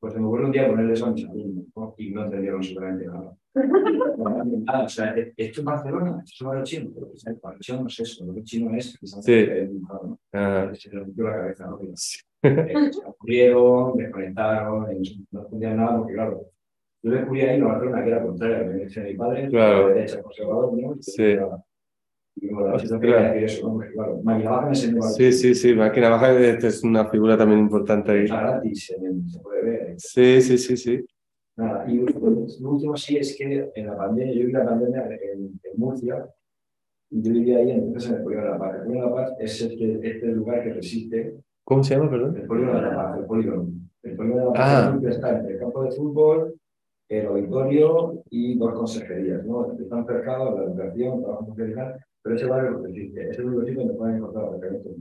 Pues se me ocurrió un día ponerle eso a mis alumnos ¿no? y no entendieron absolutamente nada. Ah, o sea, esto es Barcelona, esto es chino, pero el chino no es eso, lo que chino es que se Sí. ¿no? Ah, se le rompió la cabeza, ¿no? Se aburrieron, desconectaron, eh, no nada porque, claro, yo descubrí ahí en Barcelona que era contraria a la dirección de mi padre, Claro. de derecha conservador, ¿no? Y Sí. era- Y bueno, la me Sí, sí, sí, máquina baja es una figura también importante ahí. Está gratis, en- se puede ver. Sí, sí, sí, sí. Nada, y lo último sí es que en la pandemia, yo viví la pandemia en, en Murcia y yo vivía ahí entonces en el Polígono de la Paz. El Polígono de la Paz es este, este lugar que resiste, ¿Cómo se llama, perdón? el Polígono de la Paz, el Polígono. El Polígono de la Paz Ah. que está entre el campo de fútbol, el auditorio y dos consejerías, ¿no? Están cercados la educación, trabajo tal, pero ese barrio lo. Ese es el único sitio donde pueden encontrar aparcamientos.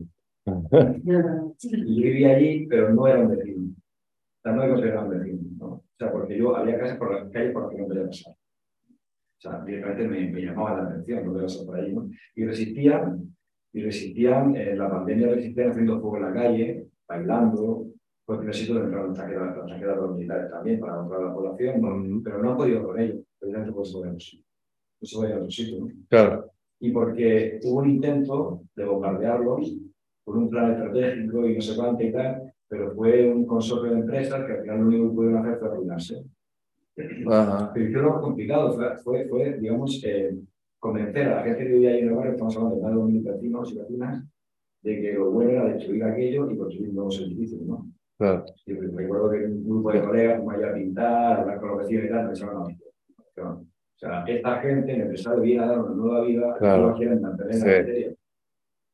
Y yo vivía allí, pero no era un vecino. O sea, no me consideraba un vecino, ¿no? O sea, porque yo había casas por la calle por las que no podía pasar. O sea, directamente me, me llamaba la atención, no podía pasar por ahí, ¿no? Y resistían, y resistían, eh, la pandemia resistían haciendo fuego en la calle, bailando, porque necesito entrar en traje de los militares también para controlar la población, ¿no? Mm, pero no han podido con ello, precisamente por eso vemos. Eso vaya a otro sitio, ¿no? Claro. y porque hubo un intento de bombardearlos por un plan estratégico y no sé cuánto y tal, pero fue un consorcio de empresas que al final lo único que pudieron hacer fue arruinarse. Ajá. Pero hicieron complicado, fue, fue, fue, digamos, eh, convencer a la gente que vivía ahí en el barrio, estamos hablando de más de 2.000 vecinos y vecinas, de que lo bueno era destruir aquello y construir nuevos edificios, ¿no? Claro. Y recuerdo que un grupo de colegas como allá a pintar, hablar con los vecinos y tal, pensaban, no, no, o sea, esta gente necesita viene a dar una nueva vida, Claro. no quieren mantener Sí. la materia.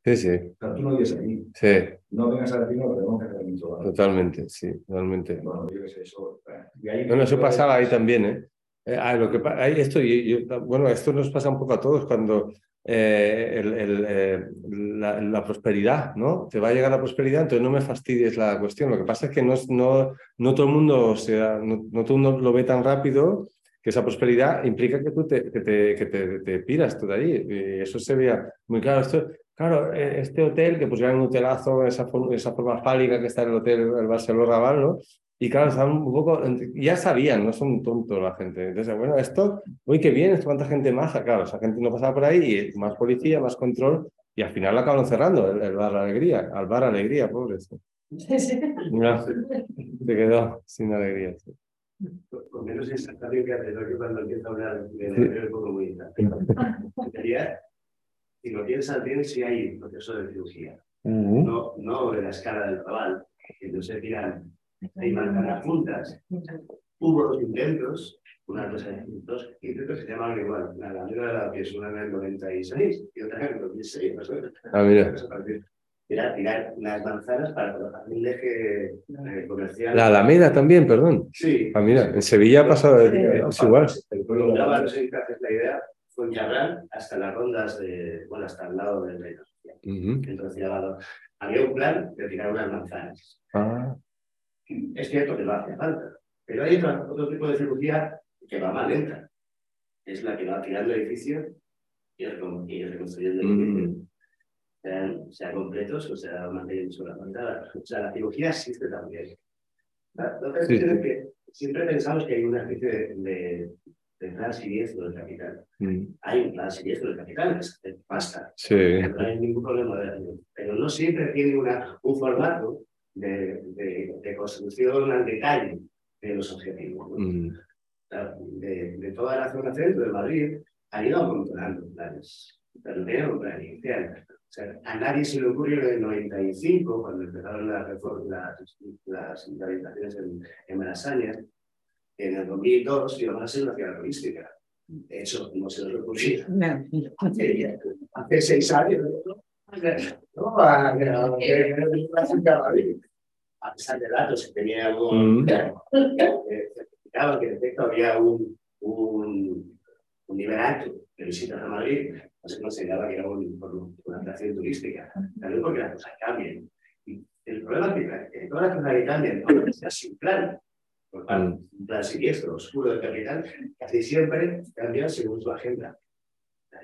Sí, sí, O sea, tú no vives aquí, sí, no vengas a decirnos que tenemos que hacer mucho totalmente, sí, totalmente. Bueno, yo qué sé, eso. eh, y ahí- Bueno, eso pasaba ahí también, ¿eh? Eh, ah, lo que ahí esto, y- y- bueno, esto nos pasa un poco a todos cuando eh, el- el, eh, la, la prosperidad, ¿no? Te va a llegar la prosperidad, entonces no me fastidies la cuestión. Lo que pasa es que no, no, no todo el mundo, o sea, no, no todo el mundo lo ve tan rápido que esa prosperidad implica que tú te, que te, que te, te piras tú de allí. Y eso se veía muy claro. Esto, claro, eh, este hotel, que pusieron un hotelazo, esa, esa forma fálica que está en el hotel, el Barcelona Raval, ¿no? Y claro, estaban un poco, ya sabían, no son tontos la gente. Entonces, bueno, esto, uy, qué bien, esto cuánta gente maja. Claro, esa gente no pasaba por ahí y más policía, más control. Y al final lo acabaron cerrando, el, el bar Alegría, al bar Alegría, pobre. este. Ya, se quedó sin alegría. sí. Con menos sensación que hace que cuando empieza a hablar de la comunidad. Si lo piensas bien, sí hay proceso de cirugía. No, no de la escala del cabal, que no se tiran hay manzanas juntas. Hubo dos intentos, una cosa de dos intentos que se llamaban igual. La Alameda de la Pies, una en el 96 y otra en el 2006. más o menos. Ah, mira. Era tirar las manzanas para colocar un eje eh, comercial. La Alameda también, perdón. Sí. Ah, mira, en Sevilla ha pasado, es igual. El no sé si te haces la idea, fue en Cabral hasta las rondas de, bueno, hasta el lado del reino social. Entonces, había un plan de tirar unas manzanas. Ah, Es cierto que no hace falta, pero hay otro, otro tipo de cirugía que va más lenta. Es la que va tirando edificios y, recon- y reconstruyendo edificios. Mm. Sean, sean completos o sea manteniendo sobre la pantalla. O sea, la cirugía existe también. La, la otra Sí, es que siempre pensamos que hay una especie de, de, de plan siniestro del capital. mm. Hay un plan siniestro del capital, es pasta. Sí. No hay ningún problema de. Pero no siempre tiene una, un formato de, de, de construcción al detalle de los objetivos. ¿no? Mm. De, de toda la zona centro de Madrid han ido amontonando planes, pero no tenían un plan inicial. O sea, a nadie se le ocurrió en el 95, cuando empezaron las, reform- las, las implementaciones en, en Malasaña, en el 2002 íbamos a ser una ciudad turística. De hecho, no se nos ocurrió hace, hace seis años. ¿no? No, a- a- a pesar de datos que teníamos, Mm. que certificaban que en efecto había un, un, un nivel alto de visitas a Madrid, no se consideraba que era un- por un- una atracción turística, también porque las cosas cambian. Y el problema es que, todas las cosas que cambian, no sea sin plan, por tanto, un plan siniestro, oscuro del capital, casi siempre cambian según su agenda.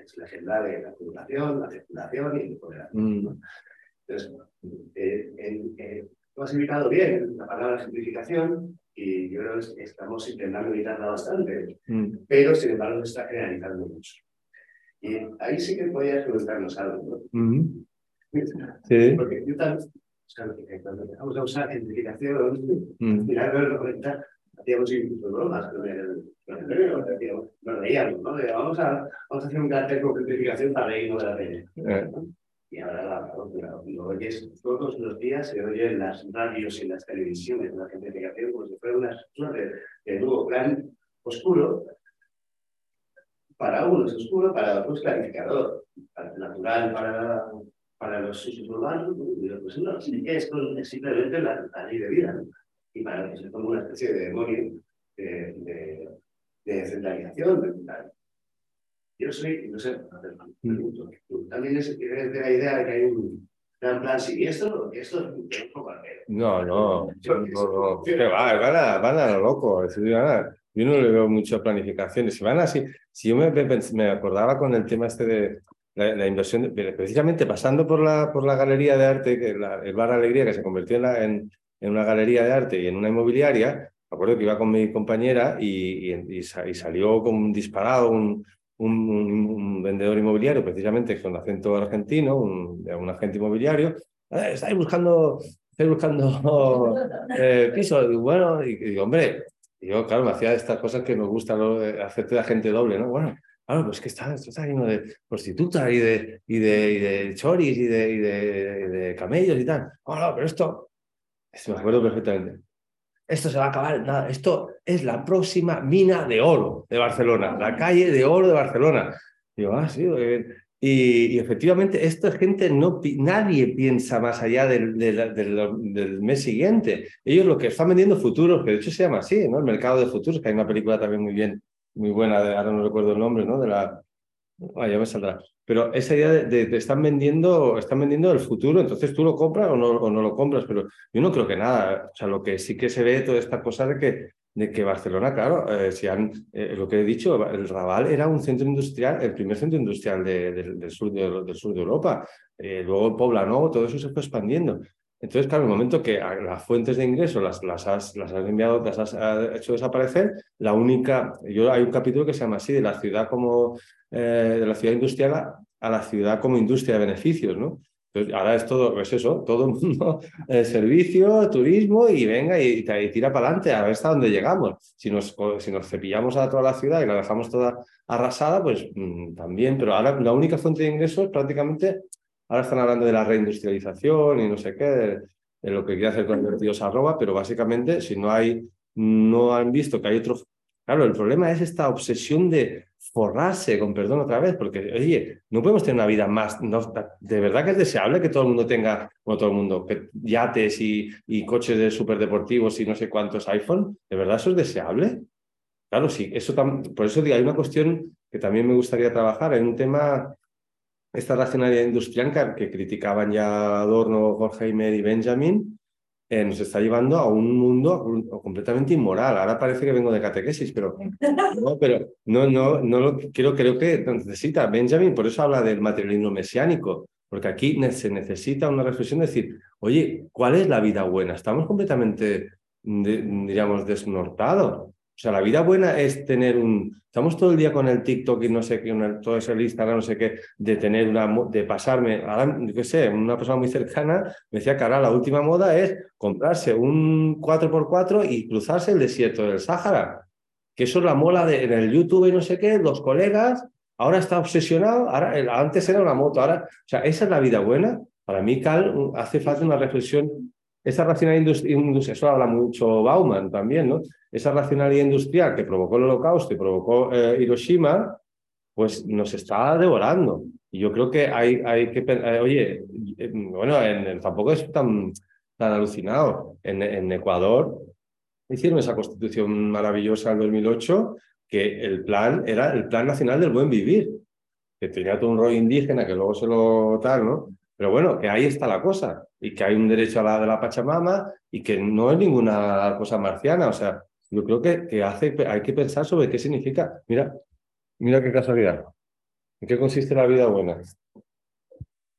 Es la agenda de la acumulación, la circulación y el poder. Mm. Entonces, eh, en- eh, tú has indicado bien la palabra simplificación y yo creo que estamos intentando evitarla bastante, Mm. pero sin embargo se está generalizando mucho. Y ahí sí que podías preguntarnos algo, ¿no? Mm. Sí. Porque yo también, o sea, cuando empezamos a usar gentrificación, Mm. al final de los 90, hacíamos incluso bromas con nos reíamos, ¿no? De, vamos, a, vamos a hacer un cartel con gentrificación para reírnos de la peña. Eh. Y ahora la, la- lo oyes todos los días, se oye en las radios y en las televisiones la gentrificación como si fuera una suerte de, nuevo plan oscuro. Para unos es oscuro, para otros clarificador. Para natural, para, para los suburbanos, pues no, sí que es, con- es simplemente la, la ley de vida. ¿no? Y para otros es como una especie de demonio de, de, de centralización. de- de- yo soy, no sé, ¿tú también es, de la idea de que hay un gran plan siniestro, esto es un poco. No, no, no, que va, van a, van a lo loco. yo no le veo mucho planificación. Si van así, si yo me, me- acordaba con el tema este de la, la inversión, de- precisamente pasando por la, por la galería de arte, que la- el Bar Alegría, que se convirtió en, la- en, en una galería de arte y en una inmobiliaria, me acuerdo que iba con mi compañera y, y, y sa- y salió con un disparado un, un, un- un vendedor inmobiliario, precisamente con acento argentino, un, un agente inmobiliario. "Eh, estáis buscando estoy buscando eh, piso. Y bueno, y, digo, hombre, yo, claro, me hacía estas cosas que nos gusta ¿no? Eh, hacerte de agente doble, ¿no? Bueno, claro, pues que está, esto está lleno de prostitutas y de, y de, y de choris y de, y de, y de camellos y tal. Oh, no, pero esto, esto me acuerdo perfectamente. Esto se va a acabar, esto es la próxima mina de oro de Barcelona, la calle de oro de Barcelona. Ah, muy bien. Y, y efectivamente, esta gente, no, nadie piensa más allá del- del mes siguiente. Ellos lo que están vendiendo futuros, que de hecho se llama así, ¿no? El mercado de futuros, que hay una película también muy bien, muy buena, de- ahora no recuerdo el nombre, ¿no? De la... Ah, ya me saldrá. Pero esa idea de, de- de están vendiendo, están vendiendo el futuro, entonces tú lo compras o no, o no lo compras, pero yo no creo que nada. O sea, lo que sí que se ve toda esta cosa de que, de que Barcelona, claro, eh, si han, eh, lo que he dicho, el Raval era un centro industrial, el primer centro industrial de- del- sur de, del sur de Europa. Eh, luego Poblenou, todo eso se fue expandiendo. Entonces, claro, el momento que las fuentes de ingreso las, has, las has enviado, las has hecho desaparecer, la única, yo hay un capítulo que se llama así, de la ciudad como, eh, de la ciudad industrial a, la ciudad como industria de beneficios, ¿no? Entonces, ahora es todo, pues eso, todo el mundo, eh, servicio, turismo y venga y, tira para adelante a ver hasta dónde llegamos. Si nos, si nos cepillamos a toda la ciudad y la dejamos toda arrasada, pues mm, también, pero ahora la única fuente de ingresos prácticamente, ahora están hablando de la reindustrialización y no sé qué, de, lo que quiere hacer con vertidos arroba, pero básicamente si no hay, no han visto que hay otro... Claro, el problema es esta obsesión de forrarse, con perdón otra vez, porque, oye, no podemos tener una vida más, de verdad que es deseable que todo el mundo tenga, bueno, todo el mundo, yates y, coches de superdeportivos y no sé cuántos iPhone, ¿de verdad eso es deseable? Claro, sí, eso por eso digo, hay una cuestión que también me gustaría trabajar, hay un tema, esta racionalidad industrial que, que criticaban ya Adorno, Horkheimer y Benjamin, eh, nos está llevando a un mundo completamente inmoral. Ahora parece que vengo de catequesis, pero no, pero no, no, no lo quiero, creo que necesita Benjamin, por eso habla del materialismo mesiánico, porque aquí se necesita una reflexión de decir, oye, ¿cuál es la vida buena? Estamos completamente, de- diríamos, desnortados. O sea, la vida buena es tener un... Estamos todo el día con el TikTok y no sé qué, todo ese Instagram, no sé qué, de tener una... de pasarme, ahora, yo qué sé, una persona muy cercana me decía que ahora la última moda es comprarse un 4x4 y cruzarse el desierto del Sáhara. Que eso es la mola de, en el YouTube y no sé qué, los colegas, ahora está obsesionado, ahora, el- antes era una moto, ahora... O sea, esa es la vida buena. Para mí, Cal, hace falta una reflexión esa racionalidad industri- industrial, eso habla mucho Bauman también, ¿no? Esa racionalidad industrial que provocó el holocausto y provocó eh, Hiroshima, pues nos está devorando. Y yo creo que hay, hay que, eh, oye, eh, bueno, en, en- tampoco es tan, tan alucinado. En, en Ecuador hicieron esa constitución maravillosa en 2008, que el plan era el Plan Nacional del Buen Vivir, que tenía todo un rollo indígena que luego se lo tal, ¿no? Pero bueno, que ahí está la cosa y que hay un derecho a la de la Pachamama y que no es ninguna cosa marciana. O sea, yo creo que, hay que pensar sobre qué significa. Mira, mira qué casualidad. ¿En qué consiste la vida buena?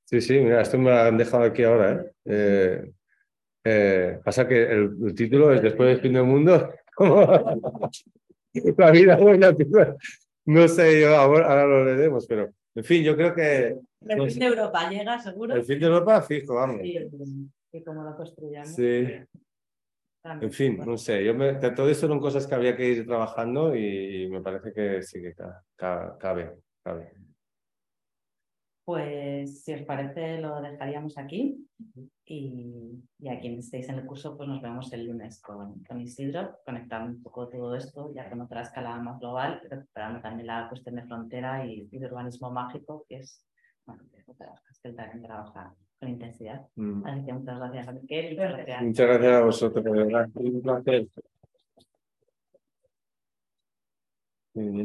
Sí, sí, mira, esto me lo han dejado aquí ahora. ¿eh? Eh, eh, pasa que el, título es Después del fin del mundo, la vida buena, no sé, yo ahora, ahora lo leeremos, pero en fin, yo creo que... El fin de Europa llega, seguro. El fin de Europa, fijo, vamos. Sí, y cómo lo construyamos. Sí. También. En fin, Bueno, no sé, yo me, todo esto son cosas que había que ir trabajando y, me parece que sí que ca- ca- cabe, cabe. Pues si os parece lo dejaríamos aquí y, y a quienes estéis en el curso pues nos vemos el lunes con, con Isidro, conectando un poco todo esto ya con otra escala más global, recuperando también la cuestión de frontera y, y de urbanismo mágico, que es bueno, que él también trabaja con intensidad. Mm. Así que muchas gracias a Miquel muchas gracias. Muchas gracias a vosotros, de verdad. Un placer. Muy bien.